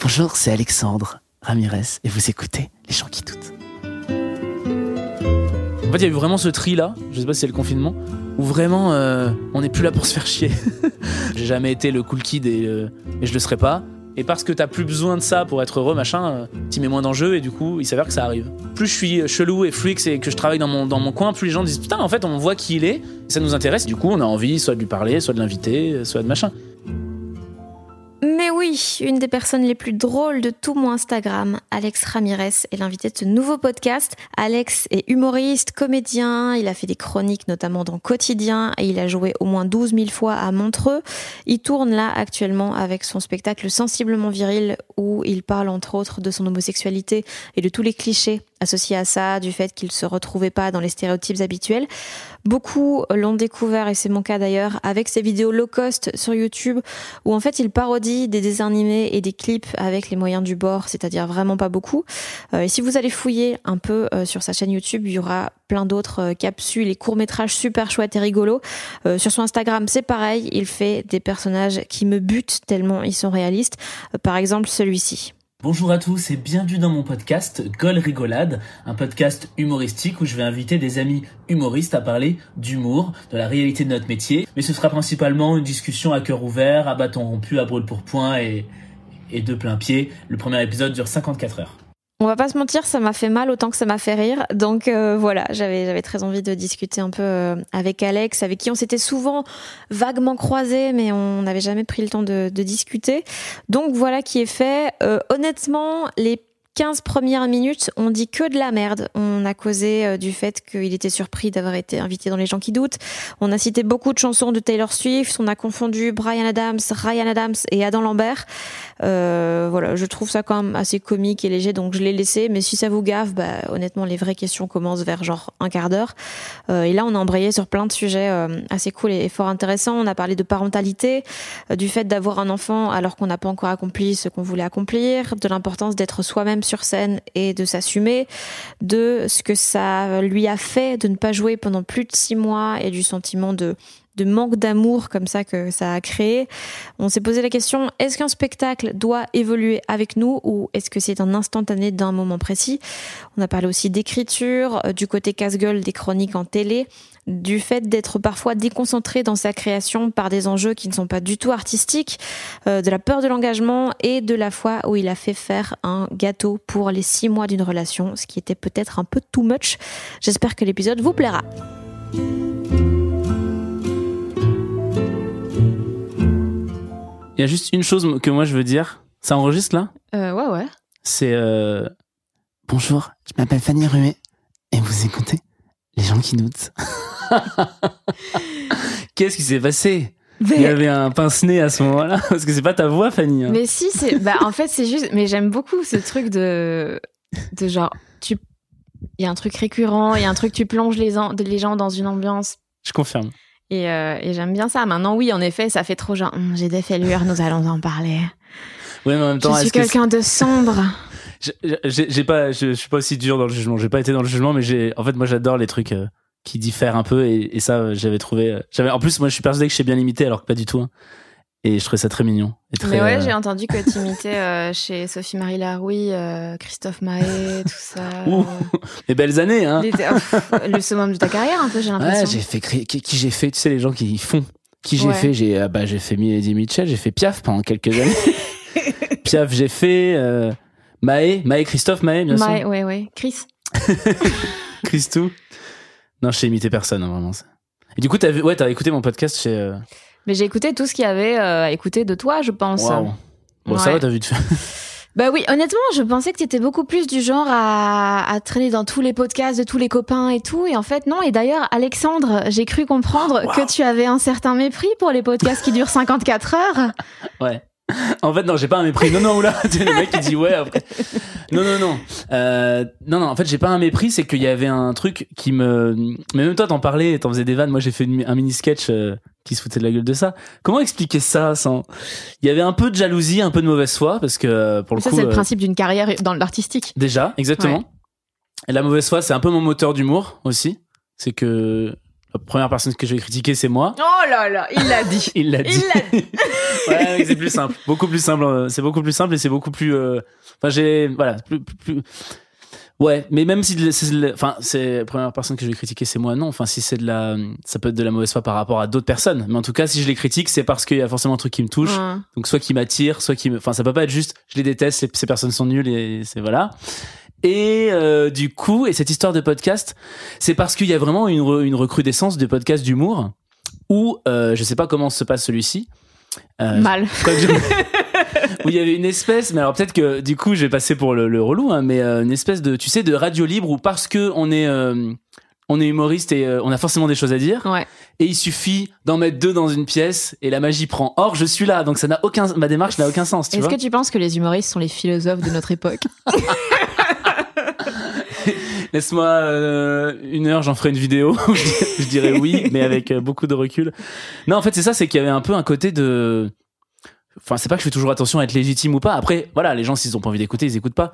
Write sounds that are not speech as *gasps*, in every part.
Bonjour, c'est Alexandre Ramirez et vous écoutez Les gens qui doutent. En fait, il y a eu vraiment ce tri là, je sais pas si c'est le confinement, où vraiment euh, on n'est plus là pour se faire chier. *laughs* J'ai jamais été le cool kid et, euh, et je le serai pas. Et parce que t'as plus besoin de ça pour être heureux, machin, euh, t'y mets moins d'enjeux et du coup, il s'avère que ça arrive. Plus je suis chelou et freak et que je travaille dans mon, dans mon coin, plus les gens disent putain, en fait, on voit qui il est, ça nous intéresse. Du coup, on a envie soit de lui parler, soit de l'inviter, soit de machin. Mais oui, une des personnes les plus drôles de tout mon Instagram, Alex Ramirez, est l'invité de ce nouveau podcast. Alex est humoriste, comédien, il a fait des chroniques notamment dans Quotidien et il a joué au moins 12 000 fois à Montreux. Il tourne là actuellement avec son spectacle Sensiblement viril où il parle entre autres de son homosexualité et de tous les clichés associés à ça, du fait qu'il se retrouvait pas dans les stéréotypes habituels. Beaucoup l'ont découvert, et c'est mon cas d'ailleurs, avec ses vidéos low cost sur YouTube, où en fait il parodie des dessins animés et des clips avec les moyens du bord, c'est-à-dire vraiment pas beaucoup. Euh, et si vous allez fouiller un peu euh, sur sa chaîne YouTube, il y aura plein d'autres euh, capsules et courts-métrages super chouettes et rigolos. Euh, sur son Instagram, c'est pareil, il fait des personnages qui me butent tellement ils sont réalistes. Euh, par exemple, celui-ci. Bonjour à tous et bienvenue dans mon podcast Gol Rigolade, un podcast humoristique où je vais inviter des amis humoristes à parler d'humour, de la réalité de notre métier. Mais ce sera principalement une discussion à cœur ouvert, à bâton rompu, à brûle pour point et, et de plein pied. Le premier épisode dure 54 heures. On va pas se mentir, ça m'a fait mal autant que ça m'a fait rire. Donc euh, voilà, j'avais très envie de discuter un peu euh, avec Alex, avec qui on s'était souvent vaguement croisés, mais on n'avait jamais pris le temps de, de, discuter. Donc voilà qui est fait. Euh, honnêtement, les 15 premières minutes, on dit que de la merde. On a causé euh, du fait qu'il était surpris d'avoir été invité dans Les gens qui doutent. On a cité beaucoup de chansons de Taylor Swift. On a confondu Brian Adams, Ryan Adams et Adam Lambert. Euh, voilà, je trouve ça quand même assez comique et léger, donc je l'ai laissé. Mais si ça vous gaffe, bah, honnêtement, les vraies questions commencent vers genre un quart d'heure. Euh, et là, on a embrayé sur plein de sujets euh, assez cool et, fort intéressants. On a parlé de parentalité, euh, du fait d'avoir un enfant alors qu'on n'a pas encore accompli ce qu'on voulait accomplir, de l'importance d'être soi-même sur scène et de s'assumer, de ce que ça lui a fait de ne pas jouer pendant plus de six mois et du sentiment de de manque d'amour comme ça que ça a créé. On s'est posé la question, est-ce qu'un spectacle doit évoluer avec nous ou est-ce que c'est un instantané d'un moment précis? On a parlé aussi d'écriture, du côté casse-gueule des chroniques en télé, du fait d'être parfois déconcentré dans sa création par des enjeux qui ne sont pas du tout artistiques, euh, de la peur de l'engagement et de la fois où il a fait faire un gâteau pour les six mois d'une relation, ce qui était peut-être un peu too much. J'espère que l'épisode vous plaira. Il y a juste une chose que moi je veux dire. Ça enregistre là? Euh, Ouais, ouais. C'est. Euh... Bonjour, je m'appelle Fanny Ruet et vous écoutez Les gens qui doutent. *laughs* Qu'est-ce qui s'est passé? Mais... Il y avait un pince-nez à ce moment-là *laughs* parce que c'est pas ta voix, Fanny. Hein. Mais si, c'est. Bah, en fait, c'est juste. Mais j'aime beaucoup ce truc de. De genre, tu. Il y a un truc récurrent, il y a un truc, tu plonges les, en... les gens dans une ambiance. Je confirme. Et, euh, et j'aime bien ça. Maintenant, oui, en effet, ça fait trop genre, Hum, j'ai des fêlures, nous allons en parler. Oui, mais en même temps, je suis quelqu'un de sombre. J'ai pas, je, je, suis pas aussi dur dans le jugement. J'ai pas été dans le jugement, mais j'ai, en fait, moi, j'adore les trucs euh, qui diffèrent un peu, et, et ça, j'avais trouvé. euh, J'avais, en plus, moi, je suis persuadé que je sais bien limiter, alors que pas du tout. hein. Et je trouvais ça très mignon. Et très, Mais ouais, euh, j'ai entendu que tu imitais euh, chez Sophie-Marie Laroui, euh, Christophe Mahé, tout ça. Ouh, *laughs* les belles années, hein. Les- le summum de ta carrière, un peu, j'ai Ouais, l'impression. j'ai fait qui, qui j'ai fait, tu sais, les gens qui font. Qui j'ai Ouais. fait J'ai ah bah, j'ai fait Eddie Mitchell, j'ai fait Piaf pendant quelques années. *laughs* Piaf, j'ai fait euh, Maë, Maë Christophe Maë, bien Ouais, sûr. ouais, ouais. Chris. *laughs* Christou. Non, je sais imiter personne, hein, vraiment. Et du coup, t'as ouais, t'as écouté mon podcast chez. euh, Mais j'ai écouté tout ce qu'il y avait euh, à écouter de toi, je pense. Waouh. Bon, ça va, t'as vu de *laughs* Bah oui, honnêtement, je pensais que tu étais beaucoup plus du genre à, à traîner dans tous les podcasts de tous les copains et tout. Et en fait, non. Et d'ailleurs, Alexandre, j'ai cru comprendre Wow. que tu avais un certain mépris pour les podcasts qui durent 54 heures. Ouais. *laughs* En fait, non, j'ai pas un mépris. Non, non, oula, *laughs* le mec qui dit ouais après. Non, non, non. Euh, non, non, en fait, j'ai pas un mépris, c'est qu'il y avait un truc qui me. Mais même toi, t'en parlais, t'en faisais des vannes. Moi, j'ai fait une- un mini sketch euh, qui se foutait de la gueule de ça. Comment expliquer ça sans. Il y avait un peu de jalousie, un peu de mauvaise foi, parce que euh, pour le ça, coup. c'est le euh, principe d'une carrière dans l'artistique. Déjà, exactement. Et la mauvaise foi, c'est un peu mon moteur d'humour aussi. C'est que la première personne que je vais critiquer, c'est moi. Oh là là, il l'a dit. *laughs* Il l'a dit. Il dit. *laughs* ouais, c'est plus simple, beaucoup plus simple. euh, C'est beaucoup plus simple et c'est beaucoup plus. euh, Enfin, j'ai voilà, plus, plus, plus- Ouais, mais même si enfin, c'est la première personne que je vais critiquer, c'est moi. Non, enfin, si c'est de la, ça peut être de la mauvaise foi par rapport à d'autres personnes. Mais en tout cas, si je les critique, c'est parce qu'il y a forcément un truc qui me touche. Donc soit qui m'attire, soit qui me... Enfin, ça peut pas être juste, je les déteste, ces personnes sont nulles et c'est voilà. Et euh, du coup, et cette histoire de podcast, c'est parce qu'il y a vraiment une, re- une recrudescence de podcasts d'humour où, euh, je sais pas comment se passe celui-ci. Euh, Mal. je- *laughs* où il y avait une espèce, mais alors peut-être que du coup je vais passer pour le, le relou, hein, mais euh, une espèce de, tu sais, de radio libre où parce que on est, euh, on est humoriste et euh, on a forcément des choses à dire, Ouais. et il suffit d'en mettre deux dans une pièce et la magie prend. Or je suis là, donc ça n'a aucun, ma démarche n'a aucun sens, tu Est-ce que tu penses que les humoristes sont les philosophes de notre époque? *laughs* Laisse-moi euh, une heure, j'en ferai une vidéo. *laughs* je, dirais, oui, mais avec euh, beaucoup de recul. Non, en fait, c'est ça, c'est qu'il y avait un peu un côté de. Enfin, c'est pas que je fais toujours attention à être légitime ou pas. Après, voilà, les gens, s'ils ont pas envie d'écouter, ils écoutent pas.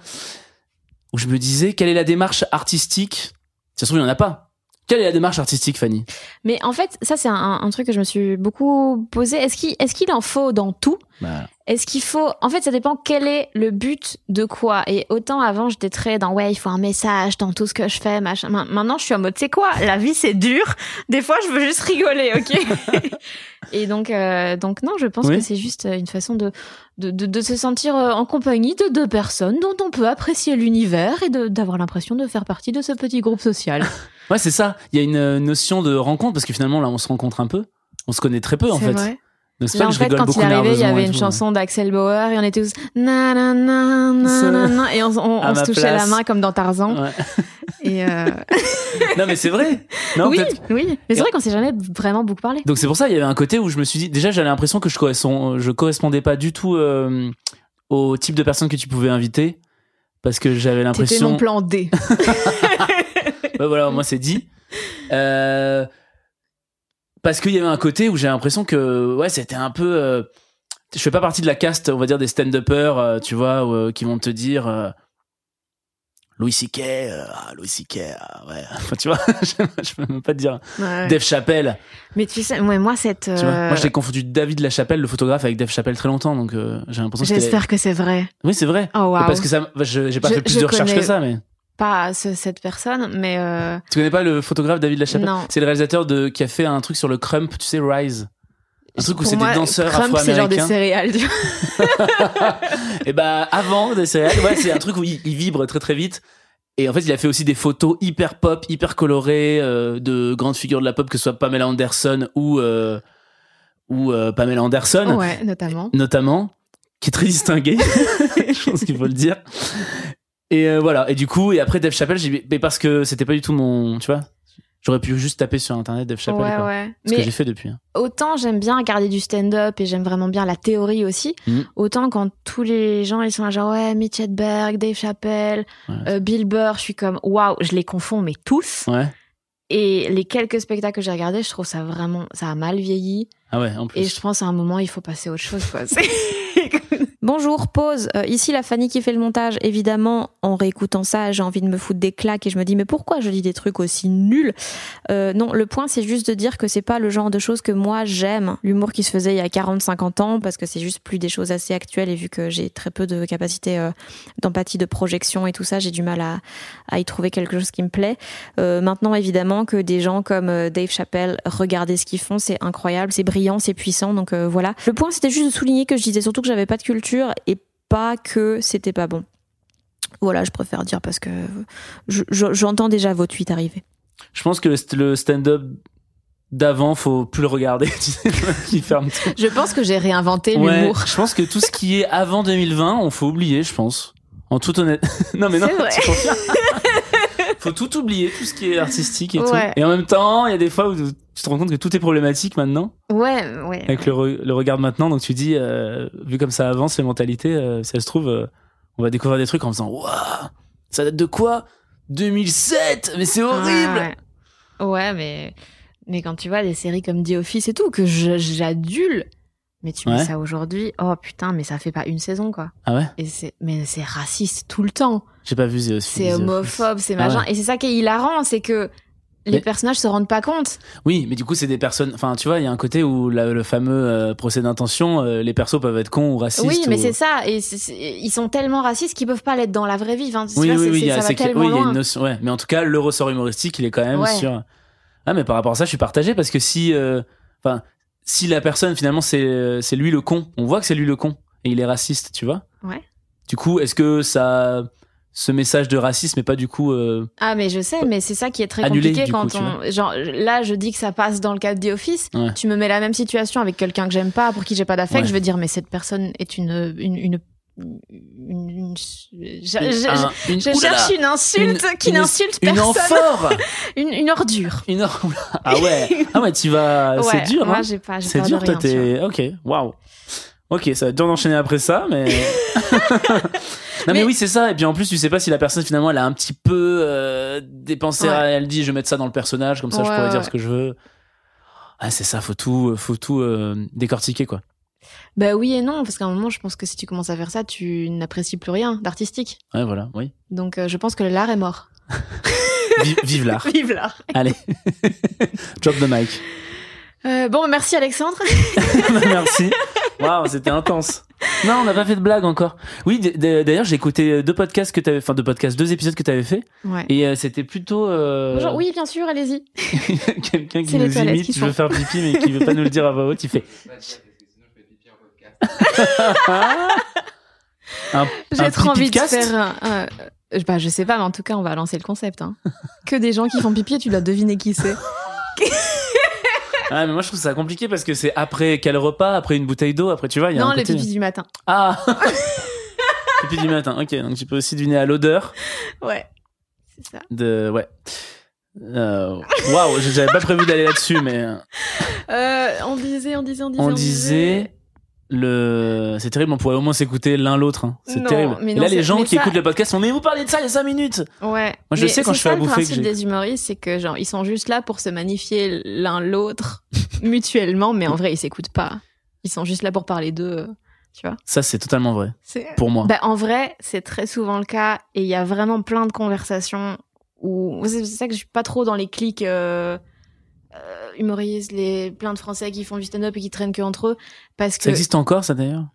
Où je me disais, quelle est la démarche artistique? Ça se trouve, il y en a pas. Quelle est la démarche artistique, Fanny? Mais en fait, ça c'est un, un truc que je me suis beaucoup posé. Est-ce qu'il qu'il en faut dans tout? Bah, Est-ce qu'il faut En fait, ça dépend quel est le but de quoi. Et autant avant, j'étais très dans ouais, il faut un message dans tout ce que je fais, machin. Ma- Maintenant, je suis en mode, c'est quoi? La vie, c'est dur. Des fois, je veux juste rigoler, ok? *laughs* Et donc, euh, donc non, je pense Oui. que c'est juste une façon de de, de, de se sentir euh, en compagnie de deux personnes dont on peut apprécier l'univers et d'avoir l'impression de faire partie de ce petit groupe social. *laughs* Ouais, c'est ça. Il y a une euh, notion de rencontre parce que finalement, là, on se rencontre un peu. On se connaît très peu, en fait. vrai. Là, en fait, quand il est arrivé, il y avait une tout, chanson d'Axel Bauer et on était tous na na na na na et on, on- À on se touchait place. la main comme dans Tarzan. Ouais. *laughs* Et euh, Non, mais c'est vrai. *laughs* Non, oui, oui. Mais c'est vrai qu'on s'est jamais vraiment beaucoup parlé. Donc c'est pour ça il y avait un côté où je me suis dit déjà j'avais l'impression que je correspond je correspondais pas du tout euh, au type de personne que tu pouvais inviter parce que j'avais l'impression mon plan D. *laughs* Ouais, voilà moi c'est dit Euh, parce qu'il y avait un côté où j'ai l'impression que ouais c'était un peu euh, je fais pas partie de la caste on va dire des stand-uppers euh, tu vois où, euh, qui vont te dire euh, Louis C.K. ah, Louis C.K. ah, ouais *laughs* enfin tu vois *laughs* je, je peux même pas te dire Ouais. Dave Chappelle Mais tu sais, ouais, moi cette. Tu vois, moi j'ai confondu David Lachapelle, le photographe, avec Dave Chappelle très longtemps, donc j'ai l'impression. J'espère que c'est vrai. Oui, c'est vrai. Oh waouh. Parce que ça, bah, je- j'ai pas Je- fait plus je de recherches connais- que ça, mais Pas ce- cette personne, mais euh, tu connais pas le photographe David Lachapelle Non. C'est le réalisateur de qui a fait un truc sur le crump, tu sais, Rise. Un truc où c'est des danseurs Crump, c'est genre des céréales. vois. *laughs* Et bah avant des céréales, ouais, c'est un truc où il, il vibre très très vite. Et en fait, il a fait aussi des photos hyper pop, hyper colorées euh, de grandes figures de la pop, que ce soit Pamela Anderson ou euh, ou Pamela Anderson. Ouais, notamment. notamment, qui est très distingué, *laughs* je pense qu'il faut le dire. Et euh, voilà, et du coup, et après Dave Chappelle, j'ai mais parce que c'était pas du tout mon, tu vois, j'aurais pu juste taper sur internet Dave Chappelle, ouais, quoi. ouais. Ce que j'ai fait depuis. hein. autant j'aime bien regarder du stand-up et j'aime vraiment bien la théorie aussi, Mhm. autant quand tous les gens ils sont là genre ouais Mitch Hedberg, Dave Chappelle, Ouais. euh, Bill Burr, je suis comme waouh, je les confonds mais tous. Ouais. Et les quelques spectacles que j'ai regardés, je trouve ça vraiment ça a mal vieilli Ah ouais, en plus. et je pense à un moment il faut passer à autre chose quoi. *laughs* *laughs* Bonjour, pause. Euh, ici la Fanny qui fait le montage. Évidemment, en réécoutant ça, j'ai envie de me foutre des claques et je me dis mais pourquoi je dis des trucs aussi nuls? Euh, Non, le point c'est juste de dire que c'est pas le genre de choses que moi j'aime. L'humour qui se faisait il y a 40-50 ans parce que c'est juste plus des choses assez actuelles et vu que j'ai très peu de capacité euh, d'empathie, de projection et tout ça, j'ai du mal à, à, y trouver quelque chose qui me plaît. Euh, maintenant, évidemment que des gens comme Dave Chappelle, regardez ce qu'ils font, c'est incroyable, c'est brillant, c'est puissant. Donc voilà. Le point c'était juste de souligner que je disais surtout que j'avais pas de culture et pas que c'était pas bon. Voilà, je préfère dire parce que j'entends déjà vos tweets arriver. Je pense que le stand-up d'avant, faut plus le regarder. *laughs* ferme Je pense que j'ai réinventé l'humour. je pense que tout ce qui est avant 2020, on faut oublier, je pense. En toute honnêteté. *laughs* non mais non. Vrai. Faut tout oublier, tout ce qui est artistique et tout. Et en même temps, il y a des fois où tu te rends compte que tout est problématique maintenant. Ouais, ouais. Avec Le, regard maintenant, donc tu dis, euh, vu comme ça avance les mentalités, euh, si ça se trouve, euh, on va découvrir des trucs en faisant, waouh, ça date de quoi? 2007 Mais c'est horrible ouais. mais mais quand tu vois des séries comme The Office et tout, que j'adule, mais tu mets ça aujourd'hui, oh putain, mais ça fait pas une saison quoi. Ah ouais et c'est Mais c'est raciste tout le temps. J'ai pas vu The. C'est homophobe, c'est ah machin. Et c'est ça qui est hilarant, c'est que les personnages se rendent pas compte. Oui, mais du coup, c'est des personnes. Enfin, tu vois, il y a un côté où le fameux euh, procès d'intention, euh, les persos peuvent être cons ou racistes. Oui, mais c'est ça. Et ils sont tellement racistes qu'ils peuvent pas l'être dans la vraie vie. Enfin, oui, oui, oui, ça va tellement oui, il y a une notion. Ouais, mais en tout cas, le ressort humoristique, il est quand même sur. Ah, mais par rapport à ça, je suis partagé parce que si, euh, enfin, si la personne finalement c'est c'est lui le con, on voit que c'est lui le con et il est raciste, tu vois. Ouais. Du coup, est-ce que ça ce message de racisme est pas du coup euh, ah mais je sais mais c'est ça qui est très compliqué quand on genre là je dis que ça passe dans le cadre des office tu me mets la même situation avec quelqu'un que j'aime pas pour qui j'ai pas d'affect je vais dire mais cette personne est une une, une une, je, cherche une insulte qui n'insulte personne. Une *laughs* une, une ordure. Une *laughs* Ah ouais, ah ouais, tu vas. c'est dur. Moi, hein. j'ai pas. C'est dur, toi, t'es. Ok, waouh. Ok, ça va être dur d'enchaîner après ça, mais. *laughs* non, mais... oui, c'est ça. Et puis en plus, tu sais pas si la personne finalement elle a un petit peu euh, dépensé. Elle dit, je vais mettre ça dans le personnage, comme ça je pourrais dire ce que je veux. Ah, c'est ça, faut tout, faut tout euh, décortiquer, quoi. Bah oui et non, parce qu'à un moment, je pense que si tu commences à faire ça, tu n'apprécies plus rien d'artistique. Ouais, voilà, oui. Donc euh, je pense que l'art est mort. *laughs* vive, l'art. *laughs* Vive l'art. Allez, *laughs* drop the mic. Euh, bon, merci Alexandre. merci. Waouh, c'était intense. Non, on n'a pas fait de blague encore. Oui, d'ailleurs, j'ai écouté deux podcasts que tu avais, enfin deux podcasts, deux épisodes que tu avais fait. Ouais. Et euh, c'était plutôt. Euh... Bonjour, oui, bien sûr, allez-y. Quelqu'un qui nous imite, je veux faire pipi, mais qui veut pas nous le dire à voix haute, il fait. J'ai trop envie de faire un, bah, je sais pas, mais en tout cas, on va lancer le concept. Hein. que des gens qui font pipi et tu dois deviner qui c'est. *laughs* Ah, mais moi je trouve ça compliqué parce que c'est après quel repas, après une bouteille d'eau, après tu vois. Y a non, un le pipi du matin. Ah *laughs* Pipi du matin, ok. Donc tu peux aussi deviner à l'odeur. Ouais, c'est ça. De. Ouais. Euh, waouh, j'avais pas prévu d'aller là-dessus, mais. Euh, on disait, on disait, on disait. On, disait le c'est terrible on pourrait au moins s'écouter l'un l'autre hein. c'est terrible. et là les gens qui écoutent le podcast sont mais vous parlez de ça il y a 5 minutes. Ouais. Moi je sais quand je fais à bouffer le principe des humoristes c'est que genre ils sont juste là pour se magnifier l'un l'autre *laughs* mutuellement mais en vrai ils s'écoutent pas. Ils sont juste là pour parler d'eux tu vois. Ça c'est totalement vrai. Pour moi. Bah, en vrai c'est très souvent le cas et il y a vraiment plein de conversations où c'est ça que je suis pas trop dans les clics euh, euh, humoristes, les plein de Français qui font du stand-up et qui traînent que entre eux, parce que ça existe encore ça d'ailleurs?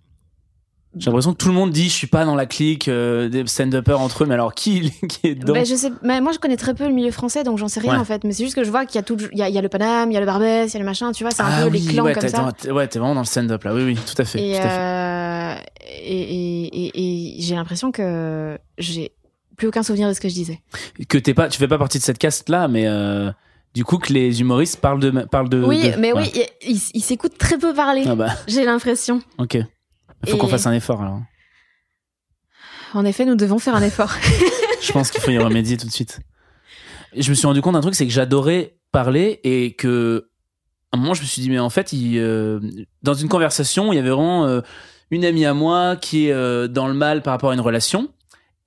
J'ai l'impression que tout le monde dit je suis pas dans la clique euh, des stand-uppers entre eux, mais alors qui, *laughs* qui est dedans je sais, mais moi je connais très peu le milieu français donc j'en sais rien en fait. Mais c'est juste que je vois qu'il y a tout, il y a, il y a le Paname, il y a le Barbès, il y a le machin, tu vois, c'est un ah peu les clans comme ça. ouais, t'es vraiment dans le stand-up là, oui, oui, tout à fait. Et, euh, et, et, et j'ai l'impression que j'ai plus aucun souvenir de ce que je disais. Que t'es pas, tu fais pas partie de cette caste là, mais euh, du coup que les humoristes parlent de parlent de oui mais oui ils s'écoutent très peu parler ah bah. j'ai l'impression. Ok. Il faut qu'on fasse un effort alors. En effet nous devons faire un effort. *laughs* *laughs* Je pense qu'il faut y remédier tout de suite. Je me suis rendu compte d'un truc c'est que j'adorais parler et que à un moment je me suis dit mais en fait il, euh, dans une conversation il y avait vraiment euh, une amie à moi qui est euh, dans le mal par rapport à une relation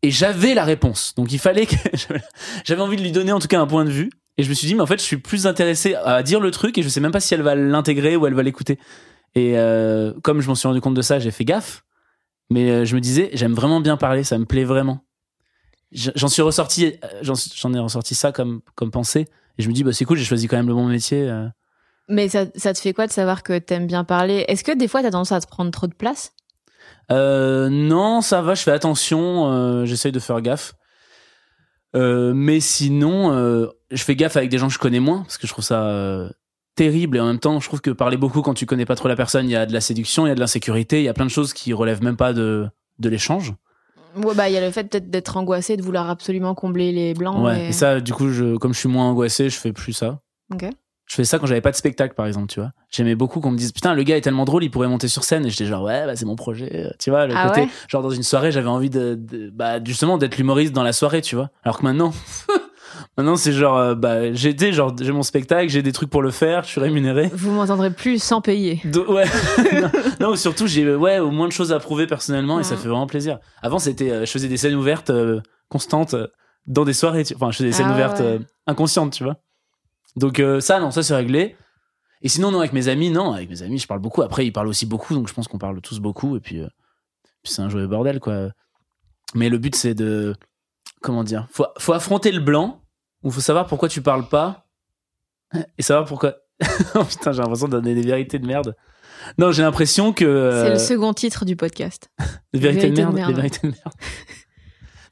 et j'avais la réponse. Donc il fallait que *laughs* j'avais envie de lui donner en tout cas un point de vue et je me suis dit, mais en fait, je suis plus intéressé à dire le truc et je sais même pas si elle va l'intégrer ou elle va l'écouter. Et euh, comme je m'en suis rendu compte de ça, j'ai fait gaffe. Mais euh, je me disais, j'aime vraiment bien parler, ça me plaît vraiment. J'en suis ressorti, euh, j'en ai ressorti ça comme, comme pensée. Et je me dis, bah, c'est cool, j'ai choisi quand même le bon métier. Mais ça, ça te fait quoi de savoir que t'aimes bien parler? Est-ce que des fois t'as tendance à te prendre trop de place? Euh, non, ça va, je fais attention, euh, j'essaye de faire gaffe. Euh, mais sinon, euh, je fais gaffe avec des gens que je connais moins, parce que je trouve ça euh, terrible. Et en même temps, je trouve que parler beaucoup quand tu connais pas trop la personne, il y a de la séduction, il y a de l'insécurité, il y a plein de choses qui relèvent même pas de, de l'échange. Ouais, bah il y a le fait peut-être d'être angoissé, de vouloir absolument combler les blancs. Ouais. et- Et ça, du coup, je, comme je suis moins angoissé, je fais plus ça. Ok. Je fais ça quand j'avais pas de spectacle, par exemple, tu vois. J'aimais beaucoup qu'on me dise, putain, le gars est tellement drôle, il pourrait monter sur scène. Et j'étais genre, ouais, bah, c'est mon projet. Tu vois, le Ah côté, ouais genre dans une soirée, j'avais envie de, de- bah, justement, d'être l'humoriste dans la soirée, tu vois. Alors que maintenant, *laughs* maintenant, c'est genre, euh, bah, j'ai été, genre, j'ai mon spectacle, j'ai des trucs pour le faire, je suis rémunéré. Vous m'entendrez plus sans payer. Ouais. *laughs* non, non, surtout, j'ai, ouais, au moins de choses à prouver personnellement et ça fait vraiment plaisir. Avant, c'était, euh, je faisais des scènes ouvertes, euh, constantes, euh, dans des soirées, tu- enfin, je faisais des scènes Ah ouvertes, ouais. euh, inconscientes, tu vois. Donc, euh, ça, non, ça, c'est réglé. Et sinon, non, avec mes amis, non, avec mes amis, je parle beaucoup. Après, ils parlent aussi beaucoup, donc je pense qu'on parle tous beaucoup. Et puis, euh, puis c'est un joyeux bordel, quoi. Mais le but, c'est de. Comment dire faut, faut affronter le blanc, ou faut savoir pourquoi tu parles pas, *laughs* et savoir pourquoi. *laughs* oh putain, j'ai l'impression de donner des vérités de merde. Non, j'ai l'impression que. C'est euh, le second titre du podcast. *laughs* des vérités de vérités de merde. merde. Des vérités de merde.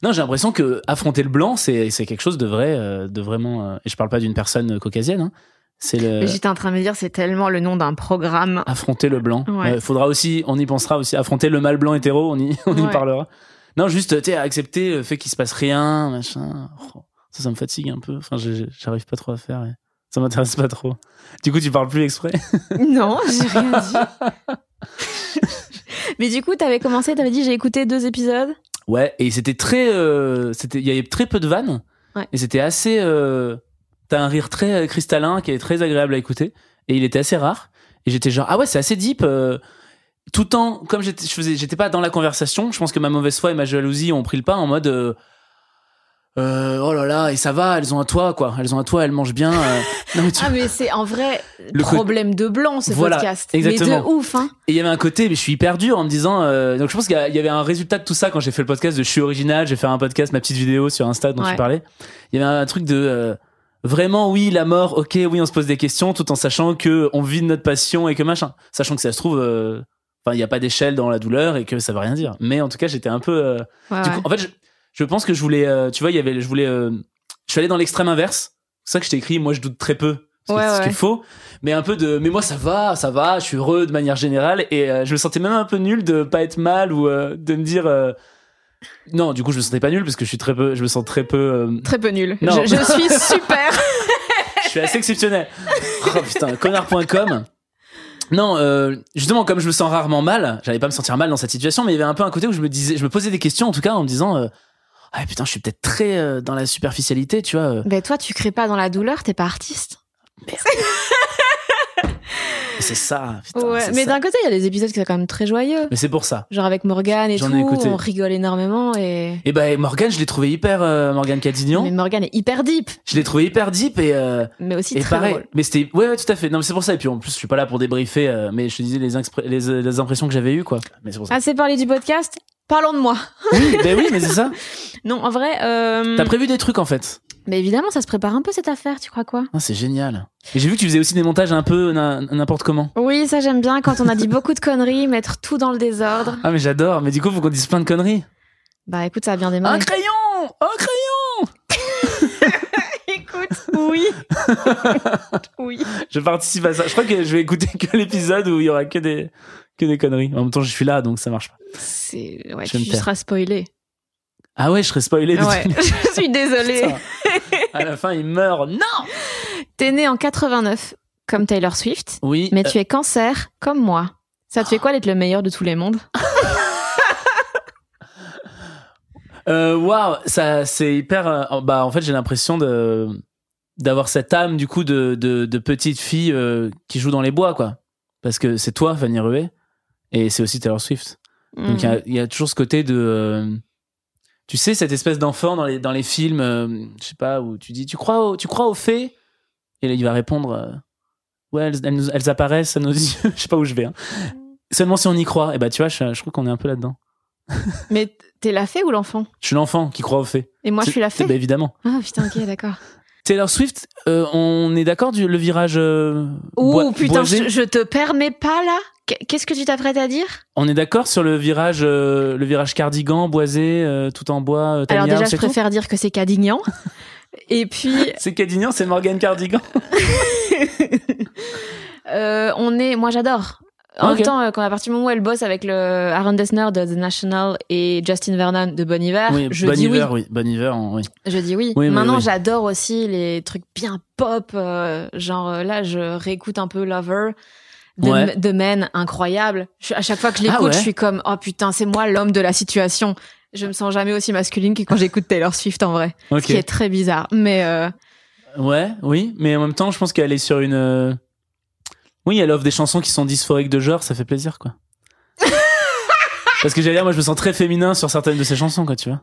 Non, j'ai l'impression que affronter le blanc, c'est quelque chose de vrai, euh, de vraiment. euh, et je parle pas d'une personne caucasienne. Hein, c'est le. Mais J'étais en train de me dire, c'est tellement le nom d'un programme. affronter le blanc. Ouais. Euh, faudra aussi, on y pensera aussi, affronter le mal blanc hétéro, on y, *laughs* on y parlera. Non, juste, tu sais, accepter le fait qu'il se passe rien, machin. Oh, ça, ça me fatigue un peu. Enfin, j'arrive pas trop à faire. et Ça m'intéresse pas trop. Du coup, tu parles plus exprès? *laughs* Non, j'ai rien dit. *laughs* Mais du coup, t'avais commencé, t'avais dit j'ai écouté deux épisodes? Ouais, et c'était très, euh, c'était, il y avait très peu de vannes. Ouais. Et c'était assez, euh, t'as un rire très euh, cristallin qui est très agréable à écouter. Et il était assez rare. Et j'étais genre, ah ouais, c'est assez deep. euh, tout en, comme j'étais, je faisais, j'étais pas dans la conversation. Je pense que ma mauvaise foi et ma jalousie ont pris le pas en mode, euh, oh là là, et ça va, elles ont un toit, quoi. Elles ont un toit, elles mangent bien. euh. *laughs* Non, mais tu- Ah, mais c'est en vrai Le problème de blanc, ce Voilà, podcast. exactement. Mais de ouf, hein. Et il y avait un côté, mais je suis hyper dur en me disant. euh, donc je pense qu'il y avait un résultat de tout ça quand j'ai fait le podcast de Je suis original, j'ai fait un podcast, ma petite vidéo sur Insta dont Ouais. tu parlais. Il y avait un truc de. vraiment, oui, la mort, ok, oui, on se pose des questions tout en sachant que on vit de notre passion et que machin. Sachant que ça se trouve. Enfin, il n'y a pas d'échelle dans la douleur et que ça veut rien dire. Mais en tout cas, j'étais un peu. Ouais, du ouais. coup, en fait, je, je pense que je voulais. euh, tu vois, il y avait. Je voulais. euh, je suis allé dans l'extrême inverse. C'est ça que je t'ai écrit. Moi, je doute très peu. Ce, qui- Ouais, ce qui ouais. est faux. Mais un peu de. Mais moi, ça va, ça va. Je suis heureux de manière générale. Et euh, je me sentais même un peu nul de pas être mal ou euh, de me dire. euh, Non, du coup, je me sentais pas nul parce que je suis très peu. Je me sens très peu. euh, Très peu nul. Non. Je, je suis *laughs* super. je suis assez exceptionnel. Oh putain, connard.com. Non, euh, justement, comme je me sens rarement mal, j'allais pas me sentir mal dans cette situation, mais il y avait un peu un côté où je me disais, je me posais des questions en tout cas en me disant, euh, ah putain, je suis peut-être très euh, dans la superficialité, tu vois. euh. Ben toi, tu crées pas dans la douleur, t'es pas artiste. Et c'est ça, putain. ouais. c'est Mais d'un côté, il y a des épisodes qui sont quand même très joyeux. Mais c'est pour ça. Genre avec Morgane et J'en tout, ai écouté. on rigole énormément et. Et ben Morgane, je l'ai trouvé hyper euh, Morgane Cadignan. Mais Morgane est hyper deep, Je l'ai trouvé hyper deep et euh, mais aussi et très pareil. drôle. Mais c'était ouais, ouais, tout à fait. Non, mais c'est pour ça. Et puis en plus, je suis pas là pour débriefer, euh, mais je te disais les, les impressions que j'avais eues quoi. Mais c'est pour ça. Assez parlé du podcast. Parlons de moi. Oui, ben oui, mais c'est ça. *laughs* Non, en vrai. Euh... T'as prévu des trucs en fait. Mais évidemment, ça se prépare un peu cette affaire. Tu crois quoi? Ah, c'est génial. Et j'ai vu que tu faisais aussi des montages un peu n'importe comment. Oui, ça j'aime bien quand on a dit beaucoup de conneries, mettre tout dans le désordre. Ah mais j'adore. Mais du coup, faut qu'on dise plein de conneries. Bah écoute, ça a bien démarré. Un crayon, un crayon. *laughs* Écoute, oui. *laughs* oui. Je participe à ça. Je crois que je vais écouter que l'épisode où il y aura que des que des conneries. En même temps, je suis là, donc ça marche pas. C'est ouais, Je tu seras spoilé. Ah ouais, je serais spoilé. Ouais, *laughs* je suis désolée. À la fin, il meurt. Non. T'es né en 89 comme Taylor Swift, Oui. mais euh, tu es cancer comme moi. Ça te fait quoi d'être le meilleur de tous les mondes? *laughs* Euh, Waouh, ça c'est hyper. euh, bah en fait j'ai l'impression de d'avoir cette âme du coup de de, de petite fille euh, qui joue dans les bois quoi. Parce que c'est toi Fanny Rué et c'est aussi Taylor Swift. Donc il y Mm. a- y, a toujours ce côté de euh, tu sais cette espèce d'enfant dans les dans les films euh, je sais pas où tu dis tu crois au, tu crois aux fées et là il va répondre euh, ouais elles, elles, apparaissent à nos *laughs* yeux je sais pas où je vais hein. seulement si on y croit et bah tu vois je, je trouve qu'on est un peu là dedans Mais t'es la fée ou l'enfant? Je suis l'enfant qui croit au fait. Et moi, je suis la fée Bah, évidemment. Ah putain, ok, d'accord. Taylor Swift, euh, on est d'accord du le virage. euh, Ouh, boi- putain, je, je te permets pas là Qu- Qu'est-ce que tu t'apprêtes à dire? On est d'accord sur le virage, euh, le virage cardigan boisé, euh, tout en bois. Euh, Alors déjà, je préfère dire que c'est Cadignan. *laughs* Et puis, *laughs* C'est Cadignan, c'est Morgan Cardigan. *laughs* euh, on est, moi j'adore. En même temps, euh, quand à partir du moment où elle bosse avec le Aaron Dessner de The National et Justin Vernon de Bon Iver, oui, je Bon dis Iver, oui. oui. Bon Iver, oui. Je dis oui. Maintenant, oui. j'adore aussi les trucs bien pop. euh, genre euh, là, je réécoute un peu Lover. The, Ouais. Man, incroyable. Je- à chaque fois que je l'écoute, Ah ouais je suis comme oh putain, c'est moi l'homme de la situation. Je me sens jamais aussi masculine que quand j'écoute Taylor Swift en vrai, Ok. ce qui est très bizarre. Mais euh, Ouais, oui, mais en même temps, je pense qu'elle est sur une. Euh, Oui, elle offre des chansons qui sont dysphoriques de genre, ça fait plaisir, quoi. *laughs* Parce que j'allais dire, moi, je me sens très féminin sur certaines de ses chansons, quoi, tu vois.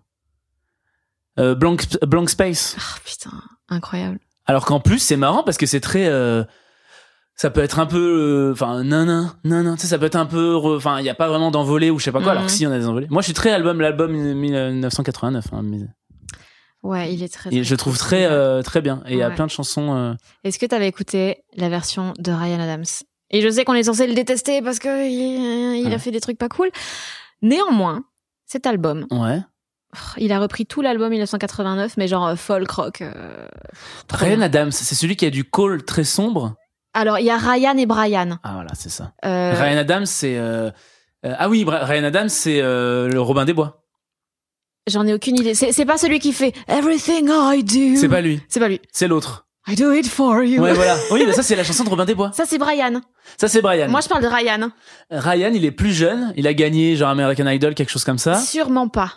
Euh, Blank, Blank Space. oh, putain, incroyable. Alors qu'en plus, c'est marrant parce que c'est très. euh, Ça peut être un peu. euh, Enfin, nan, nan, nan, nan, tu sais, ça peut être un peu. Enfin, il n'y a pas vraiment d'envolée ou je sais pas quoi, alors que Mhm. si, on a des envolées. Moi, je suis très album, l'album 1989. hein, mais- Ouais, il est très. je trouve cool, très, euh, très bien. Et il y a plein de chansons. euh, Est-ce que t'avais écouté la version de Ryan Adams? Et je sais qu'on est censé le détester parce que il, il a fait des trucs pas cool. Néanmoins, cet album, Ouais. il a repris tout l'album 1989, mais genre euh, folk rock. euh, Ryan. Adams, c'est celui qui a du call très sombre? Alors il y a Ryan et Brian. Ah voilà, c'est ça. Ryan Adams, c'est ah oui, Ryan Adams, c'est le Robin des Bois. J'en ai aucune idée. C'est pas celui qui fait Everything I do. C'est pas lui, C'est pas lui. c'est l'autre. I do it for you. Ouais, voilà. Oui, mais ça c'est la *laughs* chanson de Robin des Bois. Ça c'est Brian. Ça c'est Brian. Moi je parle de Ryan. Ryan, il est plus jeune, il a gagné genre American Idol, quelque chose comme ça. Sûrement pas.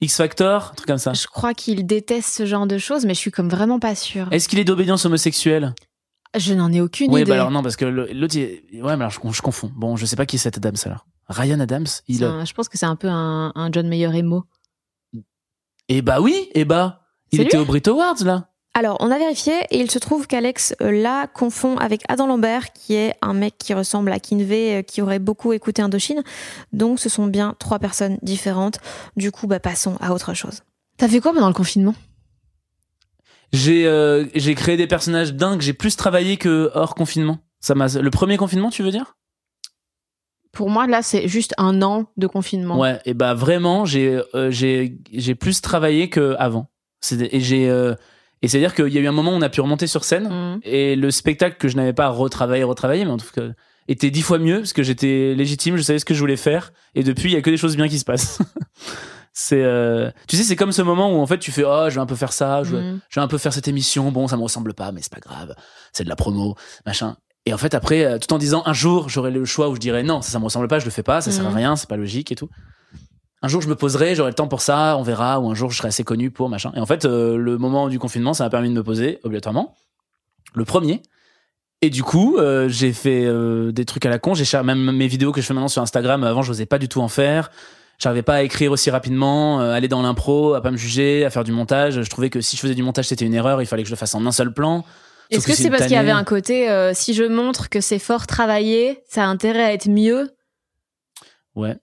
X Factor, un truc comme ça. Je crois qu'il déteste ce genre de choses, mais je suis comme vraiment pas sûre. Est-ce qu'il est d'obédience homosexuelle? Je n'en ai aucune Oui, idée. bah alors non, parce que l'autre, ouais, mais alors je, je confonds. Bon, je sais pas qui est cet Adams alors. Ryan Adams, il. Un- je pense que c'est un peu un, un John Mayer émo. Eh bah oui, eh bah, il était au Brit Awards là. Alors, on a vérifié et il se trouve qu'Alex euh, la confond avec Adam Lambert, qui est un mec qui ressemble à Kinvey, euh, qui aurait beaucoup écouté Indochine. Donc, ce sont bien trois personnes différentes. Du coup, bah, passons à autre chose. T'as fait quoi pendant le confinement? J'ai euh, j'ai créé des personnages dingues. J'ai plus travaillé que hors confinement. Ça m'a. Le premier confinement, tu veux dire? Pour moi, là, c'est juste un an de confinement. Ouais. Et bah vraiment, j'ai euh, j'ai plus travaillé que avant. C'est et j'ai euh, et c'est à dire qu'il y a eu un moment où on a pu remonter sur scène Mhm. et le spectacle que je n'avais pas retravaillé retravaillé, mais en tout cas était dix fois mieux parce que j'étais légitime, je savais ce que je voulais faire et depuis il y a que des choses bien qui se passent. *laughs* c'est euh, tu sais c'est comme ce moment où en fait tu fais oh je vais un peu faire ça, je vais, Mhm. je vais un peu faire cette émission, bon ça me ressemble pas mais c'est pas grave, c'est de la promo, machin. Et en fait après euh, tout en disant un jour j'aurai le choix où je dirais non, ça ça me ressemble pas, je le fais pas, ça sert à Mhm. rien, c'est pas logique et tout. Un jour je me poserai, j'aurai le temps pour ça, on verra ou un jour je serai assez connu pour machin. Et en fait euh, le moment du confinement, ça m'a permis de me poser obligatoirement le premier. Et du coup, euh, j'ai fait euh, des trucs à la con. J'ai même mes vidéos que je fais maintenant sur Instagram. Avant, je n'osais pas du tout en faire. J'arrivais pas à écrire aussi rapidement, euh, aller dans l'impro, à pas me juger, à faire du montage. Je trouvais que si je faisais du montage, c'était une erreur. Il fallait que je le fasse en un seul plan. Est-ce que c'est parce qu'il y avait un côté, euh, si je montre que c'est fort travaillé, ça a intérêt à être mieux? Ouais.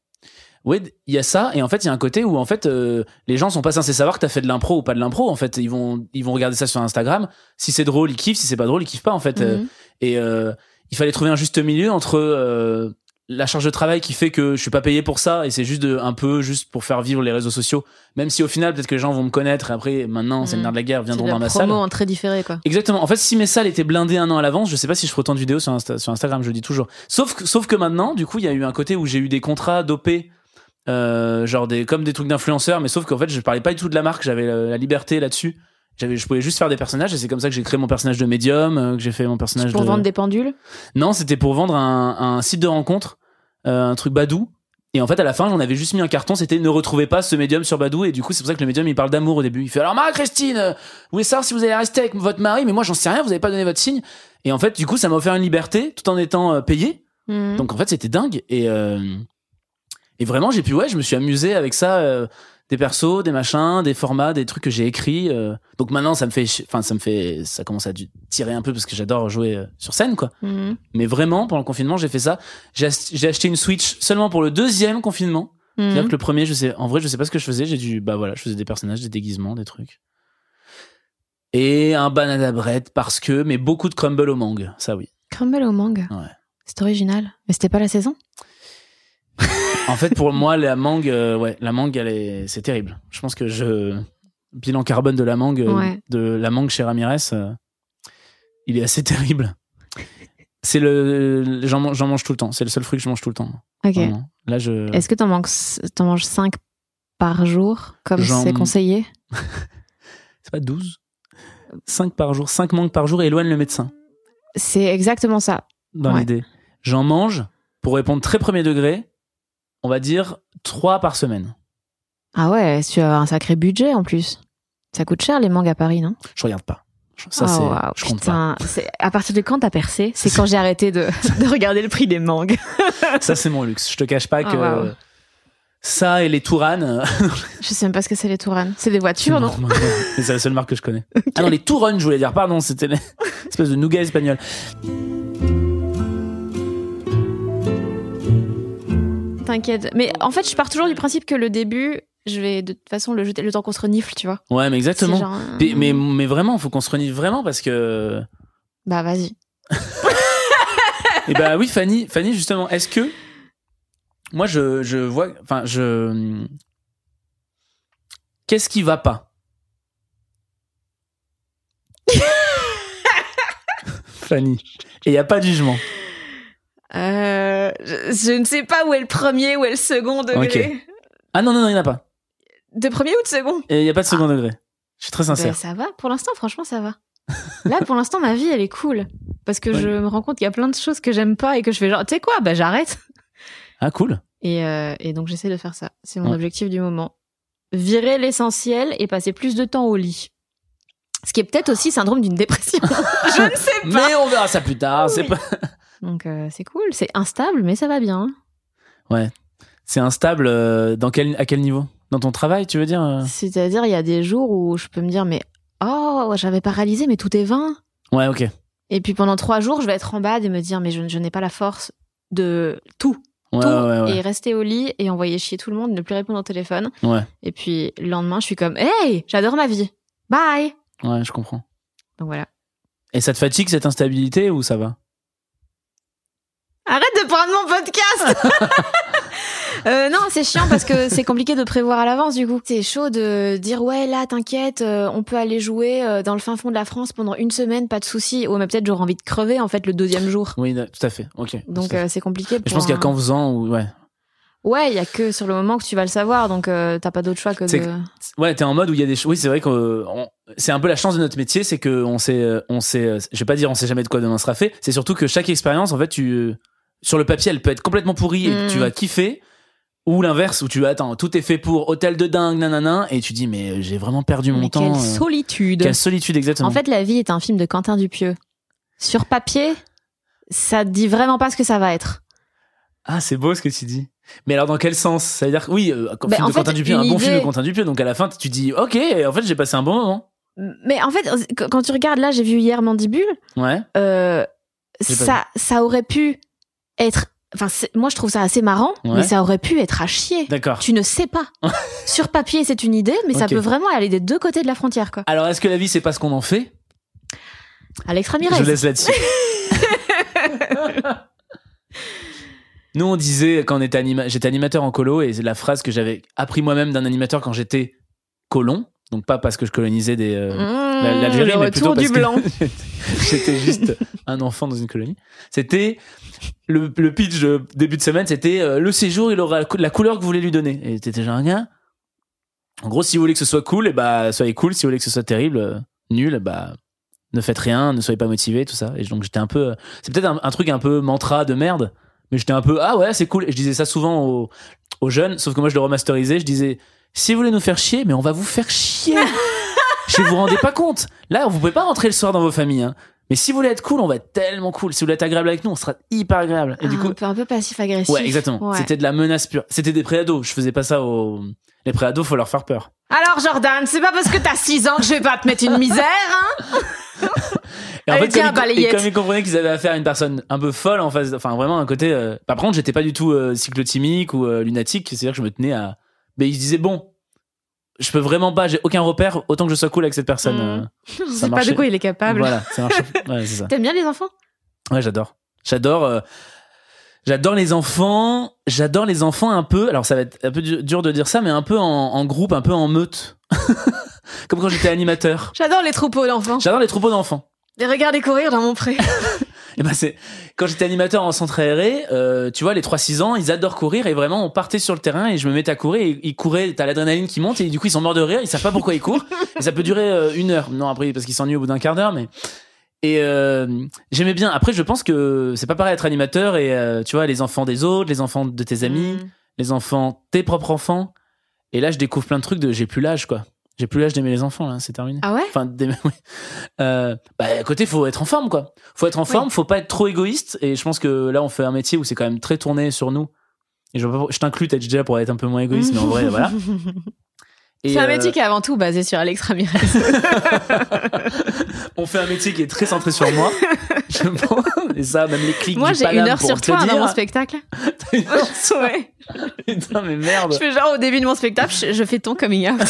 Ouais, il y a ça et en fait il y a un côté où en fait euh, les gens sont pas censés savoir que t'as fait de l'impro ou pas de l'impro en fait. Ils vont ils vont regarder ça sur Instagram. Si c'est drôle ils kiffent. Si c'est pas drôle ils kiffent pas en fait Euh, Mhm. et euh, il fallait trouver un juste milieu entre euh, la charge de travail qui fait que je suis pas payé pour ça et c'est juste de, un peu juste pour faire vivre les réseaux sociaux même si au final peut-être que les gens vont me connaître et après maintenant c'est le Mhm. nerf de la guerre viendront dans ma promo salle en très différé, quoi. Exactement. En fait, si mes salles étaient blindées un an à l'avance, je sais pas si je ferais autant de vidéos sur, Insta- sur Instagram, je le dis toujours. Sauf que, sauf que maintenant, du coup, il y a eu un côté où j'ai eu des contrats d'OP, euh, genre des, comme des trucs d'influenceurs, mais sauf qu'en fait, je parlais pas du tout de la marque, j'avais la, la liberté là-dessus. J'avais, je pouvais juste faire des personnages et c'est comme ça que j'ai créé mon personnage de médium, euh, que j'ai fait mon personnage Pour de... vendre des pendules? Non, c'était pour vendre un, un site de rencontre, euh, un truc Badou. Et en fait, à la fin, j'en avais juste mis un carton, c'était ne retrouvez pas ce médium sur Badou. Et du coup, c'est pour ça que le médium, il parle d'amour au début. Il fait alors, Marie-Christine, euh, vous voulez savoir si vous allez rester avec votre mari, mais moi, j'en sais rien, vous avez pas donné votre signe. Et en fait, du coup, ça m'a offert une liberté tout en étant euh, payé. Mhm. Donc en fait, c'était dingue. Et, euh, et vraiment, j'ai pu, ouais, je me suis amusé avec ça. Des persos, des machins, des formats, des trucs que j'ai écrits. euh. Donc maintenant, ça me fait, enfin, ça me fait, ça commence à tirer un peu parce que j'adore jouer euh, sur scène, quoi. Mhm. Mais vraiment, pendant le confinement, j'ai fait ça. J'ai ach- j'ai acheté une Switch seulement pour le deuxième confinement. C'est-à-dire Mhm. que le premier, je sais, en vrai, je sais pas ce que je faisais. J'ai dû, bah voilà, je faisais des personnages, des déguisements, des trucs. Et un banana bread parce que, mais beaucoup de crumble au mangue, ça oui. Crumble au mangue. Ouais. C'est original. Mais c'était pas la saison? En fait, pour moi, la mangue, euh, ouais, la mangue, elle est, c'est terrible. Je pense que je, bilan carbone de la mangue, euh, Ouais. de la mangue chez Ramirez, euh, il est assez terrible. C'est le, j'en mange, j'en mange tout le temps. C'est le seul fruit que je mange tout le temps. Ok. Vraiment. Là, je. Est-ce que t'en manges, t'en manges 5 par jour, comme c'est conseillé? *laughs* C'est pas 12 5 par jour. 5 mangues par jour éloigne le médecin, C'est exactement ça. dans Ouais. l'idée. J'en mange, pour répondre très premier degré, on va dire 3 par semaine. Ah ouais, tu as un sacré budget en plus. Ça coûte cher les mangues à Paris, non? Je regarde pas. Ça, Ah, c'est. waouh, je compte pas. putain, À partir de quand t'as percé? *laughs* C'est quand j'ai arrêté de, de regarder le prix des mangues. *laughs* Ça, c'est mon luxe. Je te cache pas Ah, que. Ça et les Touranes. euh, *laughs* Je sais même pas ce que c'est les Touranes. C'est des voitures, non c'est la seule marque que je connais. Ah non, les Touronnes, je voulais dire. Pardon, c'était une espèce de nougat espagnol. T'inquiète. Mais en fait, je pars toujours du principe que le début, je vais de toute façon le jeter le temps qu'on se renifle, tu vois. Ouais, mais exactement. genre, Mais, mais, mais vraiment, faut qu'on se renifle vraiment parce que. Bah vas-y. Et bah oui, Fanny, Fanny, justement, est-ce que. Moi, je, je vois. Enfin, je. Qu'est-ce qui va pas? *laughs* Fanny. Et il n'y a pas de jugement. Euh, je, je ne sais pas où est le premier, où est le second degré. Ah non, non, non, il n'y en a pas. De premier ou de second? Il n'y a pas de second degré. Je suis très Ben, sincère. ça va. Pour l'instant, franchement, ça va. *laughs* Là, pour l'instant, ma vie, elle est cool. Parce que Ouais. je me rends compte qu'il y a plein de choses que j'aime pas et que je fais genre, tu sais quoi, bah j'arrête. Ah, cool. Et, euh, et donc, j'essaie de faire ça. C'est mon Ouais. objectif du moment. Virer l'essentiel et passer plus de temps au lit. Ce qui est peut-être aussi syndrome d'une dépression. *laughs* je ne sais pas. Mais on verra ça plus tard. C'est pas. Donc, euh, c'est cool. C'est instable, mais ça va bien. C'est instable euh, dans quel, à quel niveau? Dans ton travail, tu veux dire euh? C'est-à-dire, il y a des jours où je peux me dire, mais oh, j'avais pas réalisé, mais tout est vain. Ouais, ok. Et puis pendant trois jours, je vais être en bas et me dire, mais je, je n'ai pas la force de tout, Ouais, tout, ouais, ouais. et rester au lit et envoyer chier tout le monde, ne plus répondre au téléphone. Ouais, Et puis le lendemain, je suis comme, hey, j'adore ma vie, bye. ouais, je comprends. Donc voilà. Et ça te fatigue cette instabilité ou ça va? Arrête de prendre mon podcast. *laughs* Euh, non, c'est chiant parce que c'est compliqué de prévoir à l'avance du coup. C'est chaud de dire ouais là t'inquiète, euh, on peut aller jouer euh, dans le fin fond de la France pendant une semaine, pas de souci. Ouais mais peut-être j'aurais envie de crever en fait le deuxième jour. Oui, tout à fait. Ok. Donc euh, c'est compliqué. je pense qu'il y a qu'en faisant ou ouais. Ouais, il y a que sur le moment que tu vas le savoir, donc euh, t'as pas d'autre choix que de. Ouais, t'es en mode où il y a des choses. Oui, c'est vrai que euh, on- c'est un peu la chance de notre métier, c'est que on sait, on sait. Je vais pas dire on sait jamais de quoi demain sera fait. C'est surtout que chaque expérience, en fait, tu sur le papier, elle peut être complètement pourrie et Mm. tu vas kiffer. Ou l'inverse, où tu attends, tout est fait pour hôtel de dingue, nanana, et tu dis mais euh, j'ai vraiment perdu mon Mais temps. quelle euh, solitude. quelle solitude exactement. En fait, la vie est un film de Quentin Dupieux. Sur papier, ça dit vraiment pas ce que ça va être. Ah, c'est beau ce que tu dis. Mais alors, dans quel sens? Ça veut dire que oui, euh, un Ben, film en de fait, Quentin Dupieux, un bon film de Quentin Dupieux. Donc à la fin, tu dis, ok, en fait, j'ai passé un bon moment. Mais en fait, qu- quand tu regardes là, j'ai vu hier Mandibule, Ouais. euh, ça, ça aurait pu être. Enfin, moi, je trouve ça assez marrant, Ouais. mais ça aurait pu être à chier. D'accord. Tu ne sais pas. *laughs* Sur papier, c'est une idée, mais ça peut vraiment aller des deux côtés de la frontière, quoi. Alors, est-ce que la vie, c'est pas ce qu'on en fait? Alex Ramirez. Je laisse là-dessus. *laughs* Nous, on disait quand on était anima- j'étais animateur en colo et c'est la phrase que j'avais appris moi-même d'un animateur quand j'étais colon. Donc pas parce que je colonisais des euh, Mmh, la- l'Algérie, mais plutôt parce du que blanc. *laughs* j'étais juste un enfant dans une colonie. C'était le, le pitch de début de semaine, c'était euh, le séjour, il aura la cou- la couleur que vous voulez lui donner. Et t'étais genre un gars. En gros, si vous voulez que ce soit cool, et bah soyez cool. Si vous voulez que ce soit terrible, euh, nul, bah ne faites rien, ne soyez pas motivé, tout ça. Et donc j'étais un peu, euh, c'est peut-être un, un truc un peu mantra de merde, mais j'étais un peu ah ouais c'est cool. Et je disais ça souvent aux, aux jeunes, sauf que moi je le remasterisais. Je disais si vous voulez nous faire chier, mais on va vous faire chier. *laughs* Je vous rendez pas compte. Là, vous pouvez pas rentrer le soir dans vos familles. Hein. Mais si vous voulez être cool, on va être tellement cool. Si vous voulez être agréable avec nous, on sera hyper agréable. Et du Ah, coup, un peu, un peu passif-agressif. ouais, exactement. Ouais. C'était de la menace pure. C'était des préados. Je faisais pas ça aux. Les préados, faut leur faire peur. Alors Jordan, c'est pas parce que t'as 6 ans que je vais pas te mettre une misère, hein *laughs* Et en Allez, fait, tiens, comme, ils, balayette. et comme ils comprenaient qu'ils avaient affaire à une personne un peu folle en face, enfin vraiment un côté. euh, bah, par contre, j'étais pas du tout euh, cyclotimique ou euh, lunatique, c'est-à-dire que je me tenais à. Mais ils se disaient bon, je peux vraiment pas, j'ai aucun repère, autant que je sois cool avec cette personne. Mm. euh, *laughs* Je ça sais pas de quoi il est capable. Voilà, ça marche. *laughs* Ouais, c'est ça. T'aimes bien les enfants? Ouais, j'adore. J'adore. euh, J'adore les enfants. J'adore les enfants un peu. Alors ça va être un peu du- dur de dire ça, mais un peu en, en groupe, un peu en meute, *laughs* comme quand j'étais animateur. J'adore les troupeaux d'enfants. J'adore les troupeaux d'enfants. Les regarder courir dans mon pré. Et ben c'est quand j'étais animateur en centre aéré, euh, tu vois les 3-6 ans, ils adorent courir et vraiment on partait sur le terrain et je me mettais à courir et ils couraient, t'as l'adrénaline qui monte et du coup ils sont morts de rire, ils savent pas pourquoi ils courent et ça peut durer euh, une heure. Non après parce qu'ils s'ennuient au bout d'un quart d'heure mais et euh, j'aimais bien. Après je pense que c'est pas pareil être animateur et tu vois les enfants des autres, les enfants de tes amis, Mm. les enfants tes propres enfants et là je découvre plein de trucs de j'ai plus l'âge quoi. J'ai plus l'âge d'aimer les enfants là, c'est terminé. Ah ouais Enfin, des... *laughs* oui. Euh, bah, à côté, faut être en forme, quoi. Faut être en forme, faut pas être trop égoïste. Et je pense que là, on fait un métier où c'est quand même très tourné sur nous. Et je, je t'inclus, t'as déjà pour être un peu moins égoïste, mais en vrai, voilà. *laughs* C'est un euh, métier qui est avant tout basé sur Alex Ramirez. *laughs* on fait un métier qui est très centré sur moi. *laughs* je pense. Et ça, même les clics. Moi, j'ai Paname *laughs* une heure sur toi dans mon spectacle. T'as une heure sur- Ouais. Putain, mais merde. Je fais genre au début de mon spectacle, je, je fais ton coming out.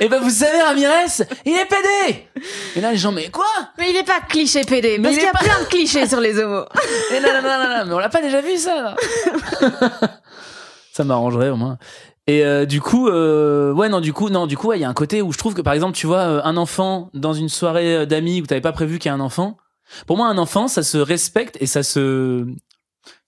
Et ben, vous savez, Ramirez, il est pédé. Et là, les gens, mais quoi? Mais il est pas cliché PD, Mais parce il qu'il y a pas- plein de clichés sur les homos. Et non, non, non, non, non, mais on l'a pas déjà vu ça. là. ça m'arrangerait au moins. Et euh, du coup, euh, ouais, non, du coup, non, du coup, ouais, il y a un côté où je trouve que par exemple, tu vois, euh, un enfant dans une soirée euh, d'amis où t'avais pas prévu qu'il y ait un enfant. Pour moi, un enfant, ça se respecte et ça se,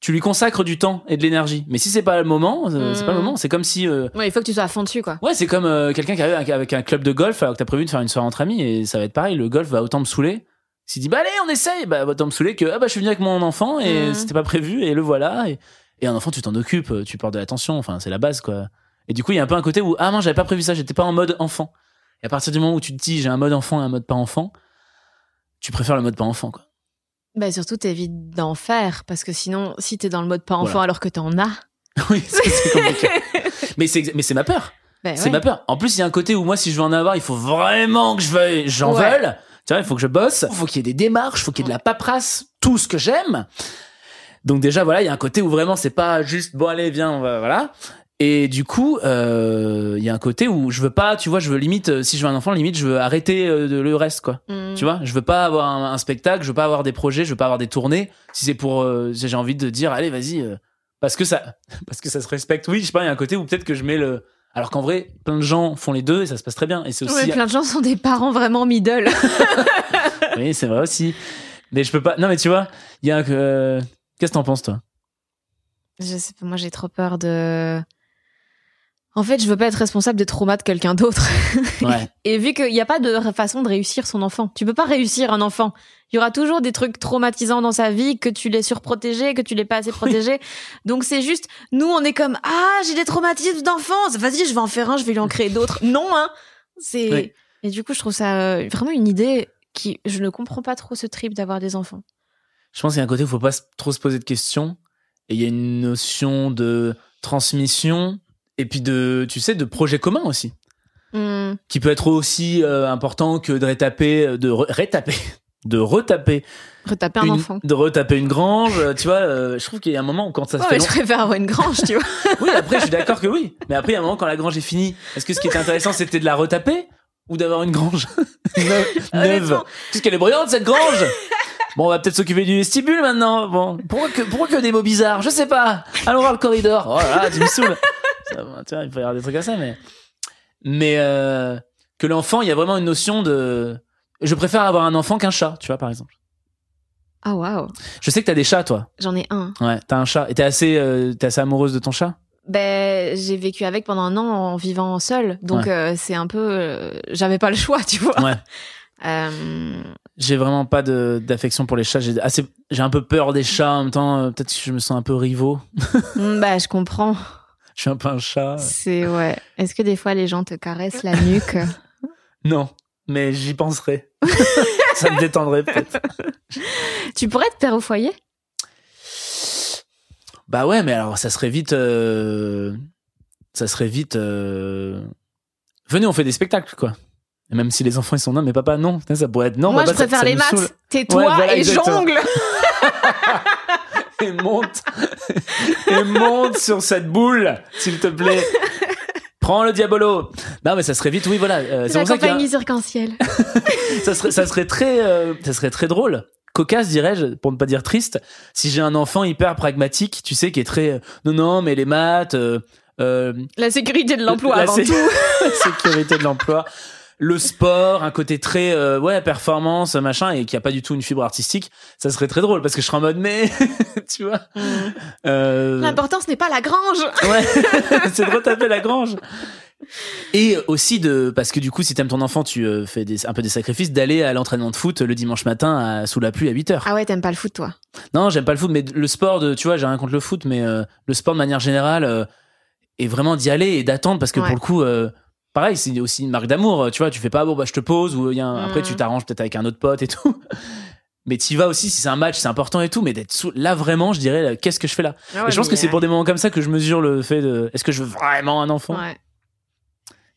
tu lui consacres du temps et de l'énergie. Mais si c'est pas le moment, euh, c'est pas le Mm. moment. C'est comme si, euh, Ouais, il faut que tu sois à fond dessus, quoi. ouais, c'est comme euh, quelqu'un qui arrive avec- un club de golf alors que t'as prévu de faire une soirée entre amis et ça va être pareil. Le golf va autant me saouler. S'il dit bah allez, on essaye, bah autant me saouler que ah bah je suis venu avec mon enfant et Mhm. c'était pas prévu et le voilà. Et, et un enfant, tu t'en occupes, tu portes de l'attention. Enfin, c'est la base quoi. Et du coup, il y a un peu un côté où ah non, j'avais pas prévu ça, j'étais pas en mode enfant. Et à partir du moment où tu te dis j'ai un mode enfant et un mode pas enfant, tu préfères le mode pas enfant quoi. Bah, surtout, t'évites d'en faire, parce que sinon, si t'es dans le mode pas enfant Voilà. alors que t'en as. *laughs* oui, c'est compliqué. *laughs* mais c'est mais c'est ma peur. bah, C'est ouais. ma peur. En plus, il y a un côté où moi, si je veux en avoir, il faut vraiment que je veuille, j'en Ouais. veuille. Tu vois, il faut que je bosse. Il faut qu'il y ait des démarches, il faut qu'il y ait de la paperasse, tout ce que j'aime. Donc déjà, voilà, il y a un côté où vraiment, c'est pas juste, bon, allez, viens, on va, voilà. Et du coup, euh, il y a un côté où je veux pas, tu vois, je veux limite, euh, si je veux un enfant, limite, je veux arrêter euh, le reste, quoi. Mm. Tu vois, je veux pas avoir un, un spectacle, je veux pas avoir des projets, je veux pas avoir des tournées. Si c'est pour, euh, si j'ai envie de dire, allez, vas-y, parce que ça, *laughs* parce que ça se respecte. Oui, je sais pas, il y a un côté où peut-être que je mets le, alors qu'en vrai, plein de gens font les deux et ça se passe très bien. Et c'est aussi, plein de gens sont des parents vraiment middle. *laughs* oui, c'est vrai aussi. Mais je peux pas. Non, mais tu vois, il y a un. Qu'est-ce que t'en penses, toi? Je sais pas, moi j'ai trop peur de. En fait, je veux pas être responsable des traumas de quelqu'un d'autre. *laughs* Ouais. *laughs* Et vu qu'il n'y a pas de façon de réussir son enfant, tu peux pas réussir un enfant. Il y aura toujours des trucs traumatisants dans sa vie, que tu l'aies surprotégé, que tu l'aies pas assez protégé. *laughs* Donc c'est juste, nous on est comme ah j'ai des traumatismes d'enfance, vas-y je vais en faire un, je vais lui en créer d'autres. Non hein, c'est. Oui. Et du coup je trouve ça euh, vraiment une idée qui, je ne comprends pas trop ce trip d'avoir des enfants. Je pense qu'il y a un côté où il faut pas trop se poser de questions. Et il y a une notion de transmission et puis de, tu sais, de projet commun aussi. Hmm. Qui peut être aussi euh, important que de rétaper, de re- rétaper, *laughs* de retaper, Retaper un une, enfant. de retaper une grange. euh, Tu vois, euh, je trouve qu'il y a un moment où quand ça se Ouais, fait je préfère avoir une grange, tu vois. *laughs* Oui, après, je suis d'accord que oui. Mais après, il y a un moment quand la grange est finie, est-ce que ce qui était intéressant, c'était de la retaper ou d'avoir une grange *laughs* neuve. Puisqu'elle est brillante, cette grange Bon, on va peut-être s'occuper du vestibule maintenant. Bon, pourquoi que, pourquoi que des mots bizarres? Je sais pas. Allons voir le corridor. Oh là là, tu me saoules. Ça tu vois, il faut y avoir des trucs à ça, mais. Mais euh, que l'enfant, il y a vraiment une notion de. Je préfère avoir un enfant qu'un chat, tu vois, par exemple. Ah waouh, Je sais que t'as des chats, toi. j'en ai un. Ouais, t'as un chat. Et t'es assez, euh, t'es assez amoureuse de ton chat? Ben, j'ai vécu avec pendant un an en vivant seule, donc euh, c'est un peu, j'avais pas le choix, tu vois. Ouais. *laughs* Euh, J'ai vraiment pas d'affection pour les chats. J'ai assez, j'ai un peu peur des chats en même temps. Peut-être que je me sens un peu rivaux. mm, bah, je comprends. Je suis un peu un chat. C'est ouais. Est-ce que des fois les gens te caressent la nuque *laughs* Non, mais j'y penserai. *laughs* Ça me détendrait peut-être. Tu pourrais être père au foyer? Bah ouais, mais alors ça serait vite, euh, ça serait vite. euh, Venez, on fait des spectacles quoi. Et même si les enfants ils sont non, mais papa non, ça pourrait être non. Moi, papa, je ça- préfère ça les maths. Tais-toi Ouais, voilà, et exactement. jongle. *laughs* Et monte, et monte sur cette boule, s'il te plaît. Prends le diabolo. Non, mais ça serait vite. Oui, voilà. euh, c'est La campagne cirque-en-ciel. *laughs* ça serait, ça serait très, euh, ça serait très drôle. Cocasse, dirais-je, pour ne pas dire triste. Si j'ai un enfant hyper pragmatique, tu sais, qui est très, euh, non, non, mais les maths, euh, La sécurité de l'emploi avant sé- tout. *laughs* la sécurité de l'emploi, le sport, un côté très, euh, ouais, performance, machin, et qui a pas du tout une fibre artistique, ça serait très drôle parce que je serais en mode, mais, *laughs* tu vois, euh, L'important, ce n'est pas la grange. *laughs* Ouais, *laughs* c'est de retaper la grange. Et aussi de parce que du coup si t'aimes ton enfant tu euh, fais des, un peu des sacrifices d'aller à l'entraînement de foot le dimanche matin à- sous la pluie à 8 heures. Ah ouais, t'aimes pas le foot, toi? Non, j'aime pas le foot mais le sport de tu vois, j'ai rien contre le foot mais euh, le sport de manière générale euh, est vraiment d'y aller et d'attendre parce que Ouais. pour le coup euh, pareil, c'est aussi une marque d'amour, tu vois, tu fais pas bon bah je te pose ou il y a un- après Mhm. tu t'arranges peut-être avec un autre pote et tout. *laughs* Mais t'y vas aussi si c'est un match, c'est important et tout, mais d'être sous... là vraiment, je dirais, là, qu'est-ce que je fais là? Ah et je pense que c'est pour des moments comme ça que je mesure le fait de est-ce que je veux vraiment un enfant? Ouais.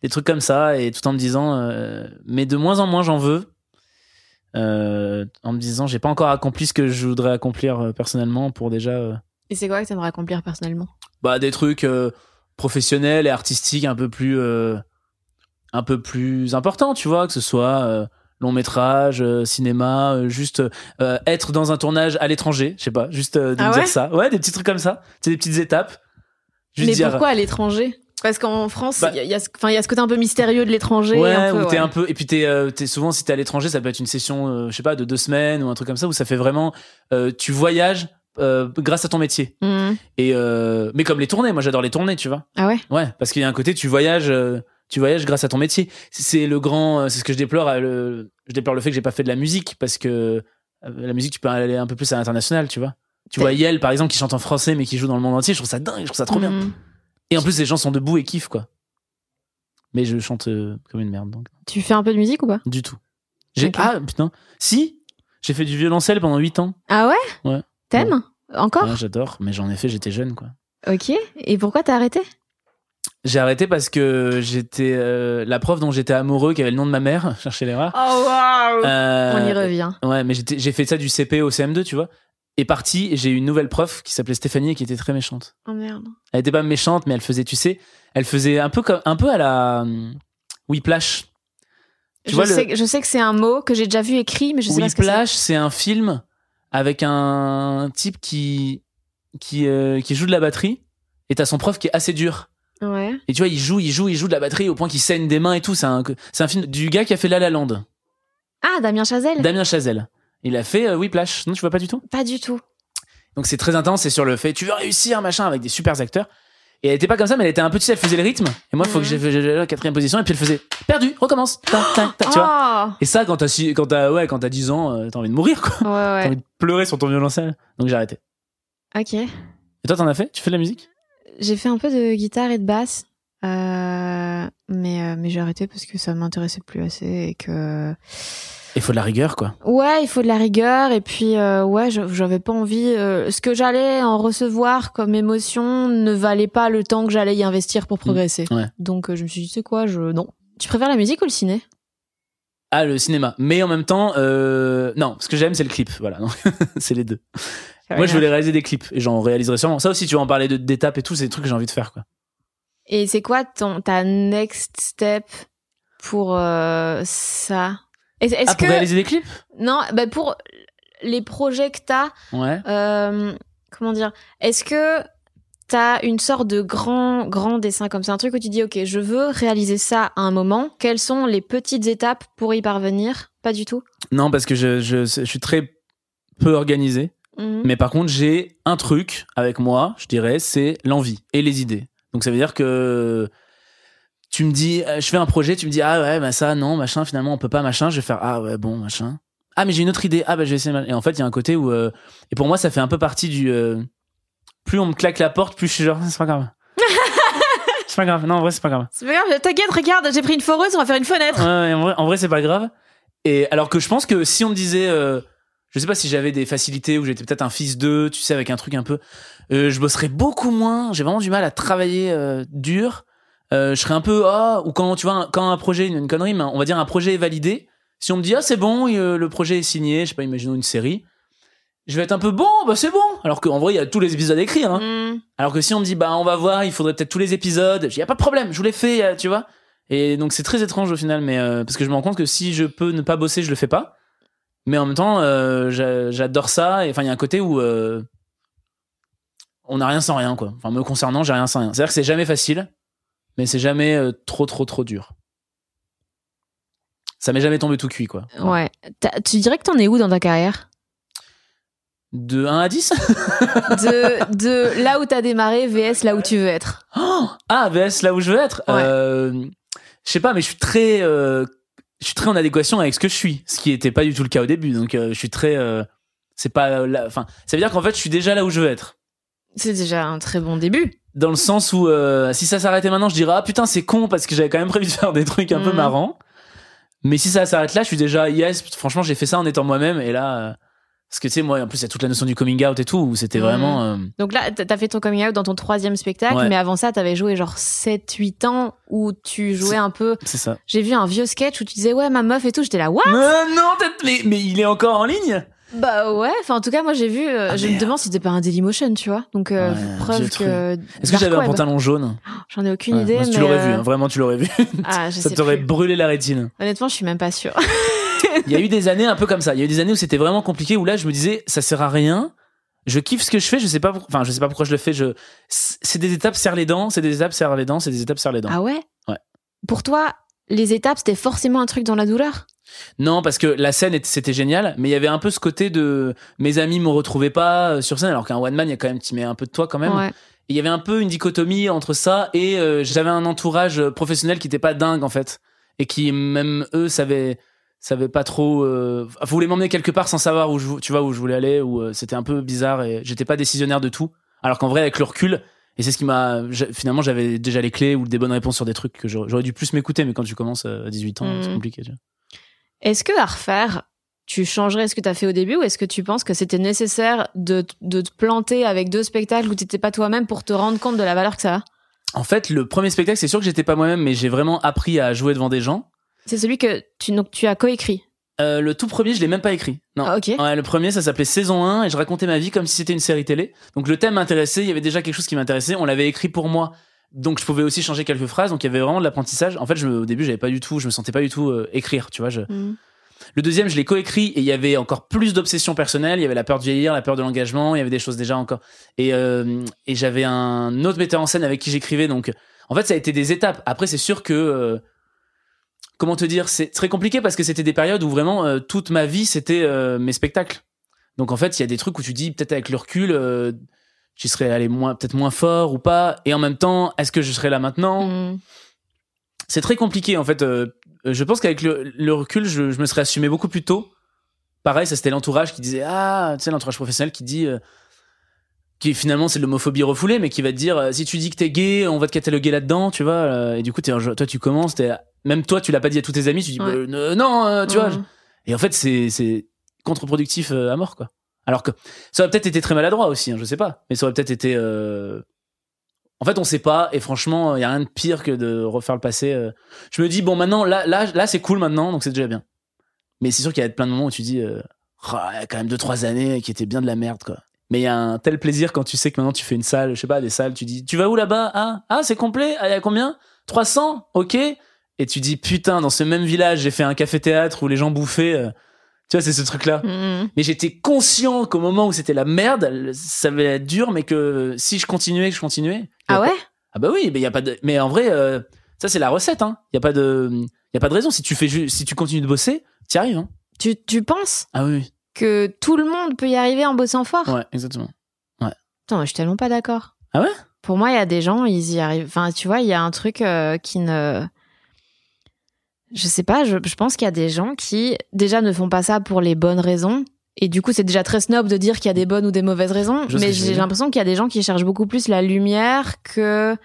Des trucs comme ça, et tout en me disant, euh, mais de moins en moins j'en veux. Euh, en me disant, j'ai pas encore accompli ce que je voudrais accomplir euh, personnellement pour déjà euh, Et c'est quoi que t'aimerais accomplir personnellement? Bah, des trucs euh, professionnels et artistiques un peu plus euh, un peu plus importants, tu vois, que ce soit euh, long métrage, euh, cinéma, euh, juste être dans un tournage à l'étranger, je sais pas, juste de Ah me ouais dire ça. Ouais, des petits trucs comme ça, c'est des petites étapes. Juste Mais dire, pourquoi à l'étranger? Parce qu'en France, il Bah- y, a- il y a y a ce côté un peu mystérieux de l'étranger. Ouais, un peu, un et puis t'es euh, souvent si t'es à l'étranger ça peut être une session euh, je sais pas de deux semaines ou un truc comme ça où ça fait vraiment euh, tu voyages grâce à ton métier Mhm. et mais comme les tournées moi j'adore les tournées tu vois Ah ouais? Ouais parce qu'il y a un côté tu voyages tu voyages grâce à ton métier C'est- le grand euh, c'est ce que je déplore euh, le, je déplore le fait que j'ai pas fait de la musique parce que euh, la musique tu peux aller un peu plus à l'international tu vois tu vois Yel par exemple qui chante en français mais qui joue dans le monde entier je trouve ça dingue je trouve ça trop bien Mhm. et en plus les gens sont debout et kiffent quoi mais je chante euh, comme une merde donc Tu fais un peu de musique ou pas? Du tout. J'ai Ok. ah putain. Si, j'ai fait du violoncelle pendant 8 ans. Ah ouais? Ouais. T'aimes? Encore? Ouais, j'adore, mais j'en ai fait, j'étais jeune quoi. Ok. Et pourquoi t'as arrêté? J'ai arrêté parce que j'étais euh, la prof dont j'étais amoureux qui avait le nom de ma mère, *laughs* cherchez l'erreur. Oh waouh Euh, On y revient. Ouais, mais j'ai fait ça du CP au CM2, tu vois. Et parti, j'ai eu une nouvelle prof qui s'appelait Stéphanie et qui était très méchante. Oh merde. Elle était pas méchante, mais elle faisait, tu sais, elle faisait un peu comme un peu à la hum, Whiplash. Tu je, vois le- sais, je sais que c'est un mot que j'ai déjà vu écrit, mais je sais pas ce que c'est. Whiplash, c'est un film avec un type qui qui euh, qui joue de la batterie et t'as son prof qui est assez dur. Ouais. Et tu vois, il joue, il joue, il joue de la batterie au point qu'il saigne des mains et tout. C'est un c'est un film du gars qui a fait La La Land, Ah, Damien Chazelle Damien Chazelle. Il a fait euh, Whiplash. Non, tu vois pas du tout? Pas du tout. Donc c'est très intense. C'est sur le fait tu veux réussir machin avec des super acteurs. Et elle était pas comme ça, mais elle était un peu, tu sais, elle faisait le rythme. Et moi, il faut que Mhm. j'ai la quatrième position. Et puis elle faisait perdu, recommence. Tu vois. Oh Et ça, quand t'as quand ouais, quand t'as 10 ans, euh, t'as envie de mourir quoi. Ouais, T'as envie de pleurer sur ton violoncelle. Donc j'ai arrêté. Ok. Et toi, t'en as fait? Tu fais de la musique? J'ai fait un peu de guitare et de basse. euh, mais, euh, mais j'ai arrêté parce que ça m'intéressait plus assez et que Il faut de la rigueur, quoi. ouais il faut de la rigueur et puis euh, ouais j'avais pas envie euh, ce que j'allais en recevoir comme émotion ne valait pas le temps que j'allais y investir pour progresser ouais. donc euh, je me suis dit c'est quoi je non tu préfères la musique ou le ciné? Ah, le cinéma. Mais en même temps, non, ce que j'aime, c'est le clip. Voilà, donc, *laughs* c'est les deux. Moi, je voulais réaliser des clips et j'en réaliserai sûrement. Ça aussi, tu vas en parler d'étapes et tout, c'est des trucs que j'ai envie de faire, quoi. Et c'est quoi ton ta next step pour euh, ça? Est- Est-ce Ah, pour que réaliser des clips? Non, bah pour les projets que t'as, Ouais. euh, comment dire? Est-ce que t'as une sorte de grand grand dessin comme ça, un truc où tu dis ok, je veux réaliser ça à un moment. Quelles sont les petites étapes pour y parvenir? Pas du tout. Non, parce que je, je, je suis très peu organisé. Mhm. Mais par contre, j'ai un truc avec moi, je dirais, c'est l'envie et les idées. Donc ça veut dire que tu me dis, euh, je fais un projet, tu me dis, ah ouais, bah ça, non, machin, finalement, on peut pas, machin. Je vais faire, ah ouais, bon, machin. Ah, mais j'ai une autre idée. Ah, bah je vais essayer. Et en fait, il y a un côté où. euh, Et pour moi, ça fait un peu partie du. euh, Plus on me claque la porte, plus je suis genre, c'est pas grave. *laughs* c'est pas grave. Non, en vrai, c'est pas grave. C'est pas grave, t'inquiète, regarde, j'ai pris une foreuse, on va faire une fenêtre. Ouais, ouais, en vrai, en vrai, c'est pas grave. Et alors que je pense que si on me disait, euh, je sais pas si j'avais des facilités ou j'étais peut-être un fils d'eux, tu sais, avec un truc un peu, euh, je bosserais beaucoup moins. J'ai vraiment du mal à travailler euh, dur, euh, je serais un peu ah ou quand tu vois quand un projet une, une connerie mais on va dire un projet est validé si on me dit ah c'est bon euh, le projet est signé je sais pas imaginons une série je vais être un peu bon bah c'est bon alors qu'en vrai il y a tous les épisodes à écrire hein. Mm. alors que si on me dit bah on va voir il faudrait peut-être tous les épisodes il y a pas de problème je vous les fais euh, tu vois et donc c'est très étrange au final mais euh, parce que je me rends compte que si je peux ne pas bosser je le fais pas mais en même temps euh, j'a- j'adore ça enfin il y a un côté où euh, on n'a rien sans rien quoi. Enfin me concernant j'ai rien sans rien. C'est à dire que c'est jamais facile mais c'est jamais euh, trop trop trop dur. Ça m'est jamais tombé tout cuit quoi. Ouais. Tu dirais que t'en es où dans ta carrière? De 1 à 10 *laughs* de, de là où t'as démarré VS là où tu veux être. Oh! Ah VS là où je veux être? Ouais. je sais pas mais je suis très je suis très en adéquation avec ce que je suis ce qui était pas du tout le cas au début donc euh, je suis très euh, c'est pas enfin ça veut dire qu'en fait je suis déjà là où je veux être C'est déjà un très bon début. dans le sens où euh, si ça s'arrêtait maintenant je dirais ah putain c'est con parce que j'avais quand même prévu de faire des trucs un peu Mhm. marrants mais si ça s'arrête là je suis déjà yes franchement j'ai fait ça en étant moi-même et là euh, parce que tu sais moi en plus il y a toute la notion du coming out et tout où c'était Mhm. vraiment euh, Donc là, t'as fait ton coming out dans ton troisième spectacle, Ouais. mais avant ça, t'avais joué genre 7-8 ans où tu jouais un peu. c'est ça J'ai vu un vieux sketch où tu disais ouais ma meuf et tout. J'étais là what? Mais non mais mais il est encore en ligne? Bah ouais. Enfin en tout cas moi j'ai vu. euh, Ah, je me demande si c'était pas un Dailymotion, tu vois. Donc euh, Ouais, preuve que. est-ce que j'avais un pantalon jaune? *gasps* J'en ai aucune Ouais, idée. moi, mais tu l'aurais vu euh, hein, vraiment tu l'aurais vu Ah *laughs* ça t'aurait brûlé la rétine Honnêtement je suis même pas sûre. *laughs* il y a eu des années un peu comme ça. Il y a eu des années où c'était vraiment compliqué, où là, je me disais, ça sert à rien. Je kiffe ce que je fais, je sais pas, pour- enfin, je sais pas pourquoi je le fais. Je, c'est des étapes serre les dents, c'est des étapes serre les dents, c'est des étapes serre les dents. ah ouais? Ouais. Pour toi les étapes c'était forcément un truc dans la douleur? Non, parce que la scène était- c'était génial, mais il y avait un peu ce côté de mes amis me retrouvaient pas euh, sur scène, alors qu'un one man, il y a quand même, tu mets un peu de toi quand même. Ouais. Il y avait un peu une dichotomie entre ça et euh, j'avais un entourage euh, professionnel qui était pas dingue en fait et qui même eux savaient savaient pas trop euh, voulaient m'emmener quelque part sans savoir où je tu vois où je voulais aller ou euh, c'était un peu bizarre et j'étais pas décisionnaire de tout alors qu'en vrai avec le recul et c'est ce qui m'a finalement j'avais déjà les clés ou des bonnes réponses sur des trucs que j'aurais dû plus m'écouter mais quand tu commences euh, à 18 ans Mhm. c'est compliqué tu vois. Est-ce que à refaire, tu changerais ce que tu as fait au début ou est-ce que tu penses que c'était nécessaire de, de te planter avec deux spectacles où t'étais pas toi-même pour te rendre compte de la valeur que ça a? En fait le premier spectacle c'est sûr que j'étais pas moi-même mais j'ai vraiment appris à jouer devant des gens C'est celui que tu, donc, tu as coécrit. Euh, le tout premier je l'ai même pas écrit non Ah. Ouais, le premier, ça s'appelait Saison 1 et je racontais ma vie comme si c'était une série télé. Donc le thème m'intéressait, il y avait déjà quelque chose qui m'intéressait, on l'avait écrit pour moi. Donc je pouvais aussi changer quelques phrases, donc il y avait vraiment de l'apprentissage. En fait, je, me- au début, j'avais pas du tout, je me sentais pas du tout euh, écrire, tu vois. Je... Mhm. Le deuxième, je l'ai coécrit et il y avait encore plus d'obsessions personnelles. Il y avait la peur de vieillir, la peur de l'engagement, il y avait des choses déjà encore. Et, euh, et j'avais un autre metteur en scène avec qui j'écrivais. Donc en fait, ça a été des étapes. Après, c'est sûr que comment te dire, c'est très compliqué parce que c'était des périodes où vraiment euh, toute ma vie c'était euh, mes spectacles. Donc en fait, il y a des trucs où tu dis peut-être avec le recul, euh, j'y serais allé moins, peut-être moins fort ou pas. Et en même temps, est-ce que je serais là maintenant Mhm. C'est très compliqué en fait. euh, je pense qu'avec le, le recul, je, je me serais assumé beaucoup plus tôt. Pareil, ça c'était l'entourage qui disait ah, tu sais l'entourage professionnel qui dit. qui finalement c'est de l'homophobie refoulée mais qui va te dire si tu dis que t'es gay on va te cataloguer là-dedans tu vois et du coup toi tu commences t'es même toi tu l'as pas dit à tous tes amis tu dis Ouais. bah, euh, non euh, tu vois Mhm. et en fait, c'est c'est contre-productif euh, à mort, quoi. Alors que ça aurait peut-être été très maladroit aussi, hein, je sais pas. Mais ça aurait peut-être été. euh, En fait, on sait pas. Et franchement, il y a rien de pire que de refaire le passé. euh. Je me dis bon, maintenant, là, là, là, c'est cool maintenant, donc c'est déjà bien. Mais c'est sûr qu'il y a plein de moments où tu dis, euh, Oh, il y a quand même deux trois années qui étaient bien de la merde, quoi. Mais il y a un tel plaisir quand tu sais que maintenant tu fais une salle, je sais pas, des salles, tu dis, tu vas où là-bas? Ah, ah, c'est complet? Ah, il y a combien? 300 Ok. Et tu dis putain, dans ce même village, j'ai fait un café-théâtre où les gens bouffaient. euh, Tu vois, c'est ce truc-là. Mhm. Mais j'étais conscient qu'au moment où c'était la merde, ça allait être dur, mais que si je continuais, que je continuais. Ah ouais? Ah bah oui, mais y a pas de. Mais en vrai, euh, ça c'est la recette. Hein. Y a pas de, y a pas de raison. Si tu fais, ju- si tu continues de bosser, t'y arrives. Hein. tu, tu penses Ah oui. que tout le monde peut y arriver en bossant fort? Ouais, exactement. Putain, moi, je suis tellement pas d'accord. Ah ouais? Pour moi, il y a des gens, ils y arrivent. Enfin, tu vois, il y a un truc euh, qui ne. Je sais pas, je, je pense qu'il y a des gens qui, déjà, ne font pas ça pour les bonnes raisons. Et du coup, c'est déjà très snob de dire qu'il y a des bonnes ou des mauvaises raisons. Je Mais j'ai l'impression qu'il y a des gens qui cherchent beaucoup plus la lumière que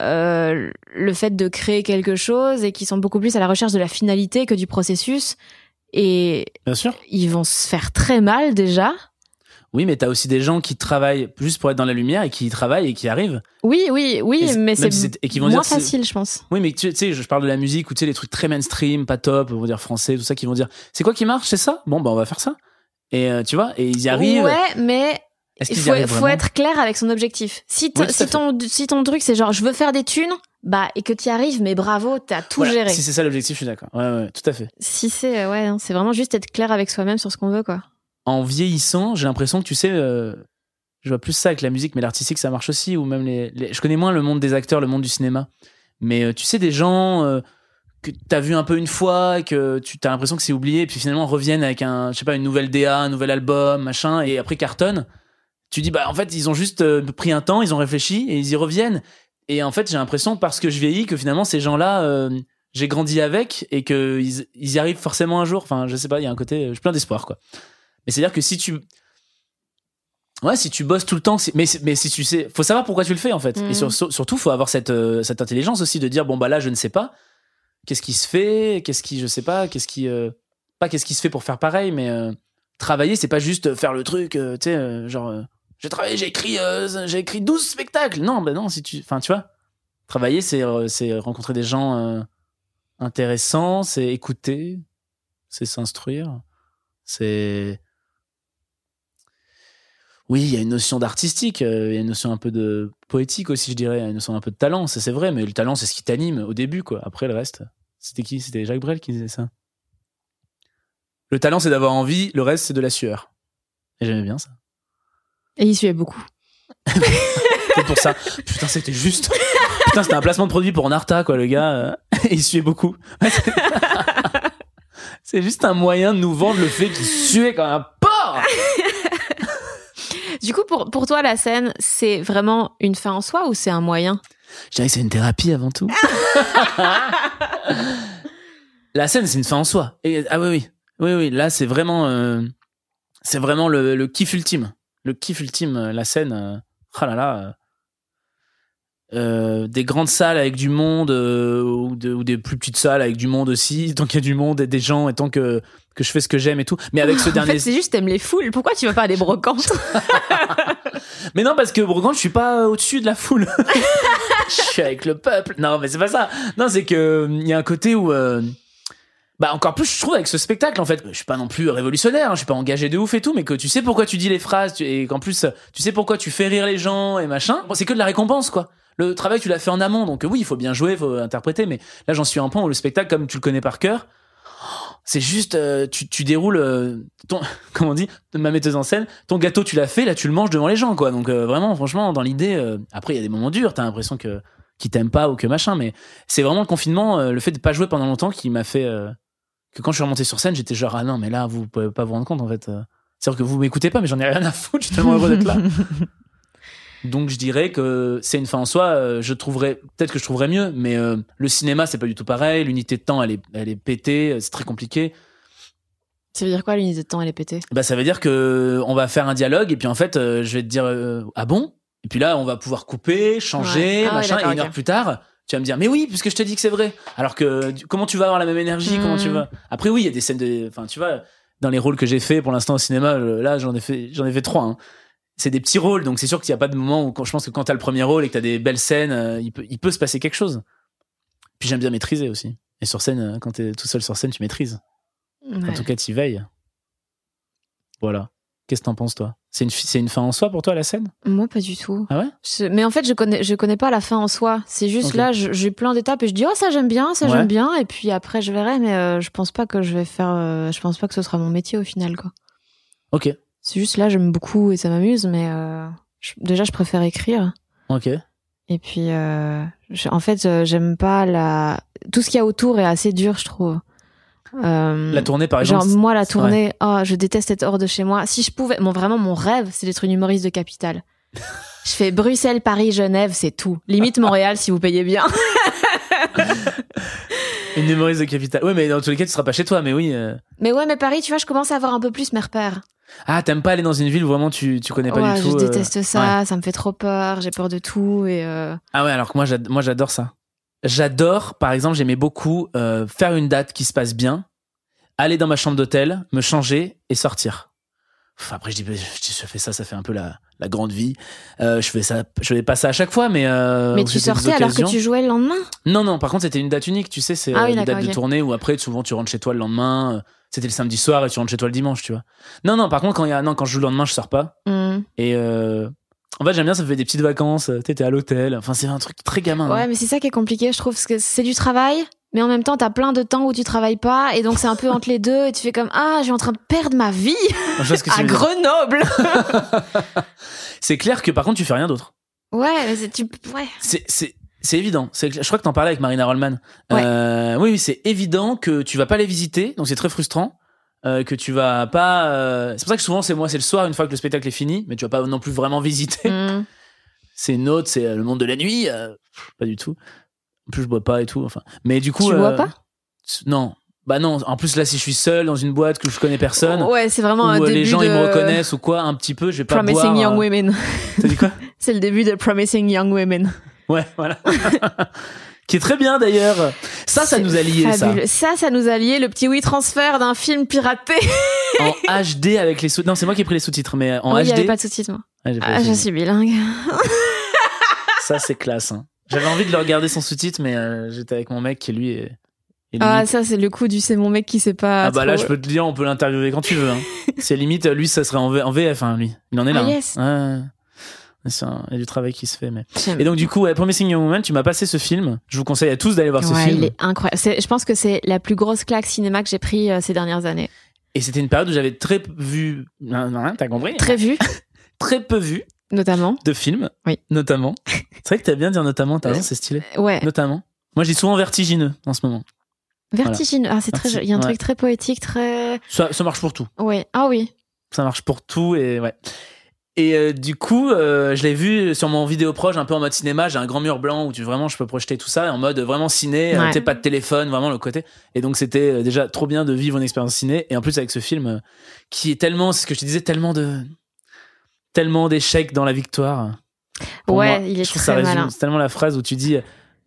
euh, le fait de créer quelque chose et qui sont beaucoup plus à la recherche de la finalité que du processus. Et Bien sûr. ils vont se faire très mal déjà. Oui, mais t'as aussi des gens qui travaillent juste pour être dans la lumière et qui y travaillent et qui arrivent. Oui, oui, oui, Et mais c'est si moins dire facile, je pense. Oui, mais tu tu sais, je parle de la musique ou tu sais, les trucs très mainstream, pas top, on va dire français, tout ça, qui vont dire c'est quoi qui marche, c'est ça? Bon, bah on va faire ça. Et euh, tu vois, et ils y arrivent. Ouais, mais il faut, faut être clair avec son objectif. Si, Oui, ton, si ton truc c'est genre je veux faire des thunes, bah et que tu y arrives, mais bravo, t'as tout Voilà, géré. Si c'est ça l'objectif, je suis d'accord. Ouais, ouais, tout à fait. Si c'est ouais, hein, c'est vraiment juste être clair avec soi-même sur ce qu'on veut quoi. En vieillissant, j'ai l'impression que tu sais, euh, je vois plus ça avec la musique, mais l'artistique, ça marche aussi, ou même les, Je connais moins le monde des acteurs, le monde du cinéma. Mais euh, tu sais, des gens euh, que t'as vu un peu une fois, que tu as l'impression que c'est oublié, et puis finalement reviennent avec un, je sais pas, une nouvelle DA, un nouvel album, machin, et après cartonnent. Tu dis, bah en fait, ils ont juste euh, pris un temps, ils ont réfléchi, et ils y reviennent. Et en fait, j'ai l'impression, parce que je vieillis, que finalement, ces gens-là, j'ai grandi avec, et qu'ils ils y arrivent forcément un jour. Enfin, je sais pas, il y a un côté, je suis plein d'espoir, quoi. Mais c'est-à-dire que si tu. Ouais, si tu bosses tout le temps, mais, mais si tu sais. Faut savoir pourquoi tu le fais, en fait. Et sur- sur- surtout, faut avoir cette, euh, cette intelligence aussi de dire bon, bah là, je ne sais pas. Qu'est-ce qui se fait? Qu'est-ce qui. Je sais pas. Qu'est-ce qui. euh, pas qu'est-ce qui se fait pour faire pareil, mais euh, travailler, c'est pas juste faire le truc, euh, tu sais, genre. j'ai travaillé, j'ai écrit, j'ai écrit 12 spectacles. Non, bah non, si tu. Enfin, tu vois. Travailler, c'est rencontrer des gens intéressants, c'est écouter, c'est s'instruire, c'est. Oui, il y a une notion d'artistique, euh, il y a une notion un peu de poétique aussi, je dirais, il y a une notion un peu de talent, ça c'est vrai, mais le talent c'est ce qui t'anime au début, quoi. Après le reste, c'était qui? C'était Jacques Brel qui disait ça. Le talent c'est d'avoir envie, le reste c'est de la sueur. Et j'aimais bien ça. Et il suivait beaucoup. *laughs* C'est pour ça. Putain, c'était juste. Putain, c'était un placement de produit pour Narta, quoi, le gars. euh, Et *laughs* il suait beaucoup. *laughs* C'est juste un moyen de nous vendre le fait qu'il suait comme un. Du coup, pour, pour toi, la scène, c'est vraiment une fin en soi ou c'est un moyen? Je dirais que c'est une thérapie avant tout. *laughs* La scène, c'est une fin en soi. Et, ah oui, oui. Oui, oui. Là, c'est vraiment, euh, c'est vraiment le, le kiff ultime. Le kiff ultime, euh, la scène. euh, oh là là. euh, des grandes salles avec du monde euh, ou, de- ou des plus petites salles avec du monde aussi tant qu'il y a du monde et des gens et tant que que je fais ce que j'aime et tout mais avec ce *laughs* En dernier c'est juste t'aimes les foules. Pourquoi tu vas pas à des brocantes *laughs* *laughs* Mais non, parce que Brogand, je suis pas au-dessus de la foule. je suis avec le peuple. Non, mais c'est pas ça. Non, c'est que il y a un côté où. euh, bah encore plus, je trouve, avec ce spectacle, en fait, je suis pas non plus révolutionnaire, hein, je suis pas engagé de ouf et tout, mais que tu sais pourquoi tu dis les phrases tu- et qu'en plus, tu sais pourquoi tu fais rire les gens et machin. Bon, c'est que de la récompense, quoi. Le travail, tu l'as fait en amont, donc oui, il faut bien jouer, il faut interpréter, mais là, j'en suis à un point où le spectacle, comme tu le connais par cœur, c'est juste, euh, tu, tu déroules euh, ton, *laughs* comment on dit, ma metteuse en scène, ton gâteau, tu l'as fait, là, tu le manges devant les gens, quoi. Donc euh, vraiment, franchement, dans l'idée, après, il y a des moments durs, t'as l'impression que qu'ils t'aiment pas ou que machin, mais c'est vraiment le confinement, le fait de pas jouer pendant longtemps, qui m'a fait que quand je suis remonté sur scène, j'étais genre ah non, mais là, vous pouvez pas vous rendre compte en fait. C'est-à-dire que vous m'écoutez pas, mais j'en ai rien à foutre, je suis tellement heureux d'être là. *laughs* Donc je dirais que c'est une fin en soi. euh, Je trouverais peut-être que je trouverais mieux, mais euh, le cinéma c'est pas du tout pareil. L'unité de temps elle est elle est pétée, euh, c'est très compliqué. Ça veut dire quoi l'unité de temps elle est pétée? Bah ça veut dire que on va faire un dialogue et puis en fait euh, je vais te dire euh, ah bon? Et puis là on va pouvoir couper, changer, Ouais. Ah ouais, machin. et une heure plus tard tu vas me dire mais oui puisque je te dis que c'est vrai. Alors que comment tu vas avoir la même énergie Comment tu Hmm. vas? Après oui il y a des scènes de enfin tu vois dans les rôles que j'ai fait pour l'instant au cinéma là j'en ai fait j'en ai fait trois. hein. C'est des petits rôles donc c'est sûr qu'il n'y a pas de moment où quand, je pense que quand t'as le premier rôle et que t'as des belles scènes euh, il peut il peut se passer quelque chose. Puis j'aime bien maîtriser aussi. Et sur scène euh, quand t'es tout seul sur scène tu maîtrises. En tout cas, tu veilles. Voilà. Qu'est-ce que t'en penses, toi? C'est une, fi- c'est une fin en soi pour toi, la scène? Moi, pas du tout. Ah ouais? Je- Mais en fait, je connais, je connais pas la fin en soi. C'est juste là, j'ai plein d'étapes et je dis oh ça j'aime bien, ça Ouais. j'aime bien, et puis après je verrai. Mais euh, je pense pas que je vais faire, euh, je pense pas que ce sera mon métier au final quoi. Ok. C'est juste là, j'aime beaucoup et ça m'amuse, mais euh, je- déjà je préfère écrire. Ok. Et puis, euh, je- en fait, euh, j'aime pas la. Tout ce qu'il y a autour est assez dur, je trouve. Euh, La tournée, par Genre, exemple. moi, la tournée, oh, je déteste être hors de chez moi. Si je pouvais, mon, vraiment, mon rêve, c'est d'être une humoriste de capitale. *laughs* je fais Bruxelles, Paris, Genève, c'est tout. Limite Montréal, si vous payez bien. *laughs* Une humoriste de capital. Ouais, mais dans tous les cas, tu seras pas chez toi, mais oui. euh. Mais ouais, mais Paris, tu vois, je commence à avoir un peu plus mes repères. Ah, t'aimes pas aller dans une ville où vraiment tu, tu connais pas Ouais, du tout. je euh, déteste ça, ouais. ça me fait trop peur, j'ai peur de tout et euh, Ah ouais, alors que moi, j'ad- moi, j'adore ça. J'adore, par exemple, j'aimais beaucoup euh, faire une date qui se passe bien, aller dans ma chambre d'hôtel, me changer et sortir. Enfin, après, je dis, je fais ça, ça fait un peu la, la grande vie. Je fais ça, je fais pas ça à chaque fois, mais. Mais tu sortais alors que tu jouais le lendemain? Non, non, par contre, c'était une date unique, tu sais, c'est Ah oui, une date de tournée où après, souvent, tu rentres chez toi le lendemain. C'était le samedi soir et tu rentres chez toi le dimanche, tu vois. Non, non, par contre, quand il y a, non, quand je joue le lendemain, je sors pas. Hmm. Et euh, en fait, j'aime bien, ça fait des petites vacances. euh, T'étais à l'hôtel. Enfin, c'est un truc très gamin. hein. Ouais, mais c'est ça qui est compliqué, je trouve, parce que c'est du travail, mais en même temps, t'as plein de temps où tu travailles pas, et donc c'est un peu entre les deux, et tu fais comme ah, je suis en train de perdre ma vie *laughs* à. Grenoble. *laughs* C'est clair que par contre, tu fais rien d'autre. ouais, mais c'est tu, ouais. C'est, c'est, évident. C'est, je crois que t'en parlais avec Marina Rollman. Euh, oui, oui, c'est évident que tu vas pas les visiter, donc c'est très frustrant. Euh, que tu vas pas. euh, C'est pour ça que souvent c'est moi, c'est le soir une fois que le spectacle est fini, mais tu vas pas non plus vraiment visiter. Hmm. C'est une autre, c'est euh, le monde de la nuit. euh, pas du tout. En plus, je bois pas et tout. Enfin, mais du coup. Tu euh, bois pas Non. Bah non. En plus là, si je suis seul dans une boîte que je connais personne, Ouais, c'est vraiment où un euh, début les gens de ils me reconnaissent ou quoi, un petit peu, je vais pas Promising boire. Young euh, Women. T'as dit quoi? *laughs* C'est le début de Promising Young Women. Ouais, voilà. *laughs* Qui est très bien d'ailleurs. Ça, ça nous a liés, ça. fabuleux. Ça, ça nous a lié le petit oui transfert d'un film piraté. En *laughs* HD avec les sous. Non, c'est moi qui ai pris les sous-titres, mais en Oui, il y HD. avait pas de sous-titres. moi. Ah, Ah, je suis bilingue. *laughs* Ça, c'est classe. hein. J'avais envie de le regarder sans sous-titres, mais euh, j'étais avec mon mec qui lui est. Ah, ça, c'est le coup du c'est mon mec qui sait pas. Ah bah là, je peux te dire, on peut l'interviewer quand tu veux. Hein. c'est limite, lui, ça serait en, VF, hein, lui. Il en est là. Ah, hein. yes. Ouais. C'est un- Il y a du travail qui se fait, mais. Et donc, du coup, ouais, Promising Young Woman, tu m'as passé ce film. Je vous conseille à tous d'aller voir ce film. il est incroyable. Je pense que c'est la plus grosse claque cinéma que j'ai pris euh, ces dernières années. Et c'était une période où j'avais très vu. Non, non, t'as compris? Très vu, *laughs* Très peu vu notamment. de films. Oui. Notamment. c'est vrai que t'as bien dire notamment, t'as raison, c'est stylé. Ouais, Notamment. Moi, je dis souvent vertigineux en ce moment. vertigineux. Ah, c'est très. Il y a un Ouais. truc très poétique, très. Ça, ça marche pour tout. Ouais. Ah oui. Ça marche pour tout et ouais. Et euh, du coup, euh, je l'ai vu sur mon vidéo proche, un peu en mode cinéma. J'ai un grand mur blanc où tu vraiment je peux projeter tout ça en mode vraiment ciné. Ouais. euh, T'es pas de téléphone, vraiment le côté. Et donc c'était déjà trop bien de vivre une expérience ciné. Et en plus avec ce film qui est tellement, c'est ce que je te disais, tellement de, tellement d'échecs dans la victoire. Pour Ouais, moi, il est très malin. C'est tellement la phrase où tu dis.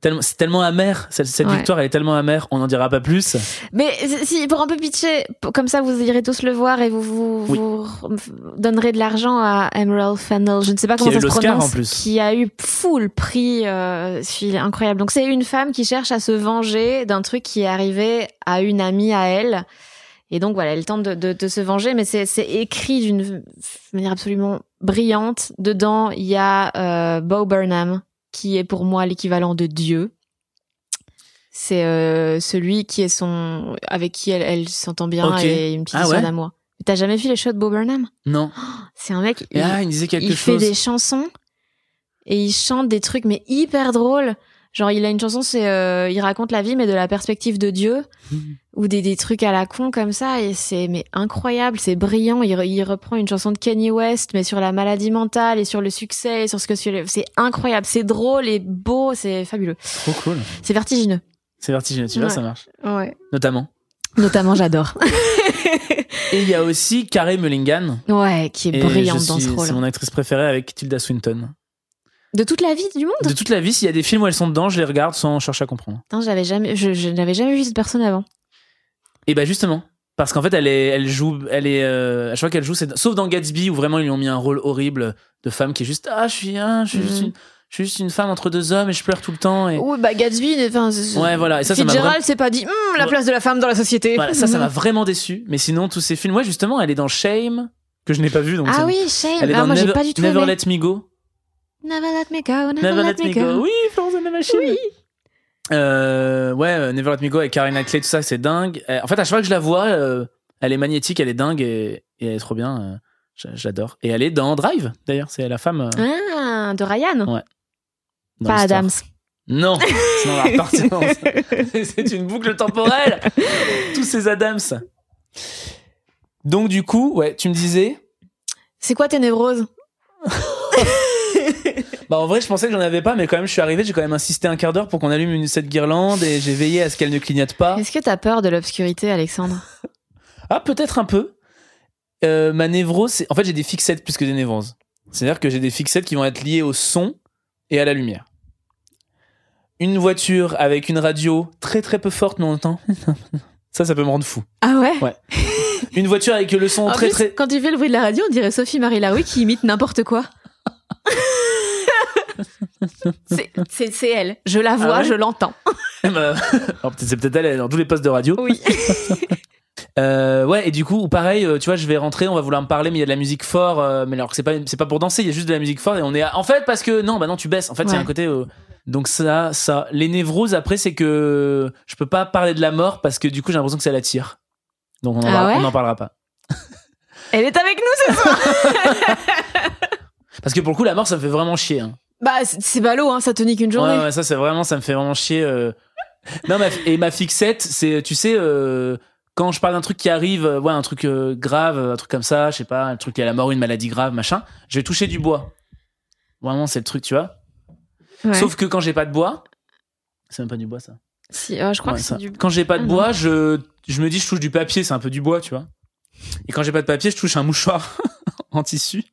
Tellement- C'est tellement amer, cette, cette Ouais. victoire elle est tellement amère, on n'en dira pas plus. Mais si pour un peu pitcher, comme ça vous irez tous le voir et vous vous, Oui. vous donnerez de l'argent à Emerald Fennell, je ne sais pas comment ça se prononce, en plus. qui a eu full prix, euh, incroyable. Donc c'est une femme qui cherche à se venger d'un truc qui est arrivé à une amie à elle. Et donc voilà, elle tente de, de, de se venger, mais c'est c'est écrit d'une manière absolument brillante. Dedans, il y a euh, Bo Burnham, qui est pour moi l'équivalent de Dieu. C'est euh, celui qui est son avec qui elle, elle s'entend bien et une petite Ah histoire ouais d'amour. T'as jamais vu les shows de Bo Burnham? Non. C'est un mec. Il- ah, il disait quelque il fait des chansons et il chante des trucs mais hyper drôles. Genre il a une chanson, c'est euh, il raconte la vie mais de la perspective de Dieu Mhm. ou des, des trucs à la con comme ça et c'est mais incroyable, c'est brillant. Il, il reprend une chanson de Kanye West mais sur la maladie mentale et sur le succès et sur ce que c'est incroyable, c'est drôle et beau, c'est fabuleux, Trop cool. c'est vertigineux. C'est vertigineux, tu vois, Ouais. ça marche. Ouais. Notamment. Notamment j'adore. *laughs* Et il y a aussi Carey Mulligan. ouais, qui est brillante dans ce rôle. C'est mon actrice préférée avec Tilda Swinton. De toute la vie du monde. De toute la vie, s'il y a des films où elles sont dedans, je les regarde sans chercher à comprendre. Putain, j'avais jamais, je, je n'avais jamais vu cette personne avant. Et bah justement, parce qu'en fait, elle est, elle joue, elle est, euh, je crois qu'elle joue, c'est- sauf dans Gatsby où vraiment ils lui ont mis un rôle horrible de femme qui est juste, ah, je suis, un, je suis, juste, Mhm. une, je suis juste une femme entre deux hommes et je pleure tout le temps. Et Oui, bah Gatsby, enfin, Ouais, voilà. Et ça, Fitzgerald vraiment- s'est pas dit Hum, la place de la femme dans la société. voilà, ça, ça m'a *laughs* vraiment déçu. Mais sinon, tous ces films, ouais, justement, elle est dans Shame que je n'ai pas vu. Donc Ah oui, shame. Elle est Ah, dans moi, Never, pas du tout Never. Let Me Go. Never let me go, never, Never let, me go. Oui, Florence and the Machine. Oui. Euh, ouais, euh, Never Let Me Go avec Karina Clay, tout ça, c'est dingue. Euh, en fait, à chaque fois que je la vois, elle est magnétique, elle est dingue et, et elle est trop bien. J'adore. Et elle est dans Drive, d'ailleurs. C'est la femme. Ah, de Ryan. Ouais. dans Pas. Adams. Non, sinon on va repartir dans- *laughs* *laughs* C'est une boucle temporelle. Tous ces Adams. Donc, du coup, ouais, tu me disais. C'est quoi tes névroses? *laughs* Bah, en vrai, je pensais que j'en avais pas, mais quand même, je suis arrivé, j'ai quand même insisté un quart d'heure pour qu'on allume une, cette guirlande et j'ai veillé à ce qu'elle ne clignote pas. Est-ce que t'as peur de l'obscurité, Alexandre? Ah, peut-être un peu. Euh, ma névrose. En fait, j'ai des fixettes plus que des névroses. C'est-à-dire que j'ai des fixettes qui vont être liées au son et à la lumière. Une voiture avec une radio très très peu forte, mais on entend. *laughs* Ça, ça peut me rendre fou. Ah ouais? Ouais. *laughs* Une voiture avec le son En très plus, très. Quand tu fais le bruit de la radio, on dirait Sophie Marie Laroui qui imite n'importe quoi. *laughs* C'est- c'est c'est elle. Je la vois, Ah ouais je l'entends. *laughs* Alors, peut-être- c'est peut-être elle, elle est dans tous les postes de radio. Oui. *laughs* Euh, ouais, et du coup, ou pareil, euh, tu vois, je vais rentrer, on va vouloir me parler, mais il y a de la musique fort, euh, mais alors que c'est pas, c'est pas pour danser, il y a juste de la musique forte, et on est, à- en fait, parce que non, bah non, tu baisses. En fait, Ouais. un côté, euh, donc ça, ça, les névroses après, c'est que je peux pas parler de la mort parce que du coup, j'ai l'impression que ça l'attire. Donc on en, Ah ouais on en parlera pas. Elle est avec nous, ce soir. *laughs* Parce que pour le coup, la mort, ça me fait vraiment chier. Hein. Bah, c'est ballot, hein, ça te nique une journée. Ouais, ouais, ça, c'est vraiment, ça me fait vraiment chier. euh. Non, ma- et ma fixette, c'est, tu sais, euh, quand je parle d'un truc qui arrive, euh, ouais, un truc euh, grave, un truc comme ça, je sais pas, un truc qui a la mort, une maladie grave, machin, je vais toucher du bois. Vraiment, c'est le truc, tu vois. Ouais. Sauf que quand j'ai pas de bois, c'est même pas du bois, ça. Si, euh, je crois Ouais, que ça. c'est du. Quand j'ai pas de Ah, bois, je, je me dis, je touche du papier, c'est un peu du bois, tu vois. Et quand j'ai pas de papier, je touche un mouchoir *laughs* en tissu.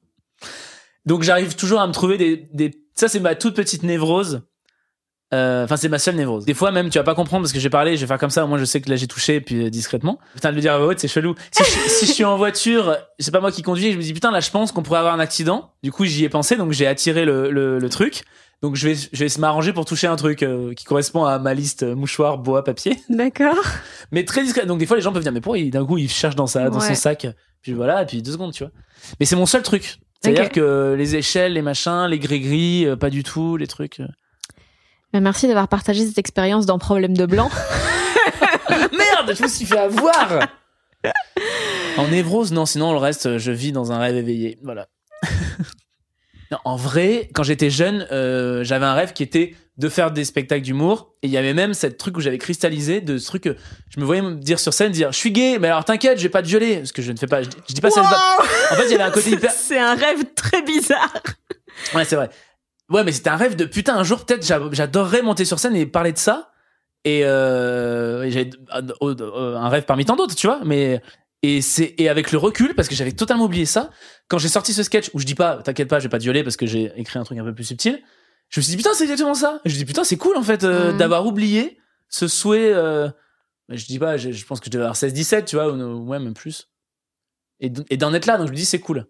Donc j'arrive toujours à me trouver des, des... ça c'est ma toute petite névrose. Euh, Enfin c'est ma seule névrose. Des fois même tu vas pas comprendre parce que j'ai parlé, je vais faire comme ça. Au moins je sais que là j'ai touché puis euh, discrètement. Putain de le dire à voix haute c'est chelou. Si je, si je suis en voiture, c'est pas moi qui conduis, je me dis putain là je pense qu'on pourrait avoir un accident. Du coup j'y ai pensé donc j'ai attiré le, le, le truc. Donc je vais je vais m'arranger pour toucher un truc euh, qui correspond à ma liste mouchoir, bois, papier *laughs* D'accord. mais très discret. Donc des fois les gens peuvent dire mais pourquoi d'un coup il cherche dans sa dans son sac? Puis voilà et puis deux secondes tu vois. Mais c'est mon seul truc. C'est-à-dire que les échelles, les machins, les gris-gris, euh, pas du tout, les trucs. euh. Mais merci d'avoir partagé cette expérience dans Problème de blanc. *laughs* Merde, je me suis fait avoir. en névrose, non. Sinon le reste, euh, je vis dans un rêve éveillé. Voilà. *laughs* non, en vrai, quand j'étais jeune, euh, j'avais un rêve qui était de faire des spectacles d'humour. Et il y avait même cette truc où j'avais cristallisé de ce truc que je me voyais me dire sur scène, dire je suis gay, mais alors t'inquiète, je vais pas te violer. Parce que je ne fais pas, je, je dis pas ça. En fait, il y avait un côté hyper. *laughs* C'est un rêve très bizarre. Ouais, c'est vrai. Ouais, mais c'était un rêve de putain. Un jour, peut-être, j'a- j'adorerais monter sur scène et parler de ça. Et, euh, et j'avais euh, euh, un rêve parmi tant d'autres, tu vois. Mais et c'est et avec le recul, parce que j'avais totalement oublié ça. Quand j'ai sorti ce sketch où je dis pas, t'inquiète pas, je vais pas te violer parce que j'ai écrit un truc un peu plus subtil. Je me suis dit putain, c'est exactement ça. Et je me dis putain, c'est cool en fait euh, Mhm. d'avoir oublié ce souhait. Euh, je dis pas, je, je pense que je devais avoir 16-17, tu vois, ou, ou ouais, même plus. Et, d'en être là, donc je me dis c'est cool.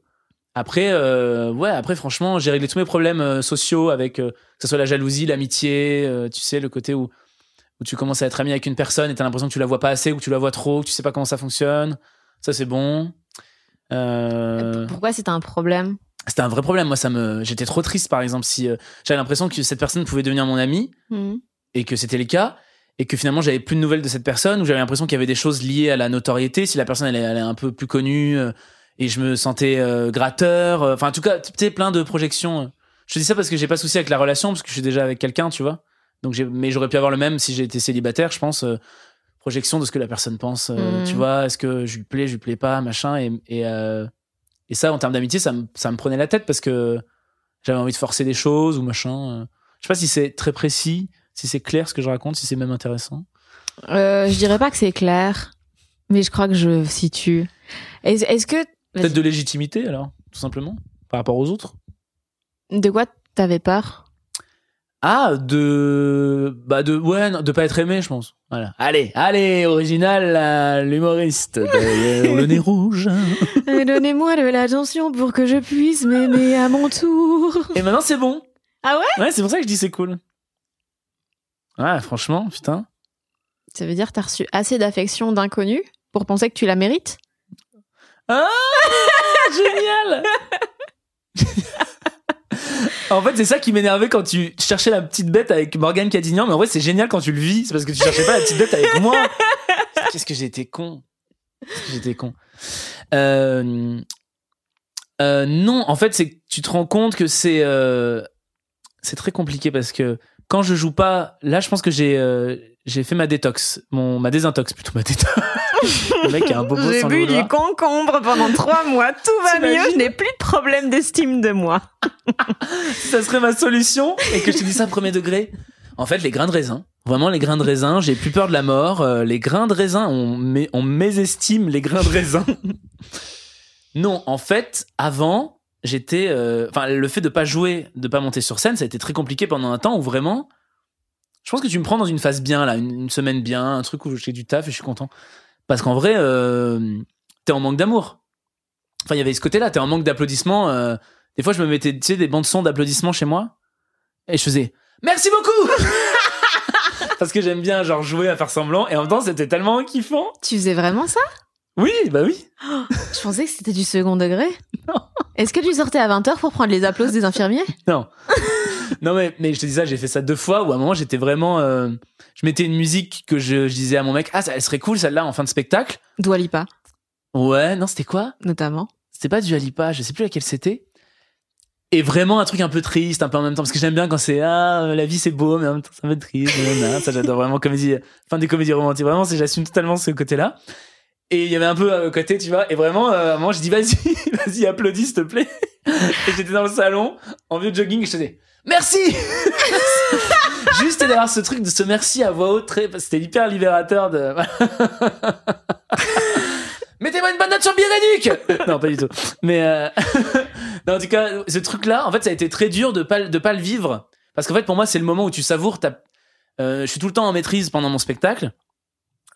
Après, euh, ouais, après, franchement, j'ai réglé tous mes problèmes euh, sociaux avec que ce soit la jalousie, l'amitié, tu sais, le côté où, où tu commences à être ami avec une personne et t'as l'impression que tu la vois pas assez ou que tu la vois trop, que tu sais pas comment ça fonctionne. Ça, c'est bon. Pourquoi c'est un problème? C'était un vrai problème. Moi, ça me, j'étais trop triste, par exemple, si euh, j'avais l'impression que cette personne pouvait devenir mon ami Mhm. et que c'était le cas et que finalement j'avais plus de nouvelles de cette personne ou j'avais l'impression qu'il y avait des choses liées à la notoriété si la personne elle est, elle est un peu plus connue euh, et je me sentais euh, gratteur euh, enfin en tout cas tu plein de projections je te dis ça parce que j'ai pas de souci avec la relation parce que je suis déjà avec quelqu'un tu vois donc mais j'aurais pu avoir le même si j'étais célibataire je pense projection de ce que la personne pense Mhm. tu vois est-ce que je lui plais je lui plais pas machin et et, euh, et ça en termes d'amitié ça me ça me prenait la tête parce que j'avais envie de forcer des choses ou machin euh. je sais pas si c'est très précis si c'est clair ce que je raconte, si c'est même intéressant. Euh, Je dirais pas que c'est clair, mais je crois que je situe. Est-ce est-ce que Peut-être de légitimité alors, tout simplement, par rapport aux autres? de quoi t'avais peur? Ah, de bah de ouais, non, de pas être aimé, je pense. Voilà. Allez, allez, original, l'humoriste le *laughs* nez rouge. Donnez-moi de l'attention pour que je puisse m'aimer à mon tour. Et maintenant c'est bon. Ah ouais? Ouais, c'est pour ça que je dis c'est cool. Ouais, franchement, putain. Ça veut dire que t'as reçu assez d'affection d'inconnus pour penser que tu la mérites? Ah, génial. *laughs* En fait, c'est ça qui m'énervait quand tu cherchais la petite bête avec Morgane Cadignan, mais en vrai, c'est génial quand tu le vis, c'est parce que tu cherchais pas la petite bête avec moi. Qu'est-ce que été con. J'étais con. Euh, euh, non, en fait, c'est que tu te rends compte que c'est euh, c'est très compliqué parce que quand je joue pas, là, je pense que j'ai euh, j'ai fait ma détox, mon ma désintox plutôt ma détox. Le mec a un bobo J'ai bu du concombre pendant trois mois, tout va mieux, je n'ai plus de problème d'estime de moi. *laughs* ça serait ma solution et que je te dis ça premier degré. En fait, les grains de raisin. Vraiment, les grains de raisin, j'ai plus peur de la mort. Euh, les grains de raisin, on, mé- on mésestime les grains de raisin. *laughs* non, en fait, avant, j'étais. euh, Enfin, le fait de pas jouer, de pas monter sur scène, ça a été très compliqué pendant un temps où vraiment. Je pense que tu me prends dans une phase bien, là, une, une semaine bien, un truc où j'ai du taf et je suis content. Parce qu'en vrai, euh, t'es en manque d'amour. Enfin, il y avait ce côté-là, t'es en manque d'applaudissements. euh, des fois, je me mettais, tu sais, des bandes son d'applaudissements chez moi. Et je faisais Merci beaucoup *laughs* Parce que j'aime bien, genre, jouer à faire semblant. Et en même temps, c'était tellement kiffant. Tu faisais vraiment ça? Oui, bah oui. Je pensais que c'était du second degré. *laughs* Est-ce que tu sortais à 20h pour prendre les applaudissements des infirmiers? Non. *laughs* non, mais, mais je te dis ça, j'ai fait ça deux fois où à un moment, j'étais vraiment. euh, je mettais une musique que je, je disais à mon mec Ah, ça, elle serait cool celle-là en fin de spectacle. Dua Lipa, Ouais, non, c'était quoi? Notamment. C'était pas du Alipa, je sais plus laquelle c'était. Et vraiment un truc un peu triste, un peu en même temps, parce que j'aime bien quand c'est ah la vie c'est beau, mais en même temps c'est un peu triste. ça j'adore vraiment comédie, fin des comédies romantiques. Vraiment, c'est j'assume totalement ce côté-là. Et il y avait un peu à côté, tu vois. Et vraiment, euh, à un moment, je dis vas-y, *laughs* vas-y, applaudis s'il te plaît. Et j'étais dans le salon en vieux jogging, je faisais merci. *laughs* Juste d'avoir ce truc de ce merci à voix haute, c'était hyper libérateur de. *laughs* Mettez-moi une bonne note sur Biréduc Non, pas du tout. Mais euh, *laughs* non, en tout cas, ce truc-là, en fait, ça a été très dur de pas de pas le vivre parce qu'en fait, pour moi, c'est le moment où tu savoures. Euh, je suis tout le temps en maîtrise pendant mon spectacle.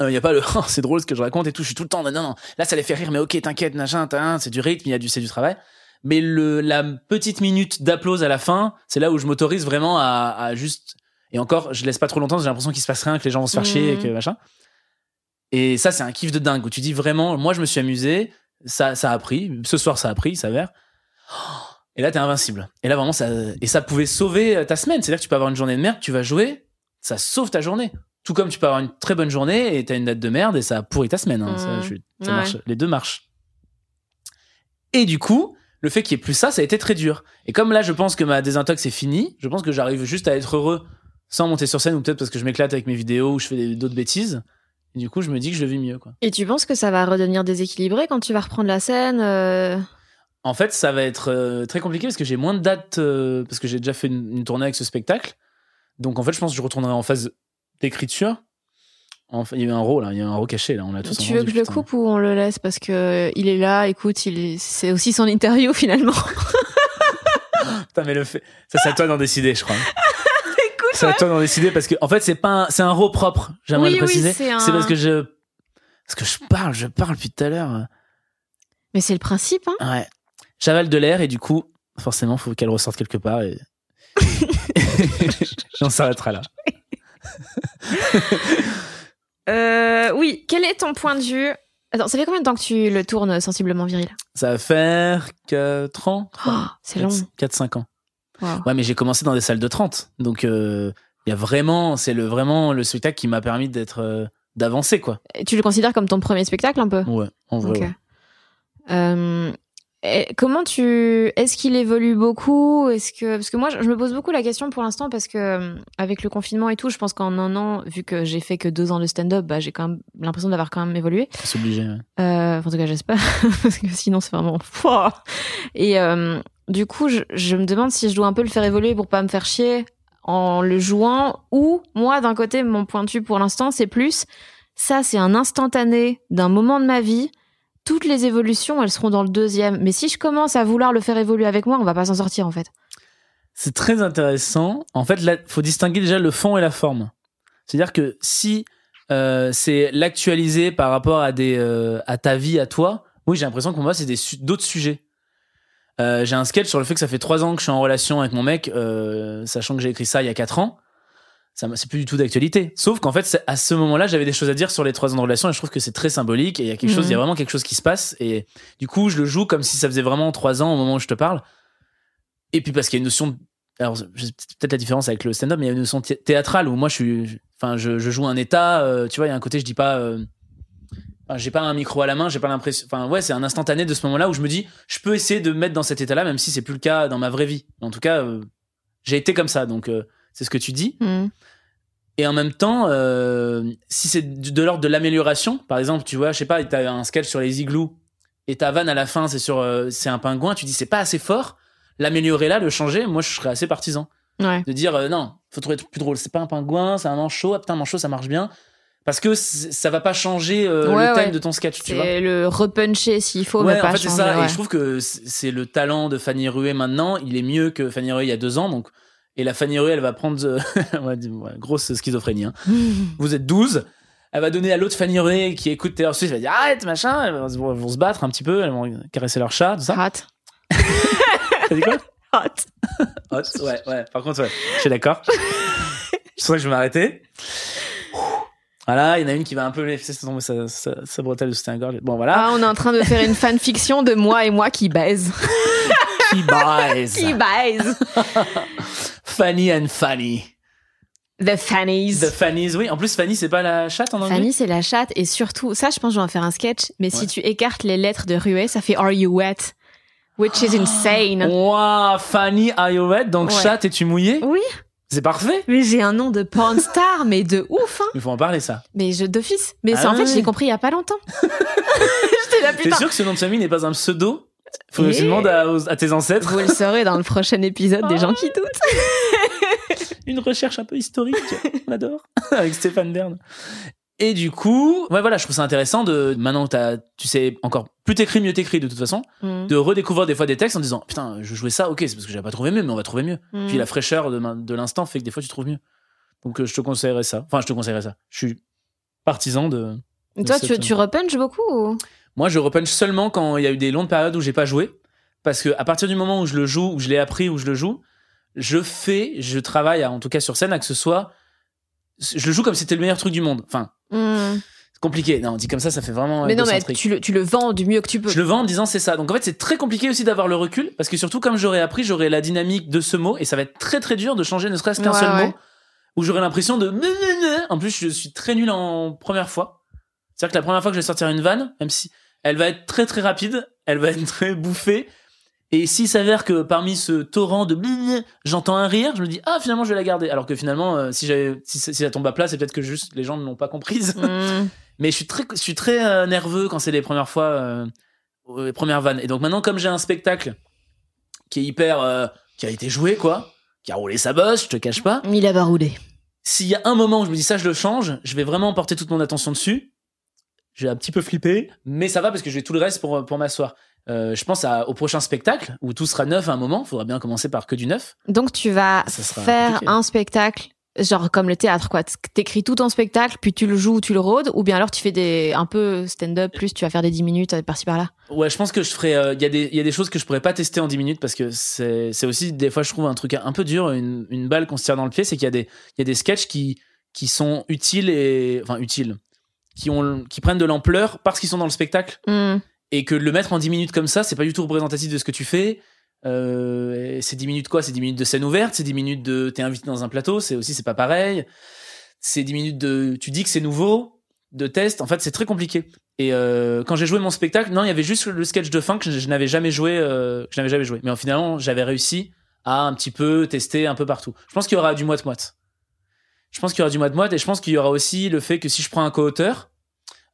Il y a pas le *laughs* c'est drôle ce que je raconte et tout. Je suis tout le temps non non. Là, ça les fait rire, mais ok, t'inquiète, machin, c'est du rythme, il y a du c'est du travail. Mais la petite minute d'applause à la fin, c'est là où je m'autorise vraiment à juste et encore, je laisse pas trop longtemps. J'ai l'impression qu'il se passe rien, que les gens vont se faire chier, et que machin. Et ça, c'est un kiff de dingue où tu dis vraiment, moi, je me suis amusé, ça, ça a pris, ce soir, ça a pris, il s'avère. Et là, t'es invincible. Et là, vraiment, ça, et ça pouvait sauver ta semaine. C'est-à-dire que tu peux avoir une journée de merde, tu vas jouer, ça sauve ta journée. Tout comme tu peux avoir une très bonne journée et t'as une date de merde et ça pourrit ta semaine. hein. Ça, je suis- ça Ouais. marche. Les deux marchent. Et du coup, le fait qu'il y ait plus ça, ça a été très dur. Et comme là, je pense que ma désintox est finie, je pense que j'arrive juste à être heureux sans monter sur scène ou peut-être parce que je m'éclate avec mes vidéos ou je fais d'autres bêtises. Et du coup, je me dis que je le vis mieux, quoi. Et tu penses que ça va redevenir déséquilibré quand tu vas reprendre la scène euh, En fait, ça va être euh, très compliqué parce que j'ai moins de dates, euh, parce que j'ai déjà fait une, une tournée avec ce spectacle. Donc en fait, je pense que je retournerai en phase d'écriture. Enfin, il y a eu un rôle, là, il y a eu un rôle caché, là, on l'a tous Tu veux que je le coupe ou on le laisse parce que il est là, écoute, il c'est aussi son interview *laughs* finalement. *laughs* Putain, mais le fait. Ça, c'est à toi d'en décider, je crois. C'est à toi d'en décider parce que, en fait, c'est pas un, c'est un rôle propre, j'aimerais Oui, le oui, préciser. c'est un- parce que je. Parce que je parle, je parle depuis tout à l'heure. mais c'est le principe, hein. Ouais. J'avale de l'air et du coup, forcément, faut qu'elle ressorte quelque part et. *laughs* On s'arrêtera là. *laughs* Euh, oui, quel est ton point de vue? Attends, ça fait combien de temps que tu le tournes sensiblement viril? Ça va faire 4 ans. Oh, C'est long. 4-5 ans. Wow. Ouais, mais j'ai commencé dans des salles de 30. Donc, euh, il y a vraiment, c'est le, vraiment le spectacle qui m'a permis d'être, euh, d'avancer, quoi. Et Tu le considères comme ton premier spectacle un peu? Ouais, en vrai. Ouais. Euh, comment tu est-ce qu'il évolue beaucoup? Est-ce que parce que moi je me pose beaucoup la question pour l'instant parce que avec le confinement et tout, je pense qu'en un an, vu que j'ai fait que deux ans de stand-up, bah, j'ai quand même l'impression d'avoir quand même évolué. C'est obligé. ouais. Euh, en tout cas, j'espère *laughs* parce que sinon c'est vraiment Et euh, du coup, je, me demande si je dois un peu le faire évoluer pour pas me faire chier en le jouant ou moi d'un côté mon point de vue pour l'instant c'est plus ça c'est un instantané d'un moment de ma vie toutes les évolutions elles seront dans le deuxième mais si je commence à vouloir le faire évoluer avec moi on va pas s'en sortir en fait C'est très intéressant. En fait, là, faut distinguer déjà le fond et la forme. C'est-à-dire que si euh, c'est l'actualiser par rapport à des euh, à ta vie à toi, oui, j'ai l'impression que pour moi c'est des d'autres sujets. Euh, j'ai un sketch sur le fait que ça fait trois ans que je suis en relation avec mon mec, euh, sachant que j'ai écrit ça il y a quatre ans. Ça, c'est plus du tout d'actualité. Sauf qu'en fait, à ce moment-là, j'avais des choses à dire sur les trois ans de relation et je trouve que c'est très symbolique et il y a quelque chose, Mhm. il y a vraiment quelque chose qui se passe et du coup, je le joue comme si ça faisait vraiment trois ans au moment où je te parle. Et puis parce qu'il y a une notion, de- alors peut-être la différence avec le stand-up, mais il y a une notion thé- théâtrale où moi je suis, enfin je, je joue un état, euh, tu vois, il y a un côté je dis pas, euh, j'ai pas un micro à la main, j'ai pas l'impression, enfin ouais, c'est un instantané de ce moment-là où je me dis, je peux essayer de me mettre dans cet état-là, même si c'est plus le cas dans ma vraie vie. En tout cas, euh, j'ai été comme ça, donc euh, c'est ce que tu dis. Hmm. Et en même temps, euh, si c'est de l'ordre de l'amélioration, par exemple, tu vois, je sais pas, t'as un sketch sur les igloos et ta vanne à la fin, c'est sur, c'est un pingouin, tu dis c'est pas assez fort, l'améliorer là, le changer, moi je serais assez partisan ouais de dire non, faut trouver plus drôle, c'est pas un pingouin, c'est un manchot, ah putain, un manchot ça marche bien, parce que ça va pas changer euh, Ouais, le thème ouais. de ton sketch, tu vois. le repuncher s'il faut Ouais, mais pas en fait, c'est changer ça. Et je trouve que c'est le talent de Fanny Ruet maintenant. Il est mieux que Fanny Ruet il y a deux ans. Donc, et la Fanny Ruet, elle va prendre, euh, *laughs* grosse schizophrénie. Hein. *laughs* Vous êtes 12. elle va donner à l'autre Fanny René qui écoute Taylor Swift, elle va dire arrête machin, elles vont, se battre un petit peu, elles vont caresser leur chat, tout ça. Hot. *laughs* T'as dit quoi? Hot. Hot, ouais, ouais. Par contre, ouais, je suis d'accord. Pour ça que je vais m'arrêter. Voilà, il y en a une qui va un peu laisser tomber sa, sa, sa bretelle de soutien-gorge. Bon, voilà. Ah, on est en train de faire une fanfiction de moi et moi qui baise. *laughs* Qui baise. qui baise. Fanny and Fanny. The Fannies. The Fannies, oui. En plus, Fanny, c'est pas la chatte en anglais Fanny, c'est la chatte. Et surtout, ça, je pense que je vais en faire un sketch. Mais Ouais. si tu écartes les lettres de Ruet, ça fait Are you wet? Which is insane. Waouh, Fanny, are you wet? Donc, Ouais. chatte, es-tu mouillé Oui, C'est parfait. mais j'ai un nom de porn star, mais de ouf, hein. Il faut en parler, ça. Mais je d'office. Mais Ah c'est en fait, l'ai compris il y a pas longtemps. *laughs* J'étais là, T'es sûr que ce nom de famille n'est pas un pseudo? Faut que Et- tu demandes à tes ancêtres. Vous le saurez dans le prochain épisode des gens qui doutent. *laughs* Une recherche un peu historique. On adore. *laughs* Avec Stéphane Bern. Et du coup, ouais, voilà, je trouve ça intéressant de, maintenant que tu sais encore, plus t'écris, mieux t'écris de toute façon, Mm. de redécouvrir des fois des textes en disant, putain, je jouais ça, ok, c'est parce que j'avais pas trouvé mieux, mais on va trouver mieux. Mm. Puis la fraîcheur de, de l'instant fait que des fois tu trouves mieux. Donc euh, je te conseillerais ça. Enfin, je te conseillerais ça. Je suis partisan de. Toi, tu, tu repunches beaucoup ou? Moi, je repunch seulement quand il y a eu des longues périodes où j'ai pas joué. Parce que à partir du moment où je le joue, où je l'ai appris, où je le joue, je fais, je travaille, à- en tout cas sur scène, à que ce soit. Je le joue comme si c'était le meilleur truc du monde. Enfin, Mm. c'est compliqué. Non, dit comme ça, ça fait vraiment. Mais non, mais tu le, tu le vends du mieux que tu peux. Je le vends en disant c'est ça. Donc en fait, c'est très compliqué aussi d'avoir le recul parce que surtout comme j'aurais appris, j'aurais la dynamique de ce mot et ça va être très très dur de changer ne serait-ce qu'un Ouais, seul ouais. mot où j'aurais l'impression de en plus je suis très nul en première fois. C'est-à-dire que la première fois que je vais sortir une vanne, même si elle va être très très rapide, elle va être *laughs* très bouffée et s'il s'avère que parmi ce torrent de j'entends un rire, je me dis ah finalement je vais la garder alors que finalement euh, si j'avais si, si ça tombe à plat, c'est peut-être que juste les gens ne l'ont pas comprise. Mm. *laughs* Mais je suis très, je suis très euh, nerveux quand c'est les premières fois, euh, les premières vannes. Et donc maintenant, comme j'ai un spectacle qui est hyper, qui a été joué, quoi, qui a roulé sa bosse, je te cache pas. Il a baroudé. S'il y a un moment où je me dis ça, je le change, je vais vraiment porter toute mon attention dessus. J'ai un petit peu flippé, mais ça va parce que j'ai tout le reste pour, pour m'asseoir. Euh, je pense à, au prochain spectacle où tout sera neuf à un moment. Faudra bien commencer par que du neuf. Donc tu vas faire compliqué. un spectacle, genre comme le théâtre, quoi. T'écris tout ton spectacle, puis tu le joues ou tu le rôdes, ou bien alors tu fais des un peu stand-up, plus tu vas faire des 10 minutes euh, par-ci par-là. Ouais, je pense que je ferai. euh, Il y, a des- il y a des choses que je pourrais pas tester en 10 minutes parce que c'est c'est aussi, des fois, je trouve un truc un peu dur, une, une balle qu'on se tire dans le pied, c'est qu'il y, a des- il y a des sketchs qui, qui sont utiles et. Enfin, utiles. Qui, ont, qui prennent de l'ampleur parce qu'ils sont dans le spectacle. Mm. Et que le mettre en 10 minutes comme ça, c'est pas du tout représentatif de ce que tu fais. Euh, c'est 10 minutes quoi? C'est 10 minutes de scène ouverte, c'est 10 minutes de. T'es invité dans un plateau, c'est aussi, c'est pas pareil. C'est 10 minutes de. Tu dis que c'est nouveau, de test. En fait, c'est très compliqué. Et euh, quand j'ai joué mon spectacle, non, il y avait juste le sketch de fin que je, n'avais jamais joué, euh, que je n'avais jamais joué. Mais finalement, j'avais réussi à un petit peu tester un peu partout. Je pense qu'il y aura du moite moite. Je pense qu'il y aura du moite moite et je pense qu'il y aura aussi le fait que si je prends un co-auteur,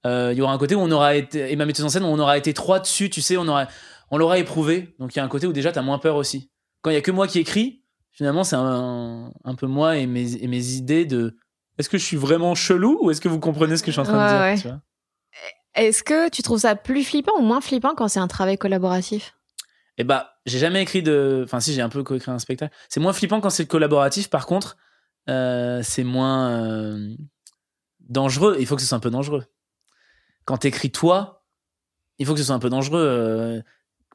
il y aura un côté où on aura été et ma metteuse en scène où on aura été trois dessus, tu sais, on aura on l'aura éprouvé. Donc il y a un côté où déjà t'as moins peur aussi. Quand il y a que moi qui écris, finalement c'est un, un peu moi et mes et mes idées de est-ce que je suis vraiment chelou ou est-ce que vous comprenez ce que je suis en train Ouais, de dire ouais. Est-ce que tu trouves ça plus flippant ou moins flippant quand c'est un travail collaboratif? Eh bah, j'ai jamais écrit de. Enfin, si, j'ai un peu coécrit un spectacle. C'est moins flippant quand c'est collaboratif. Par contre, euh, c'est moins euh, dangereux. Il faut que ce soit un peu dangereux. Quand t'écris toi, il faut que ce soit un peu dangereux euh,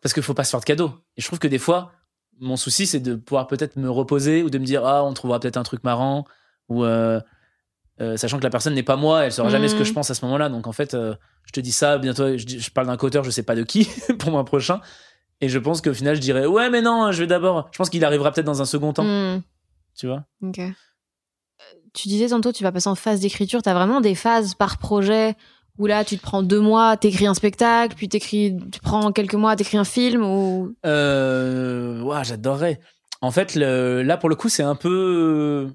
parce qu'il faut pas se faire de cadeaux. Et je trouve que des fois, mon souci, c'est de pouvoir peut-être me reposer ou de me dire ah, on trouvera peut-être un truc marrant ou euh, euh, sachant que la personne n'est pas moi, elle saura jamais ce que Mhm. je pense à ce moment-là. Donc en fait, je te dis ça bientôt. Je, parle d'un coauteur, je sais pas de qui *laughs* pour mon prochain. Et je pense qu'au final, je dirais ouais, mais non, je vais d'abord. Je pense qu'il arrivera peut-être dans un second temps, Mm. tu vois? Ok. Tu disais tantôt, tu vas passer en phase d'écriture. T'as vraiment des phases par projet où là, tu te prends deux mois, t'écris un spectacle, puis t'écris, tu prends quelques mois, t'écris un film ou? Euh, j'adorerais. En fait, le- là pour le coup, c'est un peu.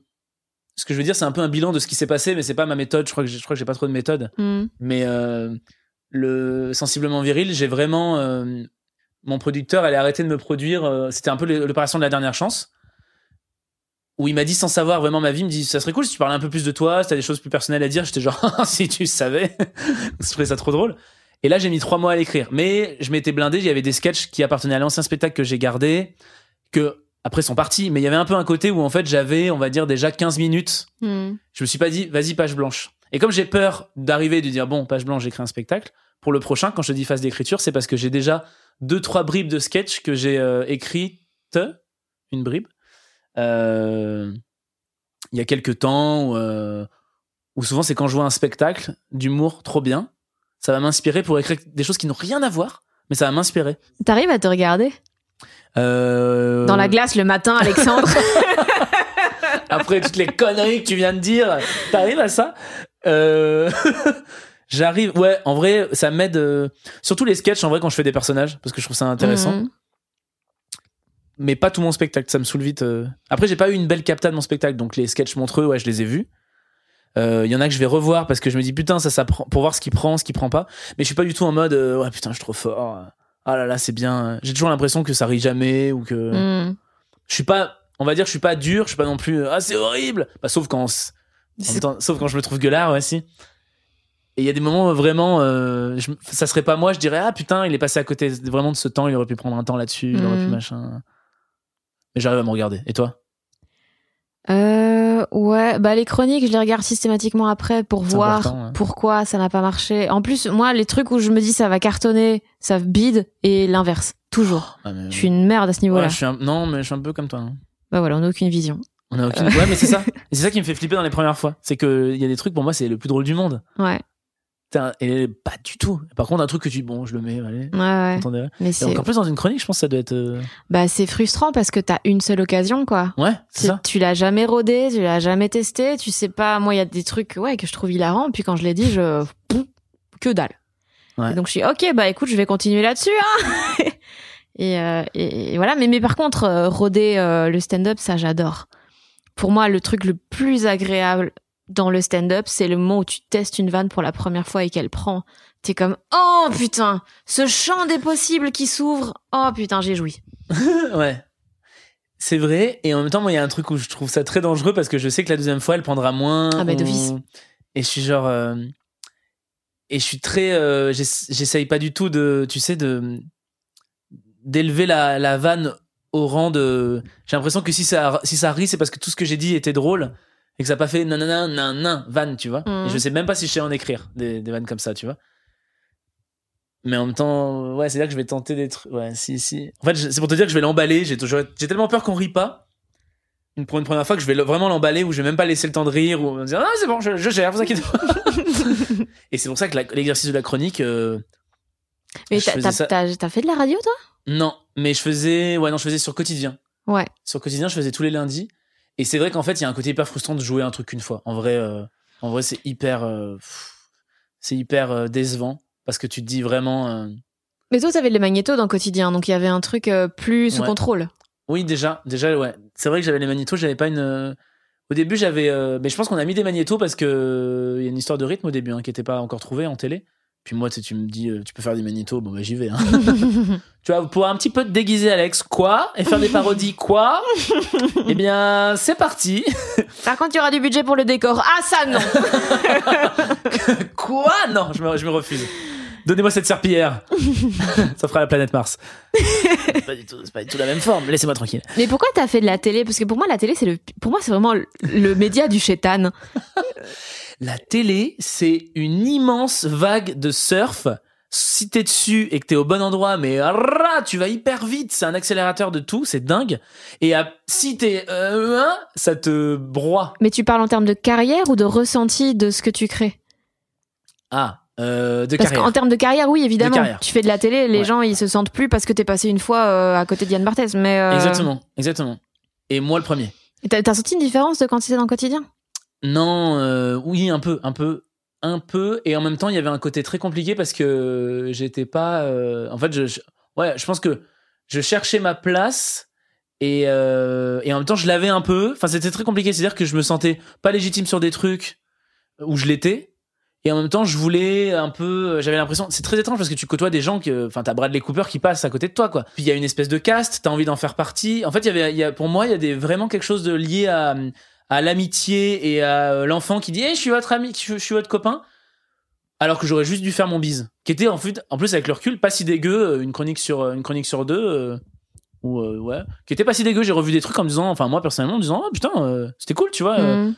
Ce que je veux dire, c'est un peu un bilan de ce qui s'est passé, mais c'est pas ma méthode. Je crois que je crois que j'ai pas trop de méthode. Mm. Mais euh, le sensiblement viril, j'ai vraiment euh, mon producteur, elle a arrêté de me produire. euh, C'était un peu l'opération de la dernière chance. Où il m'a dit sans savoir vraiment ma vie, il me dit ça serait cool si tu parlais un peu plus de toi, si t'as des choses plus personnelles à dire. J'étais genre *laughs* si tu savais, *laughs* je trouvais ça trop drôle. Et là j'ai mis trois mois à l'écrire, mais je m'étais blindé. Il y avait des sketchs qui appartenaient à l'ancien spectacle que j'ai gardé, que après sont partis. Mais il y avait un peu un côté où en fait j'avais, on va dire déjà 15 minutes Mm. je me suis pas dit vas-y page blanche Et comme j'ai peur d'arriver et de dire bon, page blanche, j'écris un spectacle, pour le prochain, quand je te dis phase d'écriture, c'est parce que j'ai déjà deux, trois bribes de sketch que j'ai euh, écrites, une bribe, il y a quelques temps, où, euh, où souvent c'est quand je vois un spectacle d'humour trop bien, ça va m'inspirer pour écrire des choses qui n'ont rien à voir, mais ça va m'inspirer. T'arrives à te regarder? Euh, dans la glace le matin, Alexandre *laughs* *laughs* Après toutes les conneries que tu viens de dire, t'arrives à ça? Euh, *laughs* J'arrive, ouais, en vrai, ça m'aide. euh, Surtout les sketchs, en vrai, quand je fais des personnages, parce que je trouve ça intéressant. Mhm. Mais pas tout mon spectacle, ça me saoule vite. euh. Après, j'ai pas eu une belle capta de mon spectacle, donc les sketchs montreux, ouais, je les ai vus. Euh, Il y en a que je vais revoir parce que je me dis putain, ça, ça prend, pour voir ce qui prend, ce qui prend pas. Mais je suis pas du tout en mode, euh, ouais, putain, je suis trop fort. Ah là là, c'est bien. J'ai toujours l'impression que ça rit jamais ou que. Mhm. je suis pas on va dire je suis pas dur je suis pas non plus ah c'est horrible bah, sauf quand temps, sauf quand je me trouve gueulard ouais si et il y a des moments vraiment euh, je- ça serait pas moi je dirais ah putain il est passé à côté vraiment de ce temps il aurait pu prendre un temps là-dessus il aurait pu Mhm. machin mais j'arrive à me regarder et toi? Euh, ouais, bah les chroniques, je les regarde systématiquement après pour voir ouais. pourquoi ça n'a pas marché. En plus, moi, les trucs où je me dis ça va cartonner, ça bide et l'inverse, toujours. Ah, mais- Je suis une merde à ce niveau-là. un- non mais je suis un peu comme toi hein. Bah voilà, on n'a aucune vision. on a aucune ouais mais c'est ça *laughs* c'est ça qui me fait flipper dans les premières fois c'est que il y a des trucs pour moi c'est le plus drôle du monde Ouais, Et pas du tout par contre un truc que tu dis bon je le mets allez ouais, ouais. Mais et c'est, encore plus dans une chronique je pense que ça doit être euh, bah c'est frustrant parce que t'as une seule occasion, quoi. ouais c'est ça tu l'as jamais rodé, tu l'as jamais testé, tu sais pas. Moi, il y a des trucs, ouais, que je trouve hilarants. Puis quand je l'ai dit, je que dalle. Ouais. Et donc je suis ok, bah écoute, je vais continuer là-dessus. Hein *laughs* et, euh, et, et voilà. Mais mais par contre, euh, roder euh, le stand-up, ça j'adore. Pour moi, le truc le plus agréable dans le stand-up, c'est le moment où tu testes une vanne pour la première fois et qu'elle prend. T'es comme oh putain, ce champ des possibles qui s'ouvre. Oh putain, j'ai joui. *laughs* ouais. C'est vrai. Et en même temps, moi, il y a un truc où je trouve ça très dangereux parce que je sais que la deuxième fois, elle prendra moins. Ah bah, ou- d'office. Et je suis genre. euh, Et je suis très. euh, j'ess- J'essaye pas du tout de. Tu sais, de. D'élever la, la vanne au rang de. J'ai l'impression que si ça, si ça rit, c'est parce que tout ce que j'ai dit était drôle et que ça n'a pas fait nanana, nan, vanne, tu vois. Mhm. Et je sais même pas si je sais en écrire des, des vannes comme ça, tu vois. Mais en même temps, ouais, c'est là que je vais tenter d'être. Ouais, si, si. En fait, c'est pour te dire que je vais l'emballer. J'ai toujours, j'ai tellement peur qu'on rit pas. Une, pour une première fois que je vais le- vraiment l'emballer où je vais même pas laisser le temps de rire ou me dire, ah, c'est bon, je, je gère, vous inquiétez pas. *laughs* Et c'est pour ça que l'exercice de la chronique, euh, Mais t'as, ça- fait de la radio, toi? Non, mais je faisais, ouais, non, je faisais sur quotidien. Ouais. Sur quotidien, je faisais tous les lundis. Et c'est vrai qu'en fait, il y a un côté hyper frustrant de jouer un truc une fois. En vrai, euh, en vrai, c'est hyper, euh, c'est hyper euh, décevant parce que tu te dis vraiment, euh, Mais toi, t'avais les magnétos dans le quotidien, donc il y avait un truc euh, plus sous Ouais. contrôle. Oui, déjà, déjà, ouais. C'est vrai que j'avais les magnétos, j'avais pas une. Au début, j'avais. euh, Mais je pense qu'on a mis des magnétos parce que il y a une histoire de rythme au début hein, qui était pas encore trouvée en télé. Puis moi, tu me dis, euh, tu peux faire des magnétos, bon bah j'y vais. Hein. *laughs* tu vois, pour un petit peu te déguiser, Alex, quoi Et faire des *laughs* parodies, quoi Eh bien, c'est parti. Par contre, il y aura du budget pour le décor. Ah, ça, non *laughs* quoi? Non, je me, je me refuse. Donnez-moi cette serpillière. Ça fera la planète Mars. c'est pas du tout, c'est pas du tout la même forme. Laissez-moi tranquille. Mais pourquoi t'as fait de la télé? Parce que pour moi, la télé, c'est le, pour moi, c'est vraiment le, le média du chétan. La télé, c'est une immense vague de surf. Si t'es dessus et que t'es au bon endroit, mais tu vas hyper vite, c'est un accélérateur de tout, c'est dingue. Et à- si t'es, euh, hein, ça te broie. Mais tu parles en termes de carrière ou de ressenti de ce que tu crées? Ah, euh, de Parce carrière. qu'en termes de carrière, oui, évidemment. carrière. Tu fais de la télé, les Ouais. gens, ils se sentent plus parce que t'es passé une fois euh, à côté de Yann Barthès. Mais euh, Exactement, exactement. Et moi le premier. et T'as, t'as senti une différence de quand t'étais dans le quotidien? Non, euh, oui, un peu, un peu, un peu. Et en même temps, il y avait un côté très compliqué parce que j'étais pas. euh, en fait, je, ouais, je pense que je cherchais ma place et, euh, et en même temps, je l'avais un peu. Enfin, c'était très compliqué. C'est-à-dire que je me sentais pas légitime sur des trucs où je l'étais. Et en même temps, je voulais un peu. J'avais l'impression. C'est très étrange parce que tu côtoies des gens que. Enfin, t'as Bradley Cooper qui passe à côté de toi, quoi. Puis il y a une espèce de caste. T'as envie d'en faire partie. En fait, il y avait. Y a, pour moi, il y a des, vraiment quelque chose de lié à à l'amitié et à euh, l'enfant qui dit hey, je suis votre ami je, je suis votre copain alors que j'aurais juste dû faire mon bise qui était en fait en plus avec le recul pas si dégueu euh, une chronique sur euh, une chronique sur deux euh, ou euh, ouais qui était pas si dégueu j'ai revu des trucs en me disant enfin moi personnellement en me disant oh putain euh, c'était cool tu vois. Mhm.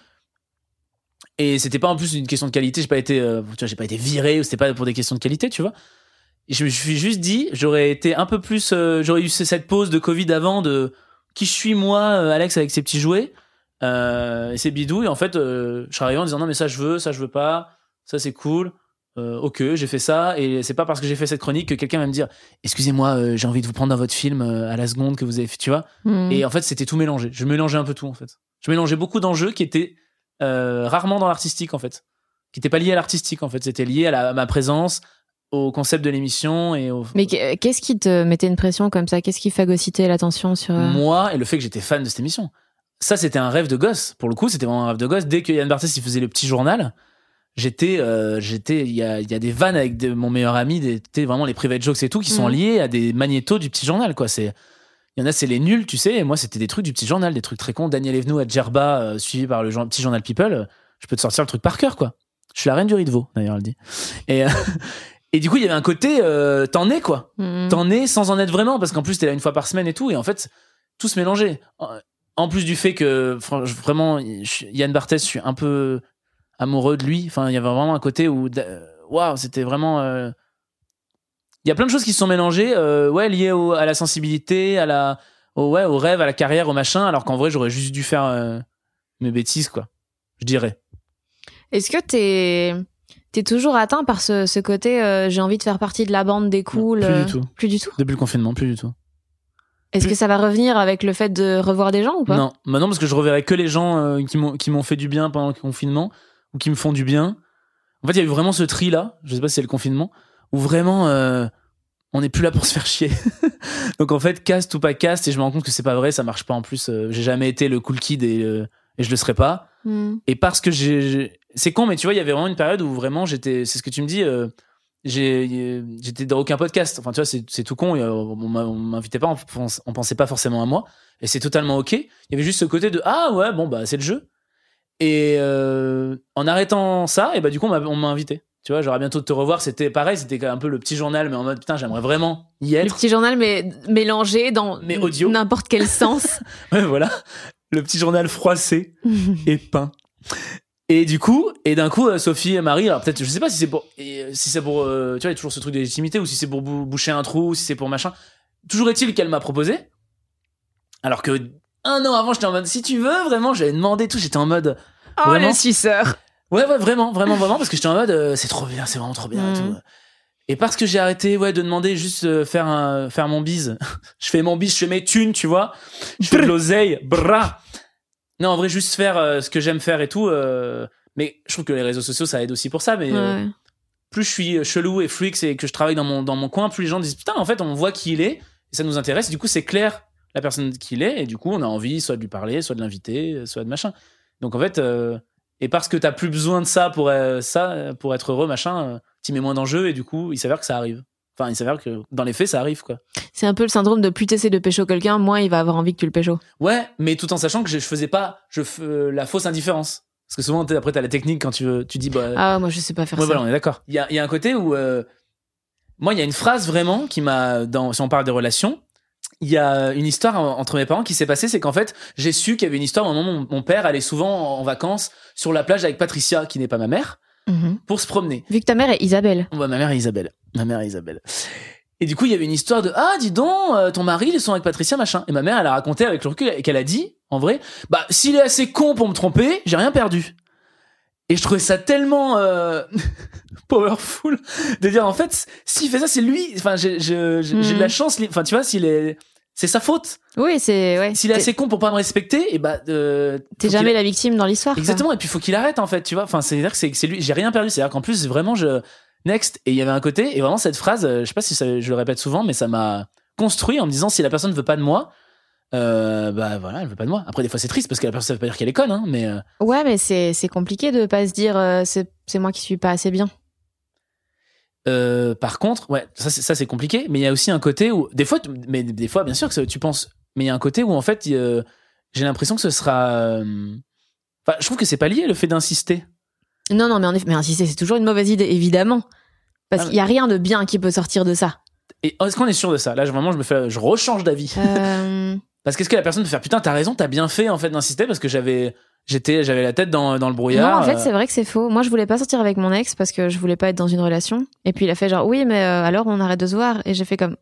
Et c'était pas en plus une question de qualité. J'ai pas été, tu vois, j'ai pas été viré ou c'était pas pour des questions de qualité, tu vois. Et je me suis juste dit, j'aurais été un peu plus, j'aurais eu cette pause de Covid avant de qui je suis moi, Alex avec ses petits jouets euh, et ses bidouilles. En fait, euh, je serais arrivé en disant non mais ça je veux, ça je veux pas, ça c'est cool. Euh, ok, j'ai fait ça et c'est pas parce que j'ai fait cette chronique que quelqu'un va me dire excusez-moi, j'ai envie de vous prendre dans votre film à la seconde que vous avez fait, tu vois. Hmm. Et en fait, c'était tout mélangé. Je mélangeais un peu tout en fait. Je mélangeais beaucoup d'enjeux qui étaient rarement dans l'artistique en fait, qui n'étaient pas liés à l'artistique en fait. C'était lié à, la- à ma présence, au concept de l'émission et au Mais qu- qu'est-ce qui te mettait une pression comme ça? Qu'est-ce qui phagocytait l'attention sur. moi et le fait que j'étais fan de cette émission. Ça, c'était un rêve de gosse. Pour le coup, c'était vraiment un rêve de gosse. Dès que Yann Barthès il faisait le petit journal, j'étais, euh, j'étais, il y a, il y a des vannes avec de- mon meilleur ami, des, vraiment les private jokes et tout, qui sont Mhm. liés à des magnétos du petit journal, quoi. C'est, il y en a, c'est les nuls, tu sais. Et moi, c'était des trucs du petit journal, des trucs très cons. Daniel Evenou à Djerba, euh, suivi par le petit journal People. Je peux te sortir le truc par cœur, quoi. Je suis la reine du riz de veau, d'ailleurs, elle dit. Et, *laughs* et du coup, il y avait un côté, euh, t'en es, quoi hmm. t'en es sans en être vraiment parce qu'en plus t'es là une fois par semaine et tout et en fait tout se mélangeait En- plus du fait que vraiment Yann Barthès je suis un peu amoureux de lui enfin il y avait vraiment un côté où d'a- waouh c'était vraiment euh, il y a plein de choses qui se sont mélangées euh, ouais liées au- à la sensibilité à la au, ouais au rêve à la carrière au machin alors qu'en vrai j'aurais juste dû faire euh, mes bêtises quoi je dirais Est-ce que t'es t'es toujours atteint par ce, ce côté euh, j'ai envie de faire partie de la bande des cools plus du euh, tout. Plus du tout? depuis le confinement plus du tout Est-ce que ça va revenir avec le fait de revoir des gens ou pas? Non, bah non, parce que je reverrai que les gens euh, qui m'ont qui m'ont fait du bien pendant le confinement ou qui me font du bien. En fait, il y a eu vraiment ce tri là. Je sais pas si c'est le confinement où vraiment euh, on n'est plus là pour se faire chier. *laughs* Donc en fait, cast ou pas cast, et je me rends compte que c'est pas vrai, ça marche pas en plus. euh, j'ai jamais été le cool kid et, et je le serai pas. Hmm. Et parce que j'ai, c'est con, mais tu vois, il y avait vraiment une période où vraiment j'étais, c'est ce que tu me dis, euh, j'étais dans aucun podcast. Enfin, tu vois, c'est, tout con. euh, On m'invitait pas, on, pensait pas forcément à moi, et c'est totalement ok. Il y avait juste ce côté de ah ouais, bon bah c'est le jeu. Et euh, en arrêtant ça, et bah du coup on m'a, invité. Tu vois, j'aurais bientôt de te revoir. C'était pareil, c'était un peu le petit journal, mais en mode putain, j'aimerais vraiment y Le être. petit journal mais mélangé dans Mais audio. n'importe quel sens. *laughs* Ouais, voilà, le petit journal froissé. *laughs* et peint. Et du coup, et d'un coup, euh, Sophie et Marie, alors peut-être, je sais pas si c'est pour, euh, si c'est pour, euh, tu vois, il y a toujours ce truc de légitimité, ou si c'est pour bou- boucher un trou, si c'est pour machin. Toujours est-il qu'elle m'a proposé. Alors que un an avant, j'étais en mode, si tu veux, vraiment, j'avais demandé tout, j'étais en mode, oh Vraiment le suceur. ouais, ouais, vraiment, vraiment, vraiment, parce que j'étais en mode, euh, c'est trop bien, c'est vraiment trop bien et tout. Et parce que j'ai arrêté, ouais, de demander juste euh, faire un, faire mon bise. *laughs* je fais mon bise, je fais mes thunes, tu vois. Je fais de l'oseille, bra. Non, en vrai, juste faire euh, ce que j'aime faire et tout. euh, mais je trouve que les réseaux sociaux, ça aide aussi pour ça. Mais euh, Ouais. plus je suis chelou et freak et que je travaille dans mon, dans mon coin, plus les gens disent putain, en fait, on voit qui il est et ça nous intéresse. Du coup, c'est clair la personne qu'il est et du coup, on a envie soit de lui parler, soit de l'inviter, soit de machin. Donc en fait, euh, et parce que t'as plus besoin de ça pour euh, ça, pour être heureux, machin, euh, t'y mets moins d'enjeux et du coup, il s'avère que ça arrive. Enfin, il s'avère que dans les faits, ça arrive quoi. C'est un peu le syndrome de plus t'essaies de pécho quelqu'un, moins il va avoir envie que tu le pécho. Ouais, mais tout en sachant que je, je faisais pas je, euh, la fausse indifférence. Parce que souvent, t'es- après, t'as la technique quand tu, veux- tu dis bah, Ah moi je sais pas faire Ouais, ça. voilà, on est d'accord. Il y a, y a un côté où. euh, moi, il y a une phrase vraiment qui m'a. dans- Si on parle des relations, il y a une histoire en- entre mes parents qui s'est passée. C'est qu'en fait, j'ai su qu'il y avait une histoire. Moment, mon, mon père allait souvent en vacances sur la plage avec Patricia, qui n'est pas ma mère, Mhm. pour se promener. Vu que ta mère est Isabelle. Ouais, ma mère est Isabelle. Ma mère est Isabelle. Et du coup, il y avait une histoire de Ah, dis donc, euh, ton mari, ils sont avec Patricia, machin. Et ma mère, elle a raconté avec le recul et qu'elle a dit, en vrai, bah, s'il est assez con pour me tromper, j'ai rien perdu. Et je trouvais ça tellement euh, *laughs* powerful de dire, en fait, s'il fait ça, c'est lui. Enfin, j'ai j'ai- j'ai- j'ai de la Mhm. chance. Enfin, tu vois, s'il est. C'est sa faute. Oui c'est ouais. S'il est assez con pour pas me respecter, et bah. euh, T'es jamais la victime dans l'histoire. quoi. Exactement, et puis il faut qu'il arrête en fait, tu vois. Enfin, c'est-à-dire que c'est c'est lui, j'ai rien perdu. C'est-à-dire qu'en plus, vraiment, je. Next. Et il y avait un côté, et vraiment cette phrase, euh, je sais pas si ça- je le répète souvent, mais ça m'a construit en me disant si la personne veut pas de moi, euh, bah voilà, elle veut pas de moi. Après, des fois, c'est triste parce que la personne, ça veut pas dire qu'elle est conne, hein, mais. euh, Ouais mais c'est c'est compliqué de pas se dire c'est c'est moi qui suis pas assez bien. Euh, par contre, ouais, ça c'est, ça c'est compliqué, mais il y a aussi un côté où, des fois, mais des fois, bien sûr que ça- tu penses, mais il y a un côté où en fait, euh, j'ai l'impression que ce sera. euh, Enfin, je trouve que c'est pas lié le fait d'insister. Non non mais en effet mais insister c'est toujours une mauvaise idée évidemment. Parce Ah, qu'il y a rien de bien qui peut sortir de ça. Et est-ce qu'on est sûr de ça? Là, je- vraiment, je me fais, je rechange d'avis. Euh, *laughs* Parce qu'est-ce que la personne peut faire Putain, t'as raison, t'as bien fait en fait d'insister parce que j'avais J'étais, j'avais la tête dans, dans le brouillard. Non, en fait, euh, c'est vrai que c'est faux. Moi, je voulais pas sortir avec mon ex parce que je voulais pas être dans une relation. Et puis il a fait genre oui, mais euh, alors on arrête de se voir. Et j'ai fait comme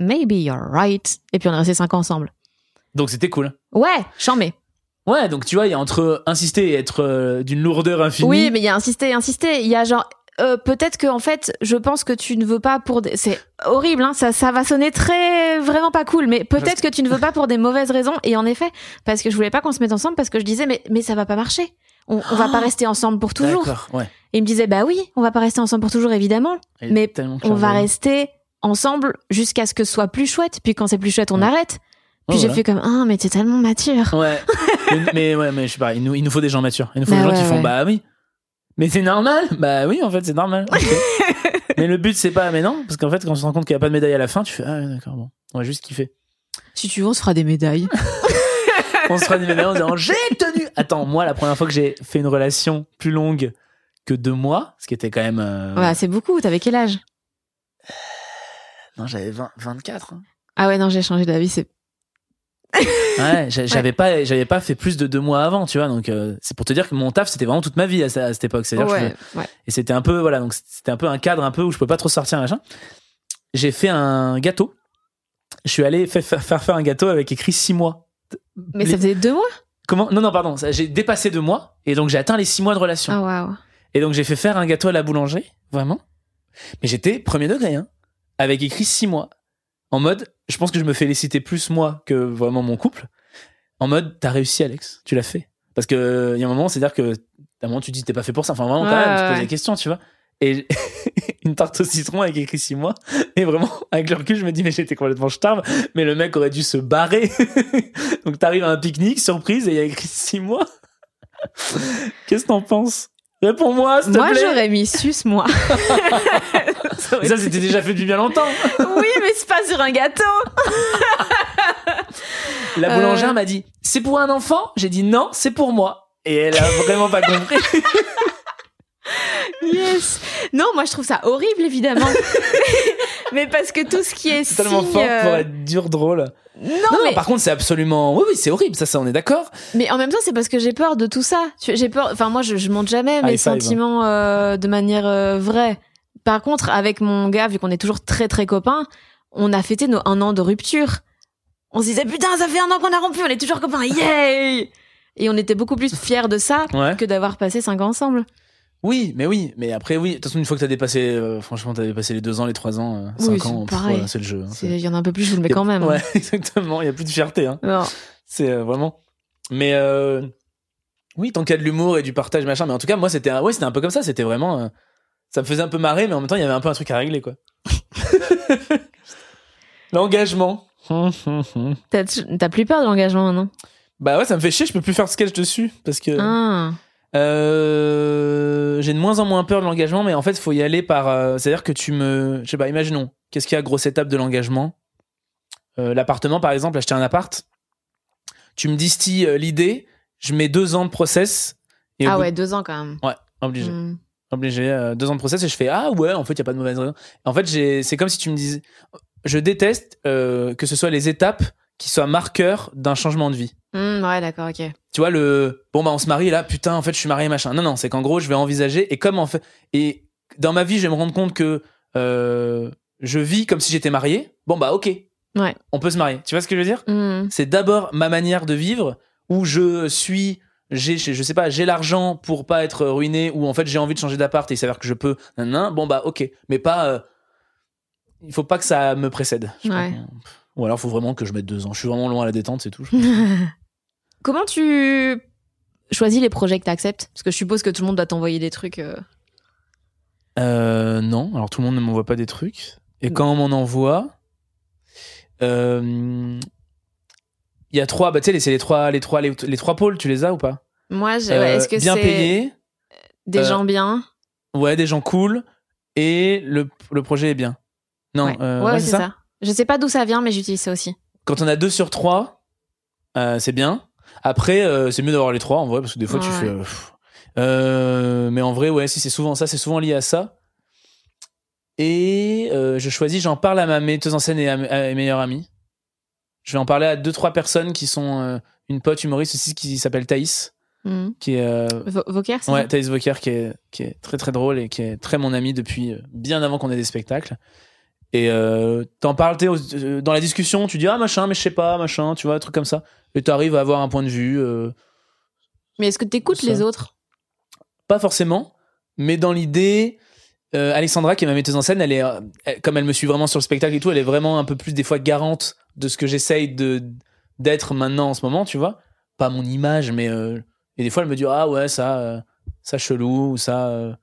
maybe you're right. Et puis on est resté cinq ans ensemble. donc c'était cool. Ouais, chambé. Ouais, donc tu vois, il y a entre insister et être euh, d'une lourdeur infinie. Oui, mais il y a insisté, insisté. Il y a genre euh, peut-être que en fait, je pense que tu ne veux pas pour des... c'est horrible hein, ça ça va sonner très vraiment pas cool mais peut-être que tu ne veux pas pour des mauvaises raisons et en effet parce que je voulais pas qu'on se mette ensemble parce que je disais mais mais ça va pas marcher. On, on va pas rester ensemble pour toujours. Ouais. Et il me disait bah oui, on va pas rester ensemble pour toujours évidemment, mais on va rester ensemble jusqu'à ce que ce soit plus chouette puis quand c'est plus chouette on Ouais. arrête. Puis Ouais, j'ai voilà. fait comme ah mais t'es tellement mature. Ouais. *laughs* mais, mais ouais, mais je sais pas, il nous, il nous faut des gens matures. Il nous faut Bah des gens ouais, qui font bah oui. Mais c'est normal Bah oui, en fait, c'est normal. *laughs* Mais le but, c'est pas, mais non, parce qu'en fait, quand on se rend compte qu'il n'y a pas de médaille à la fin, tu fais, ah ouais, d'accord, bon, on va juste kiffer. Si tu veux on se fera des médailles. *laughs* On se fera des médailles en disant, j'ai tenu Attends, moi, la première fois que j'ai fait une relation plus longue que deux mois, ce qui était quand même. euh, Ouais, c'est beaucoup, t'avais quel âge? Non, j'avais 20 24. hein. Ah ouais non, j'ai changé d'avis, c'est Ouais, j'a- j'avais pas, j'avais pas fait plus de deux mois avant, tu vois. Donc, euh, c'est pour te dire que mon taf, c'était vraiment toute ma vie à, ce- à cette époque. C'est-à-dire que je ouais, ouais. Et c'était un peu, voilà, donc c'était un peu un cadre un peu où je peux pas trop sortir, machin. J'ai fait un gâteau. Je suis allé fa- fa- faire faire un gâteau avec écrit six mois. Mais Les- ça faisait deux mois? Comment? Non, non, pardon. J'ai dépassé deux mois et donc j'ai atteint les six mois de relation. Ah waouh. Et donc j'ai fait faire un gâteau à la boulangerie, vraiment. Mais j'étais premier degré, hein, avec écrit six mois. En mode, je pense que je me féliciter plus moi que vraiment mon couple. En mode, t'as réussi, Alex, tu l'as fait. Parce que il y a un moment, c'est à dire que à un moment tu te dis t'es pas fait pour ça. Enfin vraiment quand Ouais, même, tu te poses des questions, tu vois. Et *laughs* une tarte au citron avec écrit six mois. Et vraiment, avec le recul, je me dis mais j'étais complètement starve. Mais le mec aurait dû se barrer. *laughs* donc t'arrives à un pique-nique, surprise, et il y a écrit six mois. *laughs* Qu'est-ce que t'en penses? Réponds-moi, s'il te Moi plaît. j'aurais mis sus moi. Mais ça, c'était déjà fait depuis bien longtemps. oui, mais c'est pas sur un gâteau. La Euh. boulangère m'a dit C'est pour un enfant? J'ai dit non, c'est pour moi. Et elle a vraiment pas compris. *laughs* Yes. Non, moi je trouve ça horrible évidemment. *laughs* mais parce que tout ce qui est C'est tellement signe, fort pour euh, être dur, drôle. Non, Non, par contre, c'est absolument. Oui, oui, c'est horrible, ça, ça, on est d'accord. mais en même temps, c'est parce que j'ai peur de tout ça. J'ai peur. Enfin, moi, je, je montre jamais mes sentiments euh, de manière euh, vraie. Par contre, avec mon gars, vu qu'on est toujours très très copains, on a fêté nos un an de rupture. On se disait putain, ça fait un an qu'on a rompu, on est toujours copains, yay Et on était beaucoup plus fiers de ça Ouais. que d'avoir passé cinq ans ensemble. Oui, mais oui. Mais après, oui. De toute façon, une fois que t'as dépassé, euh, franchement, t'as dépassé les deux ans, les trois ans, euh, Oui, cinq ans, voilà, c'est le jeu. hein, Il y en a un peu plus, je le mets quand même. hein. Ouais, *laughs* exactement. Il y a plus de fierté. Hein. Non. C'est euh, vraiment. Mais euh, oui, tant qu'il y a de l'humour et du partage, machin. Mais en tout cas, moi, c'était ouais, c'était un peu comme ça. C'était vraiment. Ça me faisait un peu marrer, mais en même temps, il y avait un peu un truc à régler, quoi. *laughs* L'engagement. T'as plus peur de l'engagement maintenant Bah ouais, ça me fait chier, je peux plus faire de sketch dessus parce que Ah. euh, j'ai de moins en moins peur de l'engagement, mais en fait, il faut y aller par. euh, C'est-à-dire que tu me, je sais pas, imaginons, qu'est-ce qu'il y a grosse étape de l'engagement? Euh, L'appartement, par exemple, acheter un appart. Tu me distilles l'idée, je mets deux ans de process. Et Ah bout- ouais, deux ans quand même. Ouais, obligé. Hmm. Obligé euh, deux ans de process et je fais ah ouais en fait il y a pas de mauvaise raison. En fait j'ai c'est comme si tu me disais je déteste euh, que ce soit les étapes qui soient marqueurs d'un changement de vie. Hmm, ouais, d'accord, ok. tu vois le bon bah on se marie là putain en fait je suis marié machin. Non non c'est qu'en gros je vais envisager et comme en fait et dans ma vie je vais me rendre compte que euh, je vis comme si j'étais marié. Bon bah ok. Ouais. on peut se marier. Tu vois ce que je veux dire? Hmm. c'est d'abord ma manière de vivre où je suis j'ai je sais pas j'ai l'argent pour pas être ruiné ou en fait j'ai envie de changer d'appart et il s'avère que je peux nan, nan, bon bah ok. Mais pas euh, il faut pas que ça me précède Je pas ou alors faut vraiment que je mette deux ans. Je suis vraiment loin à la détente c'est tout *laughs* Comment tu choisis les projets que t'acceptes? Parce que je suppose que tout le monde doit t'envoyer des trucs. euh. Euh, non, alors tout le monde ne m'envoie pas des trucs. Et quand on m'en envoie, euh, il y a trois, bah tu sais, c'est les trois, les trois, les, les trois pôles, tu les as ou pas? Moi, je- Euh, ouais, est-ce que Bien c'est payé, des euh, gens bien? Ouais, des gens cool, et le, le projet est bien. Non, Ouais, euh, ouais, c'est ça? ça. Je sais pas d'où ça vient, mais j'utilise ça aussi. Quand on a deux sur trois, euh, c'est bien. Après, euh, c'est mieux d'avoir les trois en vrai, parce que des fois tu fais. euh. Euh, mais en vrai, ouais, si c'est souvent ça, c'est souvent lié à ça. Et euh, je choisis, j'en parle à ma metteuse en scène et à, mes meilleurs amis. Je vais en parler à deux trois personnes qui sont euh, une pote humoriste aussi qui s'appelle Thaïs, Mhm. qui est euh, Vauquer, c'est Ouais, Thaïs Vauquer qui est, qui est très très drôle et qui est très mon ami depuis euh, bien avant qu'on ait des spectacles. Et euh, t'en parles t'es euh, dans la discussion, tu dis ah machin, mais je sais pas, machin, tu vois, un truc comme ça. Et t'arrives à avoir un point de vue, euh, Mais est-ce que t'écoutes les autres? Pas forcément, mais dans l'idée, Alexandra qui est ma metteuse en scène, elle est elle- comme elle me suit vraiment sur le spectacle et tout, elle est vraiment un peu plus des fois garante de ce que j'essaye de d'être maintenant en ce moment, tu vois. Pas mon image, mais et des fois elle me dit ah ouais ça euh, ça chelou ou ça. euh.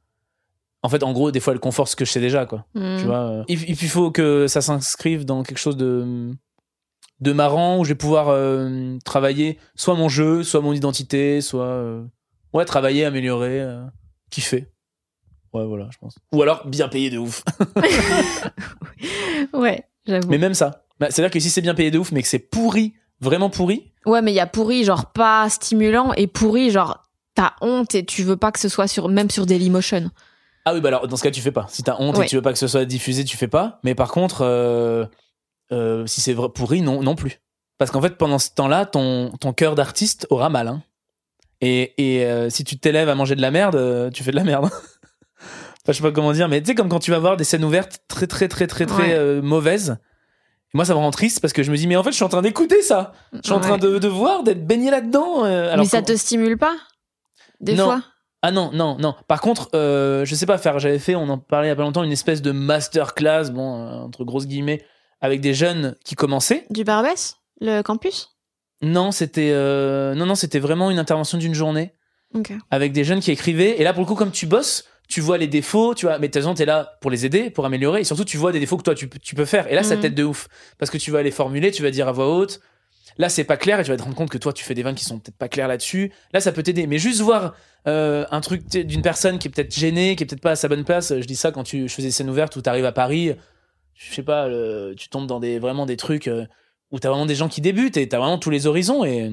En fait, en gros, des fois elle conforte ce que je sais déjà, quoi. Mhm. Tu vois. euh. Et puis il faut que ça s'inscrive dans quelque chose de de marrant où je vais pouvoir euh, travailler soit mon jeu, soit mon identité, soit euh, ouais travailler, améliorer, euh, kiffer. Ouais, voilà, je pense. Ou alors bien payé de ouf. *laughs* Ouais, j'avoue. mais même ça. Bah, C'est-à-dire que si c'est bien payé de ouf, mais que c'est pourri, vraiment pourri, Ouais, mais il y a pourri, genre pas stimulant, et pourri, genre t'as honte et tu veux pas que ce soit sur, même sur Dailymotion. Ah oui, bah alors dans ce cas, tu fais pas. Si t'as honte et que tu veux pas que ce soit diffusé, tu fais pas. Mais par contre, euh, euh, si c'est pourri, non, non plus. Parce qu'en fait, pendant ce temps-là, ton, ton cœur d'artiste aura mal. hein. Et, et euh, si tu t'élèves à manger de la merde, euh, tu fais de la merde. *laughs* Enfin, je sais pas comment dire, mais tu sais, comme quand tu vas voir des scènes ouvertes très, très, très, très, très Ouais. euh, mauvaises. Moi, ça me rend triste parce que je me dis, mais en fait, je suis en train d'écouter ça. Je suis en train de, de voir, d'être baigné là-dedans. euh, mais ça que- te stimule pas Des Non. fois? Ah non, non, non. Par contre, euh, je sais pas faire. J'avais fait, on en parlait il y a pas longtemps, une espèce de masterclass, bon, euh, entre grosses guillemets, avec des jeunes qui commençaient. Du Barbès Le campus? Non, c'était, euh, non, non, c'était vraiment une intervention d'une journée Ok. avec des jeunes qui écrivaient. Et là, pour le coup, comme tu bosses, tu vois les défauts, tu vois, mais de toute façon, t'es là pour les aider, pour améliorer. Et surtout, tu vois des défauts que toi, tu, peux- tu peux faire. Et là, ça Mhm. t'aide de ouf. Parce que tu vas les formuler, tu vas dire à voix haute. Là, c'est pas clair et tu vas te rendre compte que toi, tu fais des vannes qui sont peut-être pas claires là-dessus. Là, ça peut t'aider. Mais juste voir euh, un truc d'une personne qui est peut-être gênée, qui est peut-être pas à sa bonne place. Je dis ça quand tu, je faisais des scènes ouvertes où t'arrives à Paris. Je sais pas, le- tu tombes dans des, vraiment des trucs euh, où t'as vraiment des gens qui débutent et t'as vraiment tous les horizons et,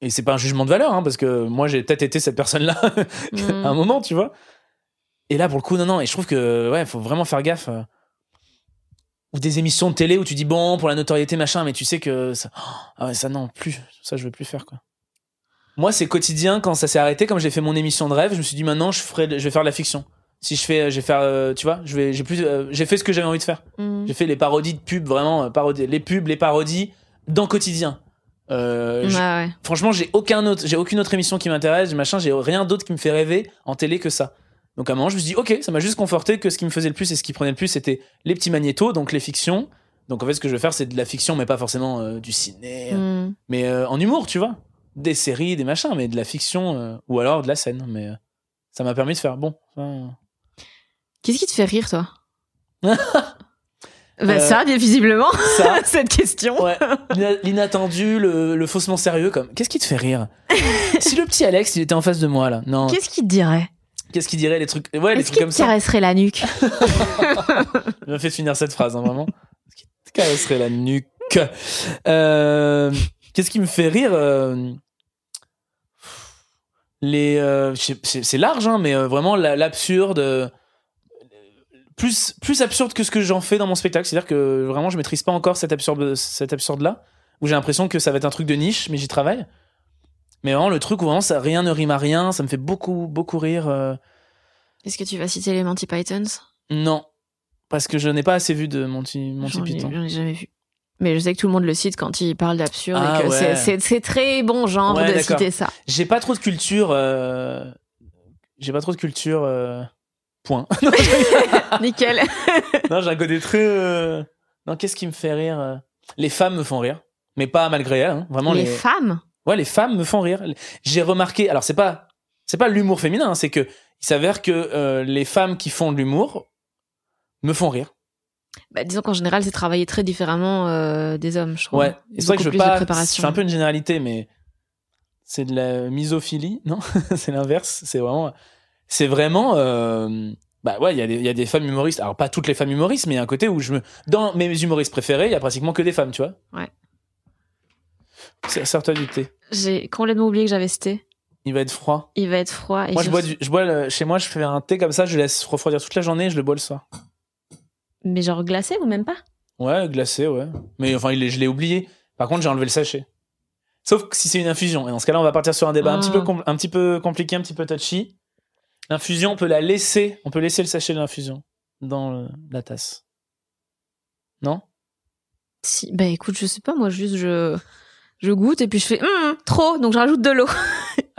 et c'est pas un jugement de valeur, hein, parce que moi, j'ai peut-être été cette personne-là *laughs* Mhm. à un moment, tu vois. Et là, pour le coup, non, non. Et je trouve que, ouais, faut vraiment faire gaffe. euh. Ou des émissions de télé où tu dis, bon, pour la notoriété, machin, mais tu sais que ça, ah ouais, ça, non, plus. Ça, je veux plus faire, quoi. Moi, c'est quotidien quand ça s'est arrêté. Comme j'ai fait mon émission de rêve, je me suis dit, maintenant, je ferai, je vais faire de la fiction. Si je fais, je vais faire, euh, tu vois, je vais, j'ai plus, euh, j'ai fait ce que j'avais envie de faire. Mhm. J'ai fait les parodies de pubs, vraiment, euh, parodies, les pubs, les parodies dans quotidien. Euh, Ouais, je- ouais. Franchement, j'ai aucun autre, j'ai aucune autre émission qui m'intéresse, machin, j'ai rien d'autre qui me fait rêver en télé que ça. Donc à un moment, je me suis dit, ok, ça m'a juste conforté que ce qui me faisait le plus et ce qui prenait le plus, c'était les petits magnétos, donc les fictions. Donc en fait, ce que je vais faire, c'est de la fiction, mais pas forcément euh, du ciné, Mhm. mais euh, en humour, tu vois, des séries, des machins, mais de la fiction euh, ou alors de la scène. Mais euh, ça m'a permis de faire bon. ça, Qu'est-ce qui te fait rire, toi? *laughs* Euh, Bah ça, visiblement, ça, *laughs* cette question. Ouais, l'inattendu, le, le faussement sérieux, comme. Qu'est-ce qui te fait rire? *laughs* Si le petit Alex, il était en face de moi là, non. Qu'est-ce qu'il te dirait? Qu'est-ce qu'il dirait les trucs Ouais, les Est-ce trucs comme ça. caresserait la nuque *laughs* *laughs* m'a fait finir cette phrase, hein, vraiment. Qu'est-ce qui te caresserait la nuque Euh, Qu'est-ce qui me fait rire euh, Les, euh, c'est large, hein, mais vraiment la- l'absurde. plus, plus absurde que ce que j'en fais dans mon spectacle. C'est-à-dire que vraiment, je maîtrise pas encore cet absurde, cet absurde-là, où j'ai l'impression que ça va être un truc de niche, mais j'y travaille. Mais vraiment, le truc où vraiment ça, rien ne rime à rien, ça me fait beaucoup, beaucoup rire. euh, Est-ce que tu vas citer les Monty Pythons? Non, parce que je n'ai pas assez vu de Monty, Monty J'en ai, Python. j'en ai jamais vu. Mais je sais que tout le monde le cite quand il parle d'absurde Ah et que ouais. c'est- c'est c'est très bon genre Ouais, de d'accord. citer ça. J'ai pas trop de culture. euh, J'ai pas trop de culture. euh, Point. *laughs* *laughs* Nickel. *laughs* non, j'ai un côté très. euh, Non, qu'est-ce qui me fait rire euh Les femmes me font rire, mais pas malgré elles. hein. Vraiment les, les. femmes? Ouais, les femmes me font rire. J'ai remarqué. Alors c'est pas, c'est pas l'humour féminin. hein, c'est que il s'avère que euh, les femmes qui font de l'humour me font rire. bah, Disons qu'en général, c'est travaillé très différemment euh, des hommes, je trouve. Ouais. C'est vrai que je veux pas. Je fais un peu une généralité, mais c'est de la misophilie, *laughs* non? C'est l'inverse. C'est vraiment. C'est vraiment. euh, Bah ouais, il y, a des- il y a des femmes humoristes. Alors pas toutes les femmes humoristes, mais il y a un côté où je me. Dans mes humoristes préférés, il y a pratiquement que des femmes, tu vois? Ouais. C'est certain du thé. J'ai complètement oublié que j'avais ce thé. Il va être froid. Il va être froid. Et Moi, je bois, du, je bois le- chez moi, je fais un thé comme ça, je le laisse refroidir toute la journée et je le bois le soir. Mais genre glacé ou même pas? Ouais, glacé, ouais. Mais enfin, il est- je l'ai oublié. Par contre, j'ai enlevé le sachet. Sauf si c'est une infusion. Et dans ce cas-là, on va partir sur un débat un, petit peu Ah. com- un petit peu compliqué, un petit peu touchy. L'infusion, on peut la laisser, on peut laisser le sachet de l'infusion dans le- la tasse. Non? Si, bah écoute, je sais pas, moi juste je, je goûte et puis je fais Hum, trop, donc je rajoute de l'eau. *laughs*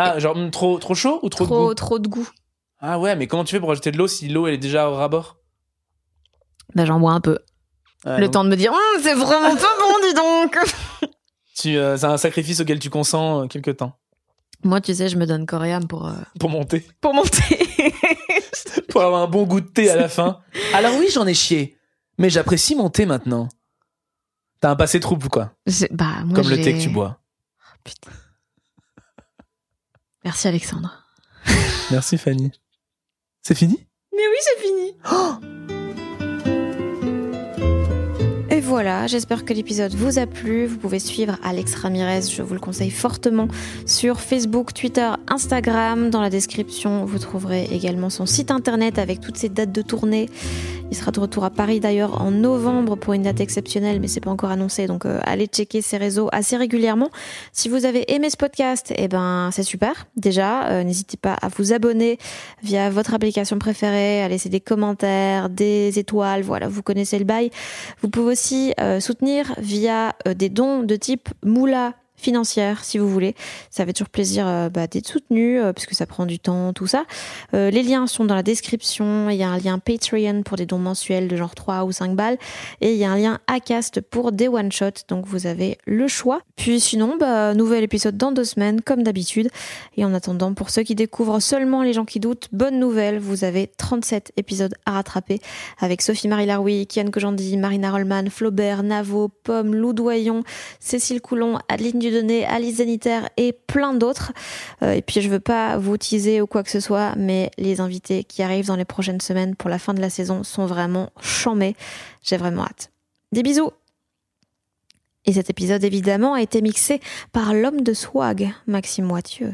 Ah, genre hum, trop, trop chaud ou trop, de Trop, goût? trop de goût. Ah ouais, mais comment tu fais pour rajouter de l'eau si l'eau elle est déjà au rabord? Bah j'en bois un peu. Ouais, le donc temps de me dire Hum, c'est vraiment pas bon, dis donc. *laughs* tu, euh, C'est un sacrifice auquel tu consens euh, quelque temps Moi, tu sais, je me donne âme pour, euh, pour monter, pour monter. *laughs* pour avoir un bon goût de thé à la fin. Alors oui, j'en ai chié, mais j'apprécie mon thé maintenant. T'as un passé trouble quoi, C'est- bah, moi, comme le thé que tu bois. Putain. Merci Alexandre. *laughs* Merci Fanny. C'est fini? Mais oui, c'est fini. *gasps* Et voilà, j'espère que l'épisode vous a plu. Vous pouvez suivre Alex Ramirez, je vous le conseille fortement, sur Facebook, Twitter, Instagram. Dans la description, vous trouverez également son site internet avec toutes ses dates de tournée. Il sera de retour à Paris d'ailleurs en novembre pour une date exceptionnelle, mais c'est pas encore annoncé, donc euh, allez checker ses réseaux assez régulièrement. Si vous avez aimé ce podcast, eh ben c'est super. Déjà, euh, n'hésitez pas à vous abonner via votre application préférée, à laisser des commentaires, des étoiles, voilà, vous connaissez le bail. Vous pouvez aussi euh, soutenir via des dons de type moula financière si vous voulez. Ça fait toujours plaisir euh, bah, d'être soutenu euh, parce que ça prend du temps tout ça. Euh, les liens sont dans la description. Il y a un lien Patreon pour des dons mensuels de genre 3 ou 5 balles. Et il y a un lien Acast pour des one shot donc vous avez le choix. Puis sinon bah, nouvel épisode dans deux semaines comme d'habitude. Et en attendant, pour ceux qui découvrent seulement les gens qui doutent, bonne nouvelle, vous avez 37 épisodes à rattraper avec Sophie-Marie Laroui, Kian Kojandi, Marina Rollman, Flaubert, Navo, Pomme, Lou Doyon, Cécile Coulon, Adeline Dudonné, Alice Zeniter et plein d'autres. Euh, et puis je veux pas vous teaser ou quoi que ce soit, mais les invités qui arrivent dans les prochaines semaines pour la fin de la saison sont vraiment chamés. J'ai vraiment hâte. Des bisous et cet épisode, évidemment, a été mixé par l'homme de swag, Maxime Wathieu.